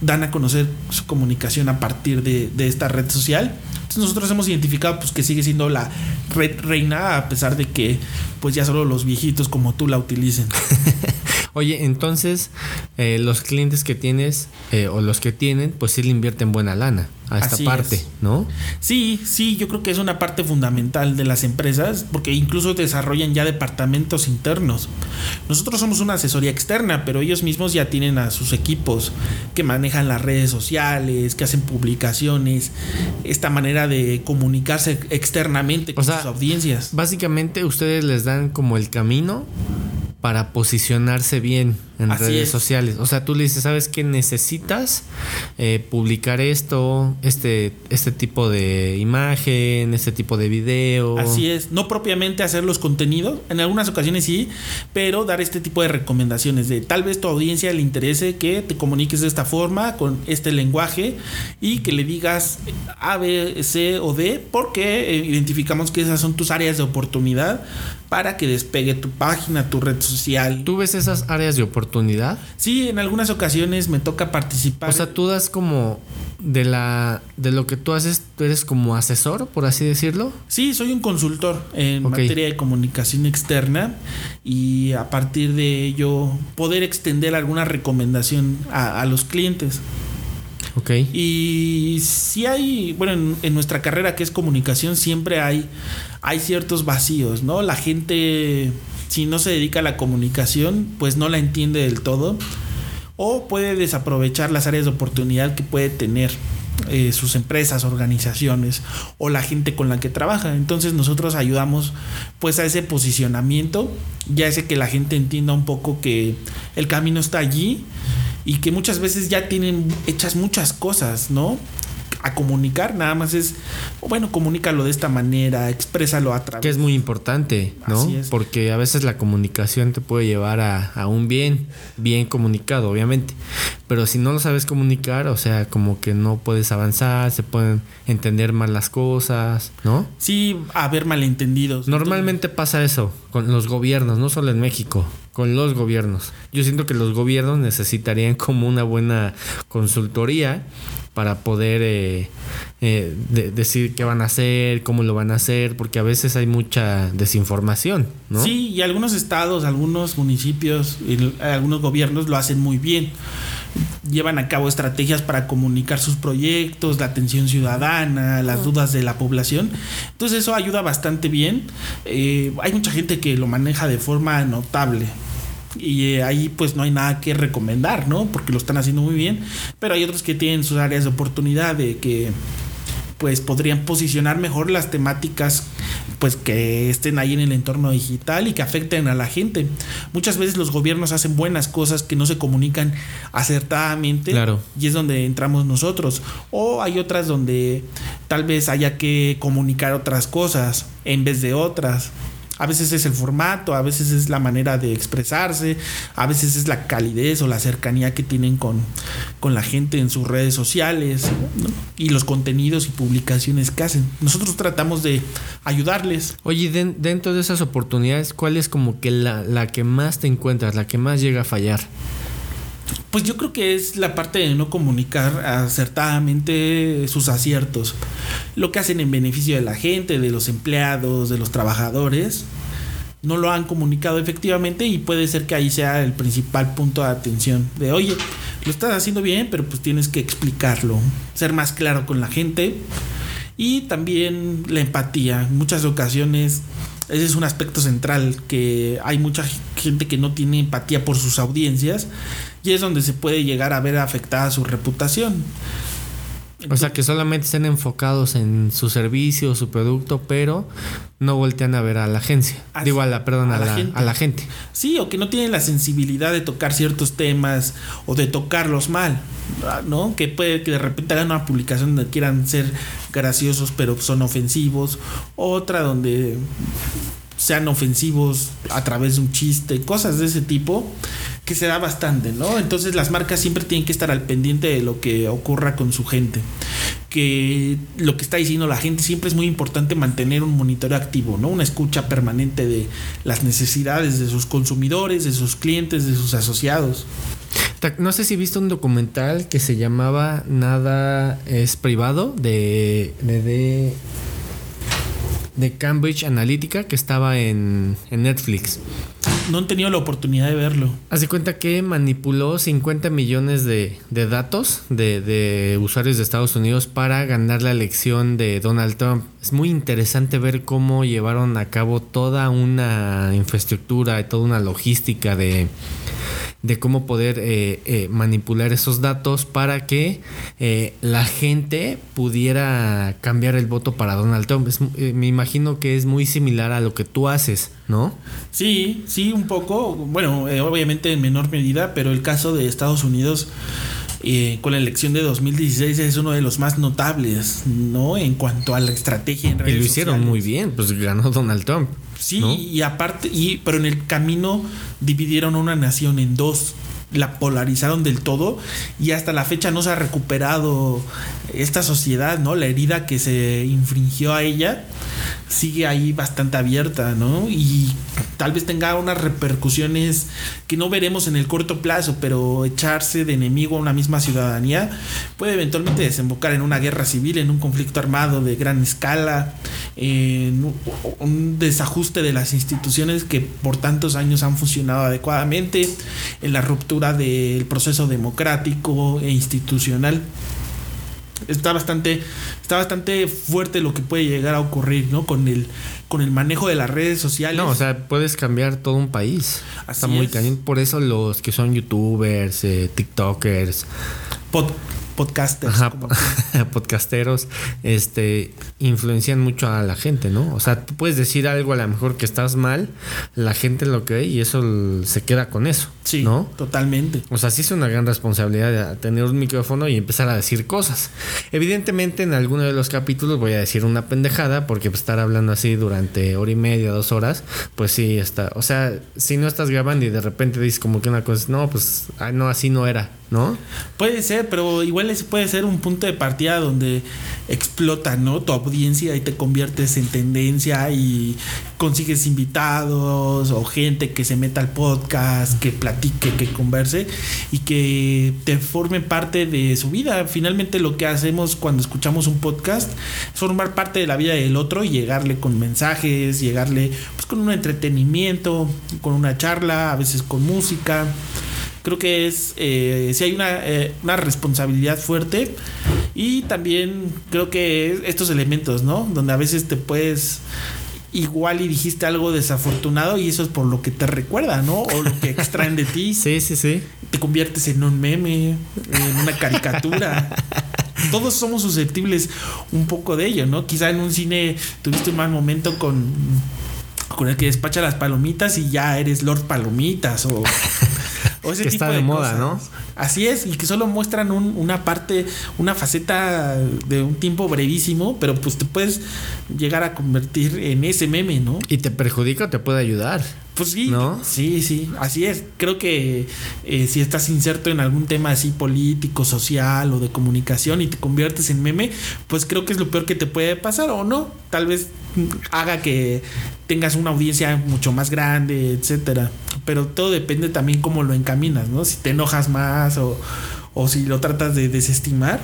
dan a conocer su comunicación a partir de, de esta red social. Entonces nosotros hemos identificado pues que sigue siendo la red reina a pesar de que pues ya solo los viejitos como tú la utilicen. <laughs> Oye, entonces eh, los clientes que tienes eh, o los que tienen, pues sí le invierten buena lana a esta Así parte, es. ¿no? Sí, sí, yo creo que es una parte fundamental de las empresas porque incluso desarrollan ya departamentos internos. Nosotros somos una asesoría externa, pero ellos mismos ya tienen a sus equipos que manejan las redes sociales, que hacen publicaciones, esta manera de comunicarse externamente con O sea, sus audiencias. Básicamente ustedes les dan como el camino para posicionarse bien en Así redes es. sociales. O sea, tú le dices, ¿sabes qué necesitas? Eh, publicar esto, este, este tipo de imagen, este tipo de video. Así es, no propiamente hacer los contenidos, en algunas ocasiones sí, pero dar este tipo de recomendaciones de tal vez tu audiencia le interese que te comuniques de esta forma, con este lenguaje y que le digas A, B, C o D, porque eh, identificamos que esas son tus áreas de oportunidad para que despegue tu página, tu red social. ¿Tú ves esas áreas de oportunidad? Sí, en algunas ocasiones me toca participar. O sea, tú das como de la de lo que tú haces, tú eres como asesor, por así decirlo. Sí, soy un consultor en materia de comunicación externa y a partir de ello poder extender alguna recomendación a, a los clientes. Ok. Y si hay, bueno, en, en nuestra carrera que es comunicación siempre hay, hay ciertos vacíos, ¿no? La gente, si no se dedica a la comunicación, pues no la entiende del todo o puede desaprovechar las áreas de oportunidad que puede tener eh, sus empresas, organizaciones o la gente con la que trabaja. Entonces nosotros ayudamos pues a ese posicionamiento, ya ese que la gente entienda un poco que el camino está allí y que muchas veces ya tienen hechas muchas cosas, ¿no? A comunicar, nada más es, bueno, comunícalo de esta manera, exprésalo a través. Que es muy importante, ¿no? Así es. Porque a veces la comunicación te puede llevar a, a un bien, bien comunicado, obviamente. Pero si no lo sabes comunicar, o sea, como que no puedes avanzar, se pueden entender mal las cosas, ¿no? Sí, haber malentendidos. Normalmente pasa eso con los gobiernos, no solo en México, con los gobiernos. Yo siento que los gobiernos necesitarían como una buena consultoría para poder eh, eh, de- decir qué van a hacer, cómo lo van a hacer, porque a veces hay mucha desinformación, ¿no? Sí, y algunos estados, algunos municipios, y algunos gobiernos lo hacen muy bien. Llevan a cabo estrategias para comunicar sus proyectos, la atención ciudadana, las dudas de la población. Entonces eso ayuda bastante bien. Eh, hay mucha gente que lo maneja de forma notable. Y eh, ahí pues no hay nada que recomendar, ¿no? Porque lo están haciendo muy bien. Pero hay otros que tienen sus áreas de oportunidad de que pues podrían posicionar mejor las temáticas pues que estén ahí en el entorno digital y que afecten a la gente. Muchas veces los gobiernos hacen buenas cosas que no se comunican acertadamente Claro. y es donde entramos nosotros. O hay otras donde tal vez haya que comunicar otras cosas en vez de otras. A veces es el formato, a veces es la manera de expresarse, a veces es la calidez o la cercanía que tienen con, con la gente en sus redes sociales y los contenidos y publicaciones que hacen. Nosotros tratamos de ayudarles. Oye, dentro de esas oportunidades, ¿cuál es como que la, la que más te encuentras, la que más llega a fallar? Pues yo creo que es la parte de no comunicar acertadamente sus aciertos. Lo que hacen en beneficio de la gente, de los empleados, de los trabajadores. No lo han comunicado efectivamente y puede ser que ahí sea el principal punto de atención. De oye, lo estás haciendo bien, pero pues tienes que explicarlo. Ser más claro con la gente. Y también la empatía. En muchas ocasiones ese es un aspecto central, que hay mucha gente que no tiene empatía por sus audiencias y es donde se puede llegar a ver afectada su reputación. o sea, que solamente estén enfocados en su servicio, su producto, pero no voltean a ver a la agencia. Digo, a la, perdón, a, la, gente. a la gente. Sí, o que no tienen la sensibilidad de tocar ciertos temas o de tocarlos mal, ¿no? Que puede que de repente hagan una publicación donde quieran ser graciosos, pero son ofensivos. Otra donde sean ofensivos a través de un chiste, cosas de ese tipo que se da bastante, ¿no? Entonces las marcas siempre tienen que estar al pendiente de lo que ocurra con su gente. Que lo que está diciendo la gente siempre es muy importante mantener un monitoreo activo, ¿no? Una escucha permanente de las necesidades de sus consumidores, de sus clientes, de sus asociados. No sé si viste un documental que se llamaba Nada es privado de, de de Cambridge Analytica que estaba en, Netflix. No han tenido la oportunidad de verlo. Hace cuenta que manipuló 50 millones de, datos de, de, usuarios de Estados Unidos para ganar la elección de Donald Trump. Es muy interesante ver cómo llevaron a cabo toda una infraestructura y toda una logística de, de cómo poder eh, eh, manipular esos datos para que eh, la gente pudiera cambiar el voto para Donald Trump. me imagino que es muy similar a lo que tú haces, ¿no? Sí, sí, un poco. Bueno, obviamente en menor medida, pero el caso de Estados Unidos... con la elección de 2016 es uno de los más notables, ¿no? En cuanto a la estrategia en redes Y lo hicieron muy bien, pues ganó Donald Trump. Sí, y aparte, y, pero en el camino dividieron una nación en dos la polarizaron del todo y hasta la fecha no se ha recuperado esta sociedad, ¿no? La herida que se infringió a ella sigue ahí bastante abierta, ¿no? Y tal vez tenga unas repercusiones que no veremos en el corto plazo, pero echarse de enemigo a una misma ciudadanía puede eventualmente desembocar en una guerra civil, en un conflicto armado de gran escala, en un desajuste de las instituciones que por tantos años han funcionado adecuadamente, en la ruptura del proceso democrático e institucional está bastante está bastante fuerte lo que puede llegar a ocurrir, ¿no? Con el con el manejo de las redes sociales. No, o sea, puedes cambiar todo un país. está muy cañón. Por eso los que son youtubers, eh, tiktokers, podcasters. <laughs> podcasteros, este, influencian mucho a la gente, ¿no? O sea, tú puedes decir algo a lo mejor que estás mal, la gente lo cree y eso se queda con eso. Sí, ¿no? totalmente. O sea, sí es una gran responsabilidad tener un micrófono y empezar a decir cosas. Evidentemente, en alguno de los capítulos voy a decir una pendejada, porque pues, estar hablando así durante hora y media, dos horas, pues sí está. O sea, si no estás grabando y de repente dices como que una cosa, no, pues, no, así no era. ¿No? Puede ser, pero igual ese puede ser un punto de partida donde explota, ¿no? Tu audiencia y te conviertes en tendencia y consigues invitados o gente que se meta al podcast, que platique, que converse y que te forme parte de su vida. Finalmente lo que hacemos cuando escuchamos un podcast es formar parte de la vida del otro y llegarle con mensajes, llegarle pues con un entretenimiento, con una charla, a veces con música creo que es, eh, si hay una, eh, una responsabilidad fuerte y también creo que estos elementos, ¿no? Donde a veces te puedes igual y dijiste algo desafortunado y eso es por lo que te recuerda, ¿no? O lo que extraen de ti. <laughs> Sí, sí, sí. Te conviertes en un meme, en una caricatura. Todos somos susceptibles un poco de ello, ¿no? Quizá en un cine tuviste un mal momento con con el que despacha las palomitas y ya eres Lord Palomitas o O ese Que tipo está de moda, ¿no? Así es, y que solo muestran un- una parte, una faceta de un tiempo brevísimo, pero pues te puedes llegar a convertir en ese meme, ¿no? ¿Y te perjudica o te puede ayudar? Pues sí, ¿No? sí, sí, así es. Creo que eh, si estás inserto en algún tema así político, social o de comunicación y te conviertes en meme, pues creo que es lo peor que te puede pasar o no. Tal vez haga que tengas una audiencia mucho más grande, etcétera. Pero todo depende también cómo lo encaminas, ¿no? Si te enojas más o, o si lo tratas de desestimar,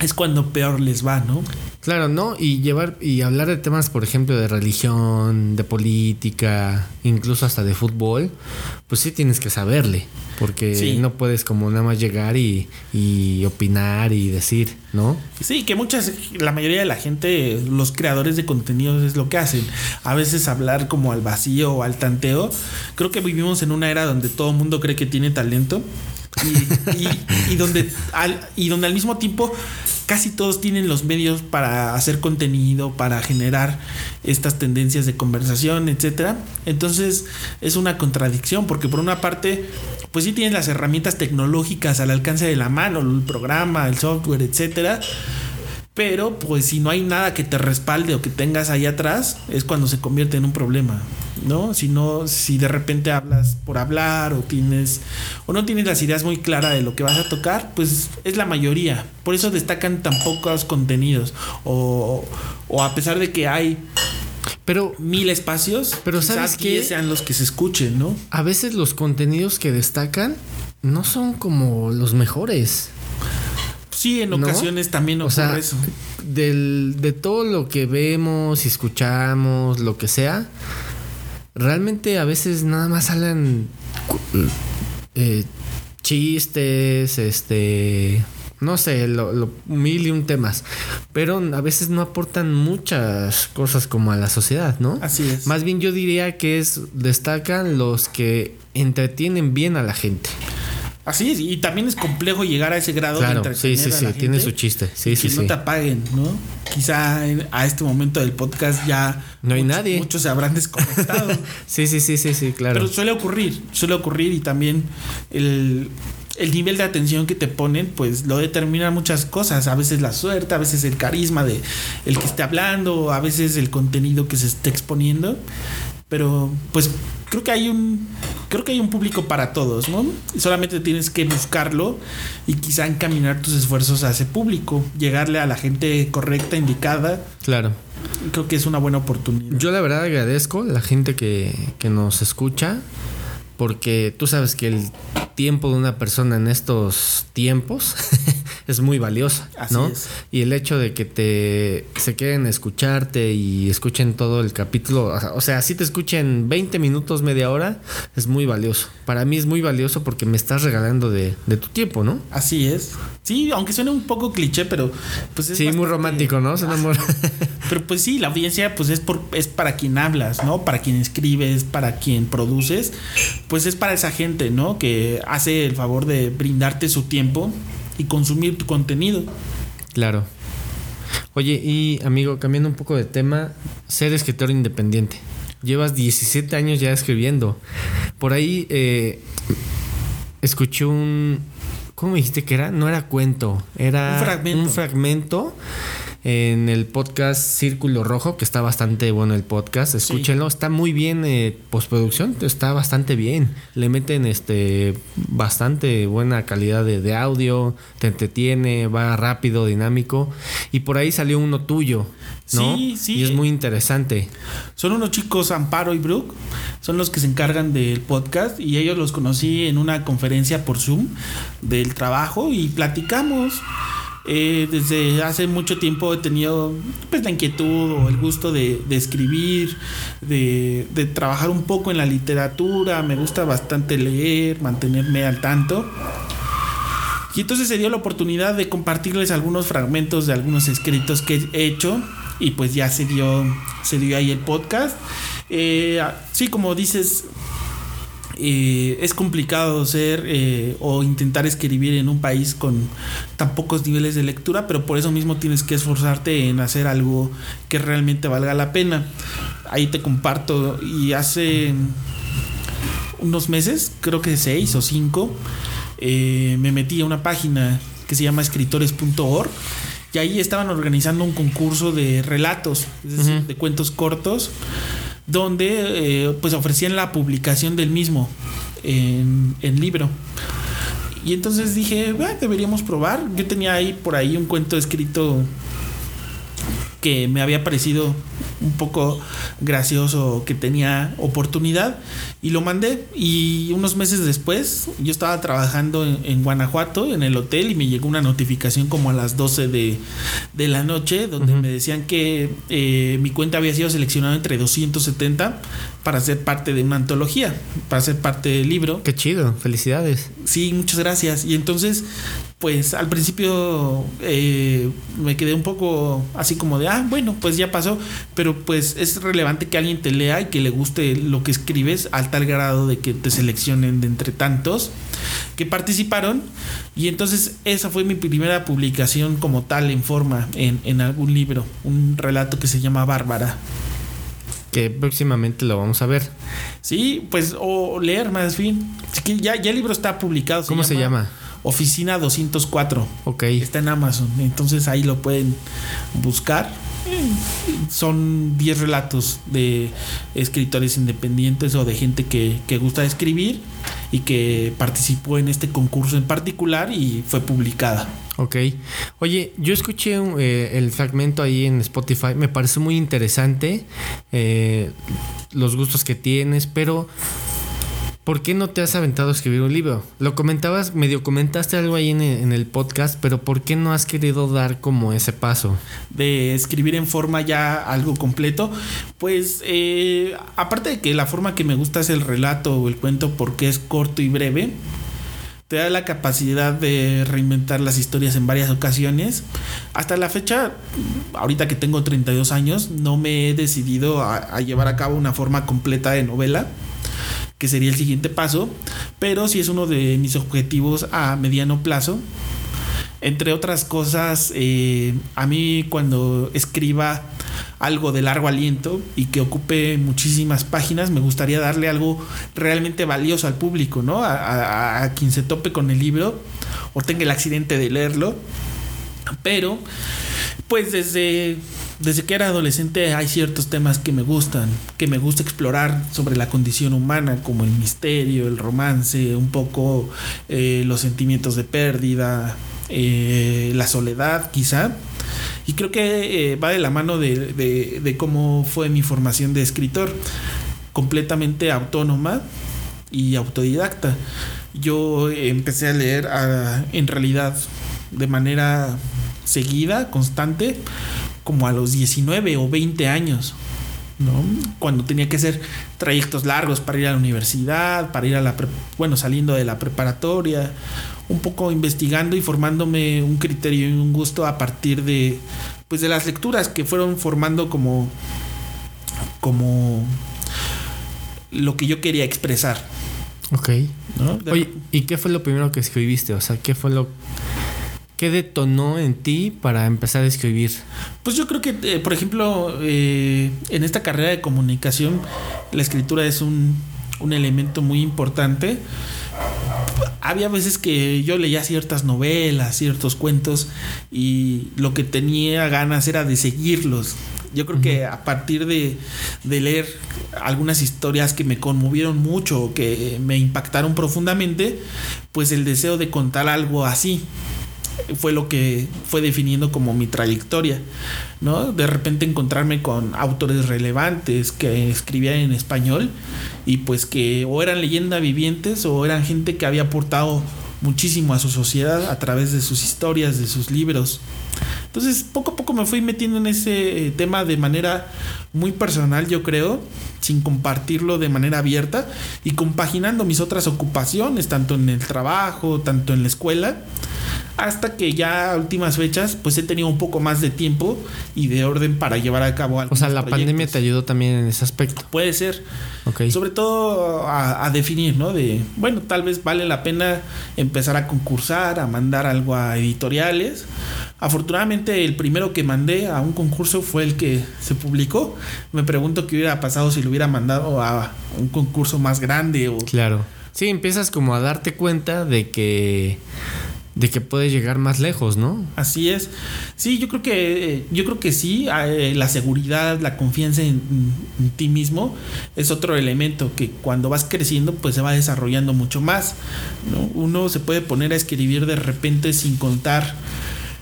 es cuando peor les va, ¿no? Claro, ¿no? Y llevar y hablar de temas, por ejemplo, de religión, de política, incluso hasta de fútbol, pues sí tienes que saberle, porque Sí. no puedes como nada más llegar y, y opinar y decir, ¿no? Sí, que muchas, la mayoría de la gente, los creadores de contenidos es lo que hacen. A veces hablar como al vacío o al tanteo. Creo que vivimos en una era donde todo el mundo cree que tiene talento. Y, donde al, y donde al mismo tiempo casi todos tienen los medios para hacer contenido, para generar estas tendencias de conversación, etcétera. Entonces es una contradicción porque por una parte pues sí tienes las herramientas tecnológicas al alcance de la mano, el programa, el software, etcétera. Pero pues si no hay nada que te respalde o que tengas ahí atrás, es cuando se convierte en un problema, ¿no? Si no, si de repente hablas por hablar o tienes o no tienes las ideas muy claras de lo que vas a tocar, pues es la mayoría. Por eso destacan tan pocos contenidos o, o a pesar de que hay Pero mil espacios, Pero ¿sabes? 10 sean los que se escuchen, ¿no? a veces los contenidos que destacan no son como los mejores. Sí, en ¿No? ocasiones también O ocurre sea, eso. del, de todo lo que vemos y escuchamos, lo que sea, realmente a veces nada más salen eh, chistes, este, no sé, lo, lo- mil y un temas, pero a veces no aportan muchas cosas como a la sociedad, ¿no? Así es. Más bien yo diría que es destacan los que entretienen bien a la gente. Así es, y también es complejo llegar a ese grado de Claro, entretener sí, sí, sí, tiene su chiste. Sí, y sí, que no sí. te apaguen, ¿no? Quizá en- a este momento del podcast ya No hay muchos- nadie. Muchos se habrán desconectado. <laughs> Sí, sí, sí, sí, sí, claro. Pero suele ocurrir, suele ocurrir y también el, el nivel de atención que te ponen, pues lo determinan muchas cosas. A veces la suerte, a veces el carisma de el que esté hablando, a veces el contenido que se esté exponiendo. Pero pues creo que hay un creo que hay un público para todos, ¿no? Solamente tienes que buscarlo y quizá encaminar tus esfuerzos a ese público, llegarle a la gente correcta, indicada. Claro. Creo que es una buena oportunidad. Yo la verdad agradezco a la gente que, que nos escucha, porque tú sabes que el tiempo de una persona en estos tiempos <laughs> es muy valioso, Así ¿no? es. Y el hecho de que te se queden a escucharte y escuchen todo el capítulo, o sea, si te escuchen 20 minutos, media hora, es muy valioso. Para mí es muy valioso porque me estás regalando de, de tu tiempo, ¿no? Así es. Sí, aunque suene un poco cliché, pero pues es Sí, muy romántico, ¿no? Suena muy- Pero pues sí, la audiencia pues es por es para quien hablas, ¿no? Para quien escribes, para quien produces, pues es para esa gente, ¿no? Que hace el favor de brindarte su tiempo y consumir tu contenido. Claro. Oye, y amigo, cambiando un poco de tema, ser escritor independiente. Llevas 17 años ya escribiendo. Por ahí eh, escuché un... ¿Cómo me dijiste que era? No era cuento, era Un fragmento. un fragmento en el podcast Círculo Rojo, que está bastante bueno el podcast. Escúchenlo, está muy bien eh, postproducción, está bastante bien. Le meten este bastante buena calidad de, de audio, te entretiene, va rápido, dinámico. Y por ahí salió uno tuyo, ¿no? Sí, sí. Y es muy interesante. Son unos chicos Amparo y Brooke, son los que se encargan del podcast y ellos los conocí en una conferencia por Zoom del trabajo y platicamos. Eh, desde hace mucho tiempo he tenido pues, la inquietud o el gusto de, escribir, de, de trabajar un poco en la literatura, me gusta bastante leer, mantenerme al tanto. Y entonces se dio la oportunidad de compartirles algunos fragmentos de algunos escritos que he hecho y pues ya se dio, se dio ahí el podcast. Eh, sí, como dices, eh, es complicado ser eh, o intentar escribir en un país con tan pocos niveles de lectura, pero por eso mismo tienes que esforzarte en hacer algo que realmente valga la pena. Ahí te comparto y hace unos meses, creo que seis o cinco, eh, me metí a una página que se llama escritores.org y ahí estaban organizando un concurso de relatos, es decir, de cuentos cortos, donde eh, pues ofrecían la publicación del mismo en, libro. Y entonces dije, bueno, deberíamos probar. Yo tenía ahí por ahí un cuento escrito que me había parecido un poco gracioso que tenía oportunidad y lo mandé y unos meses después yo estaba trabajando en, Guanajuato en el hotel y me llegó una notificación como a las 12 de, la noche donde me decían que eh, mi cuenta había sido seleccionada entre 270 para ser parte de una antología, para ser parte del libro. Qué chido, felicidades. Sí, muchas gracias. Y entonces pues al principio eh, me quedé un poco así como de, ah, bueno, pues ya pasó, pero pues es relevante que alguien te lea y que le guste lo que escribes al tal grado de que te seleccionen de entre tantos que participaron y entonces esa fue mi primera publicación como tal en forma en, en algún libro, un relato que se llama Bárbara que próximamente lo vamos a ver. Sí, pues o leer más bien. Así que ya, ya el libro está publicado. ¿Cómo se llama? Oficina 204. Ok. Está en Amazon. Entonces ahí lo pueden buscar. Son 10 relatos de escritores independientes o de gente que, que gusta escribir y que participó en este concurso en particular y fue publicada. Ok. Oye, yo escuché eh, el fragmento ahí en Spotify, me parece muy interesante eh, los gustos que tienes, pero ¿por qué no te has aventado a escribir un libro? Lo comentabas, medio comentaste algo ahí en el, podcast, pero ¿por qué no has querido dar como ese paso? De escribir en forma ya algo completo. Pues eh, aparte de que la forma que me gusta es el relato o el cuento porque es corto y breve, te da la capacidad de reinventar las historias en varias ocasiones. Hasta la fecha, ahorita que tengo 32 años, no me he decidido a llevar a cabo una forma completa de novela que sería el siguiente paso, pero si es uno de mis objetivos a mediano plazo. Entre otras cosas, eh, a mí cuando escriba algo de largo aliento y que ocupe muchísimas páginas, me gustaría darle algo realmente valioso al público, ¿no? a quien se tope con el libro o tenga el accidente de leerlo. Pero, pues desde desde que era adolescente hay ciertos temas que me gustan, que me gusta explorar sobre la condición humana, como el misterio, el romance, un poco eh, los sentimientos de pérdida, eh, la soledad quizá. Y creo que eh, va de la mano de, cómo fue mi formación de escritor, completamente autónoma y autodidacta. Yo empecé a leer en realidad de manera seguida, constante, como a los 19 o 20 años, ¿no? Cuando tenía que hacer trayectos largos para ir a la universidad, para ir a la, bueno, saliendo de la preparatoria, un poco investigando y formándome un criterio y un gusto a partir de, pues de las lecturas que fueron formando como, como lo que yo quería expresar. Ok. Oye, ¿y qué fue lo primero que escribiste? O sea, ¿qué fue lo ¿Qué detonó en ti para empezar a escribir? Pues yo creo que, eh, por ejemplo, eh, en esta carrera de comunicación, la escritura es un, un elemento muy importante. Había veces que yo leía ciertas novelas, ciertos cuentos, y lo que tenía ganas era de seguirlos. Yo creo que a partir de, de, leer algunas historias que me conmovieron mucho, que me impactaron profundamente, pues el deseo de contar algo así fue lo que fue definiendo como mi trayectoria, ¿no? De repente encontrarme con autores relevantes que escribían en español y pues que o eran leyenda vivientes o eran gente que había aportado muchísimo a su sociedad a través de sus historias, de sus libros. Entonces, poco a poco me fui metiendo en ese tema de manera muy personal, yo creo, sin compartirlo de manera abierta y compaginando mis otras ocupaciones, tanto en el trabajo, tanto en la escuela hasta que ya a últimas fechas pues he tenido un poco más de tiempo y de orden para llevar a cabo algo. O sea, la pandemia te ayudó también en ese aspecto. Puede ser. Sobre todo a, definir, ¿no? De, bueno, tal vez vale la pena empezar a concursar, a mandar algo a editoriales. Afortunadamente el primero que mandé a un concurso fue el que se publicó. Me pregunto qué hubiera pasado si lo hubiera mandado a un concurso más grande o... Claro. Sí, empiezas como a darte cuenta de que de que puedes llegar más lejos, ¿no? Así es. Sí, yo creo que yo creo que sí, eh, la seguridad, la confianza en, ti mismo es otro elemento que cuando vas creciendo pues se va desarrollando mucho más. Uno se puede poner a escribir de repente sin contar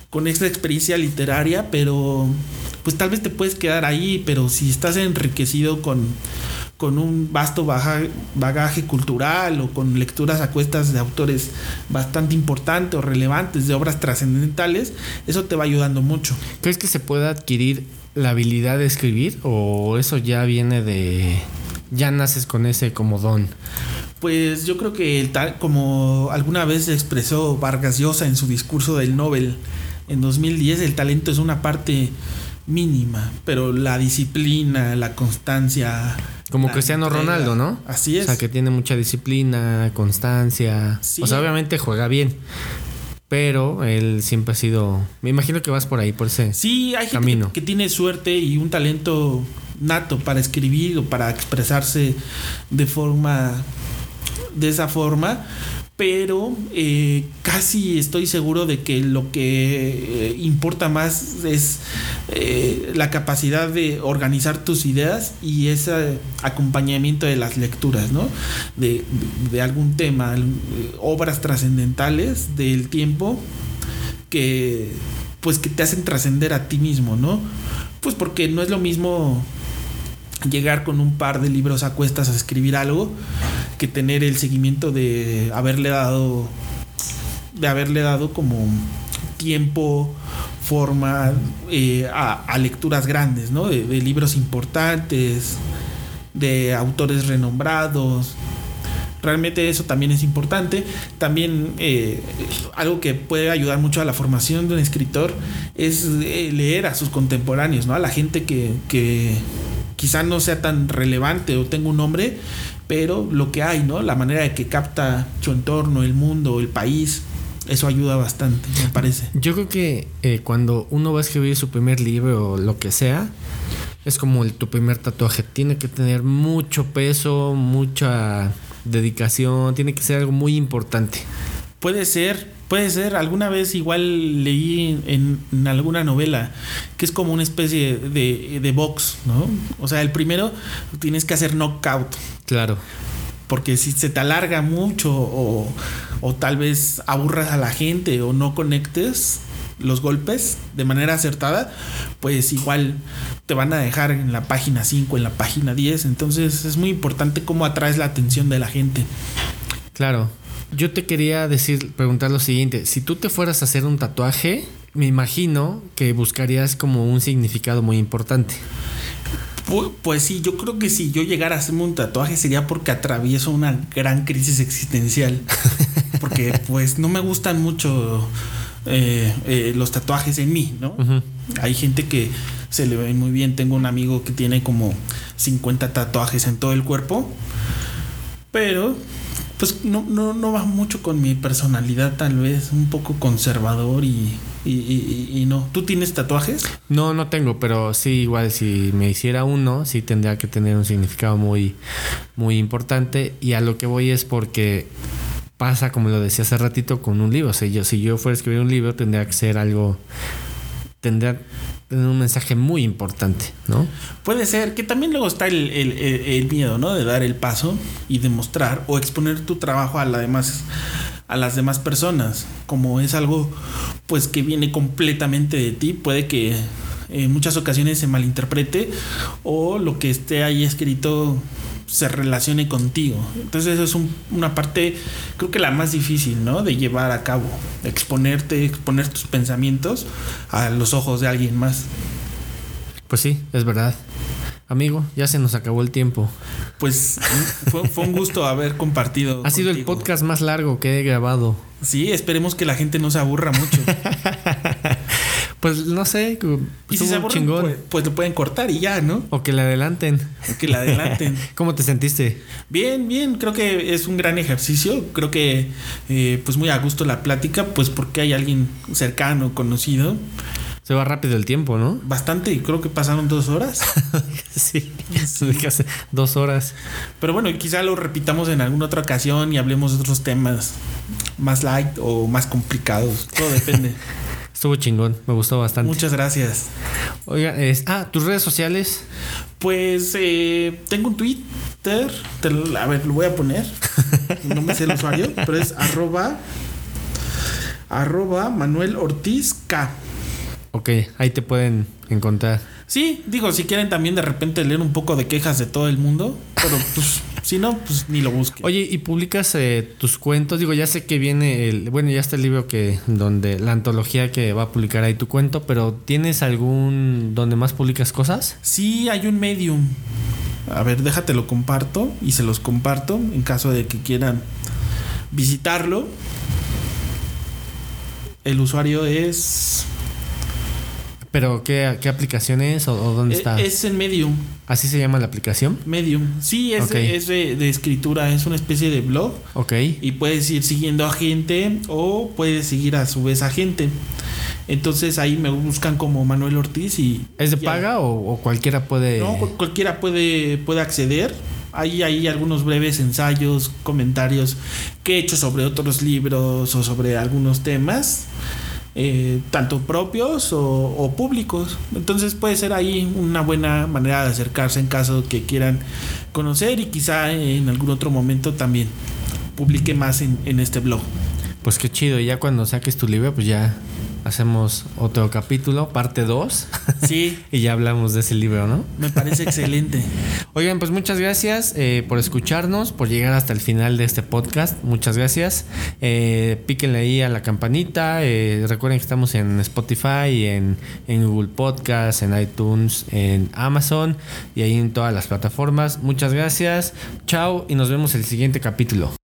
con esta experiencia literaria, pero pues tal vez te puedes quedar ahí, pero si estás enriquecido con con un vasto bagaje cultural o con lecturas a cuestas de autores bastante importantes o relevantes, de obras trascendentales, eso te va ayudando mucho. ¿Crees que se puede adquirir la habilidad de escribir o eso ya viene de... ya naces con ese como don? Pues yo creo que tal, como alguna vez expresó Vargas Llosa en su discurso del Nobel en 2010, el talento es una parte mínima, pero la disciplina, la constancia. Como Cristiano Ronaldo, ¿no? Así es. O sea, que tiene mucha disciplina, constancia. O sea, obviamente juega bien. Pero él siempre ha sido. Me imagino que vas por ahí, por ese sí, hay camino. Gente que tiene suerte y un talento nato para escribir o para expresarse de forma. de esa forma pero eh, casi estoy seguro de que lo que eh, importa más es eh, la capacidad de organizar tus ideas y ese acompañamiento de las lecturas, ¿no? De, de algún tema, obras trascendentales del tiempo que pues que te hacen trascender a ti mismo, ¿no? Pues porque no es lo mismo llegar con un par de libros a cuestas a escribir algo que tener el seguimiento de haberle dado de haberle dado como tiempo forma eh, a, lecturas grandes ¿no? De, libros importantes de autores renombrados realmente eso también es importante. También eh, algo que puede ayudar mucho a la formación de un escritor es eh, leer a sus contemporáneos, ¿no? A la gente que, que, quizá no sea tan relevante o tenga un nombre, pero lo que hay, ¿no? La manera de que capta su entorno, el mundo, el país, eso ayuda bastante, me parece. Yo creo que eh, cuando uno va a escribir su primer libro o lo que sea, es como el, tu primer tatuaje. Tiene que tener mucho peso, mucha dedicación, tiene que ser algo muy importante. Puede ser, Puede ser, alguna vez igual leí en, alguna novela que es como una especie de, de, box, ¿no? O sea, el primero tienes que hacer knockout. Claro. Porque si se te alarga mucho o, o tal vez aburras a la gente o no conectes los golpes de manera acertada, pues igual te van a dejar en la página 5, en la página 10. Entonces es muy importante cómo atraes la atención de la gente. Claro, yo te quería decir, preguntar lo siguiente. Si tú te fueras a hacer un tatuaje, me imagino que buscarías como un significado muy importante. Pues, sí, yo creo que si yo llegara a hacerme un tatuaje sería porque atravieso una gran crisis existencial. <laughs> Porque pues no me gustan mucho eh, eh, los tatuajes en mí, ¿no? Hay gente que se le ve muy bien. Tengo un amigo que tiene como 50 tatuajes en todo el cuerpo. Pero pues no, no, no va mucho con mi personalidad tal vez, un poco conservador y, y, no. ¿Tú tienes tatuajes? No, no tengo, pero sí, igual si me hiciera uno, sí tendría que tener un significado muy, muy importante y a lo que voy es porque pasa, como lo decía hace ratito, con un libro. O sea, yo, si yo fuera a escribir un libro, tendría que ser algo, tendría tener un mensaje muy importante, ¿no? Puede ser, que también luego está el, miedo, ¿no? De dar el paso y demostrar o exponer tu trabajo a, la demás, a las demás personas. Como es algo, pues, que viene completamente de ti, puede que en muchas ocasiones se malinterprete o lo que esté ahí escrito se relacione contigo. Entonces eso es una parte, creo que la más difícil, ¿no? De llevar a cabo, exponerte, exponer tus pensamientos a los ojos de alguien más. Pues sí, es verdad. amigo, ya se nos acabó el tiempo. Pues fue, fue un gusto haber compartido. Ha sido el podcast más largo que he grabado. Sí, esperemos que la gente no se aburra mucho. <laughs> Pues no sé, y si se aburren, chingón. pues, pues lo pueden cortar y ya, ¿no? O que le adelanten. Que la adelanten. <laughs> ¿Cómo te sentiste? Bien, bien, creo que es un gran ejercicio. Creo que, eh, pues muy a gusto la plática, pues porque hay alguien cercano, conocido. Se va rápido el tiempo, ¿no? Bastante, creo que pasaron dos horas. <laughs> sí, hace <laughs> dos horas. Pero bueno, quizá lo repitamos en alguna otra ocasión y hablemos de otros temas más light o más complicados. Todo depende. Estuvo chingón, me gustó bastante. Muchas gracias. Oiga, es, ah, tus redes sociales. Pues eh, tengo un Twitter. te a ver, lo voy a poner. No me sé el usuario, <laughs> pero es arroba arroba Manuel Ortiz K. Ok, ahí te pueden encontrar. Sí, digo, si quieren también de repente leer un poco de quejas de todo el mundo, pero pues si no, pues ni lo busquen. Oye, ¿y publicas eh, tus cuentos? Digo, ya sé que viene el... Bueno, ya está el libro que... Donde... La antología que va a publicar ahí tu cuento, pero ¿tienes algún... donde más publicas cosas? Sí, hay un medium. A ver, déjate lo comparto y se los comparto en caso de que quieran visitarlo. El usuario es. ¿Pero qué, qué aplicación es o, o dónde e- está? Es en Medium. ¿Así se llama la aplicación? Medium. Sí, es, de, es de, de escritura, es una especie de blog. Ok. Y puedes ir siguiendo a gente o puedes seguir a su vez a gente. Entonces ahí me buscan como Manuel Ortiz y. ¿Es de y paga o, o cualquiera puede...? No, cual- cualquiera puede, puede acceder. Hay ahí algunos breves ensayos, comentarios que he hecho sobre otros libros o sobre algunos temas, eh, tanto propios o, o públicos. Entonces puede ser ahí una buena manera de acercarse en caso que quieran conocer y quizá en algún otro momento también publique más en, en este blog. Pues qué chido. Y ya cuando saques tu libro, pues ya hacemos otro capítulo, parte 2. Sí, <laughs> y ya hablamos de ese libro, ¿no? me parece excelente. <laughs> Oigan, pues muchas gracias eh, por escucharnos, por llegar hasta el final de este podcast. Muchas gracias. Eh, píquenle ahí a la campanita. eh, recuerden que estamos en Spotify, en, en Google Podcast, en iTunes, en Amazon y ahí en todas las plataformas. Muchas gracias. Chao y nos vemos el siguiente capítulo.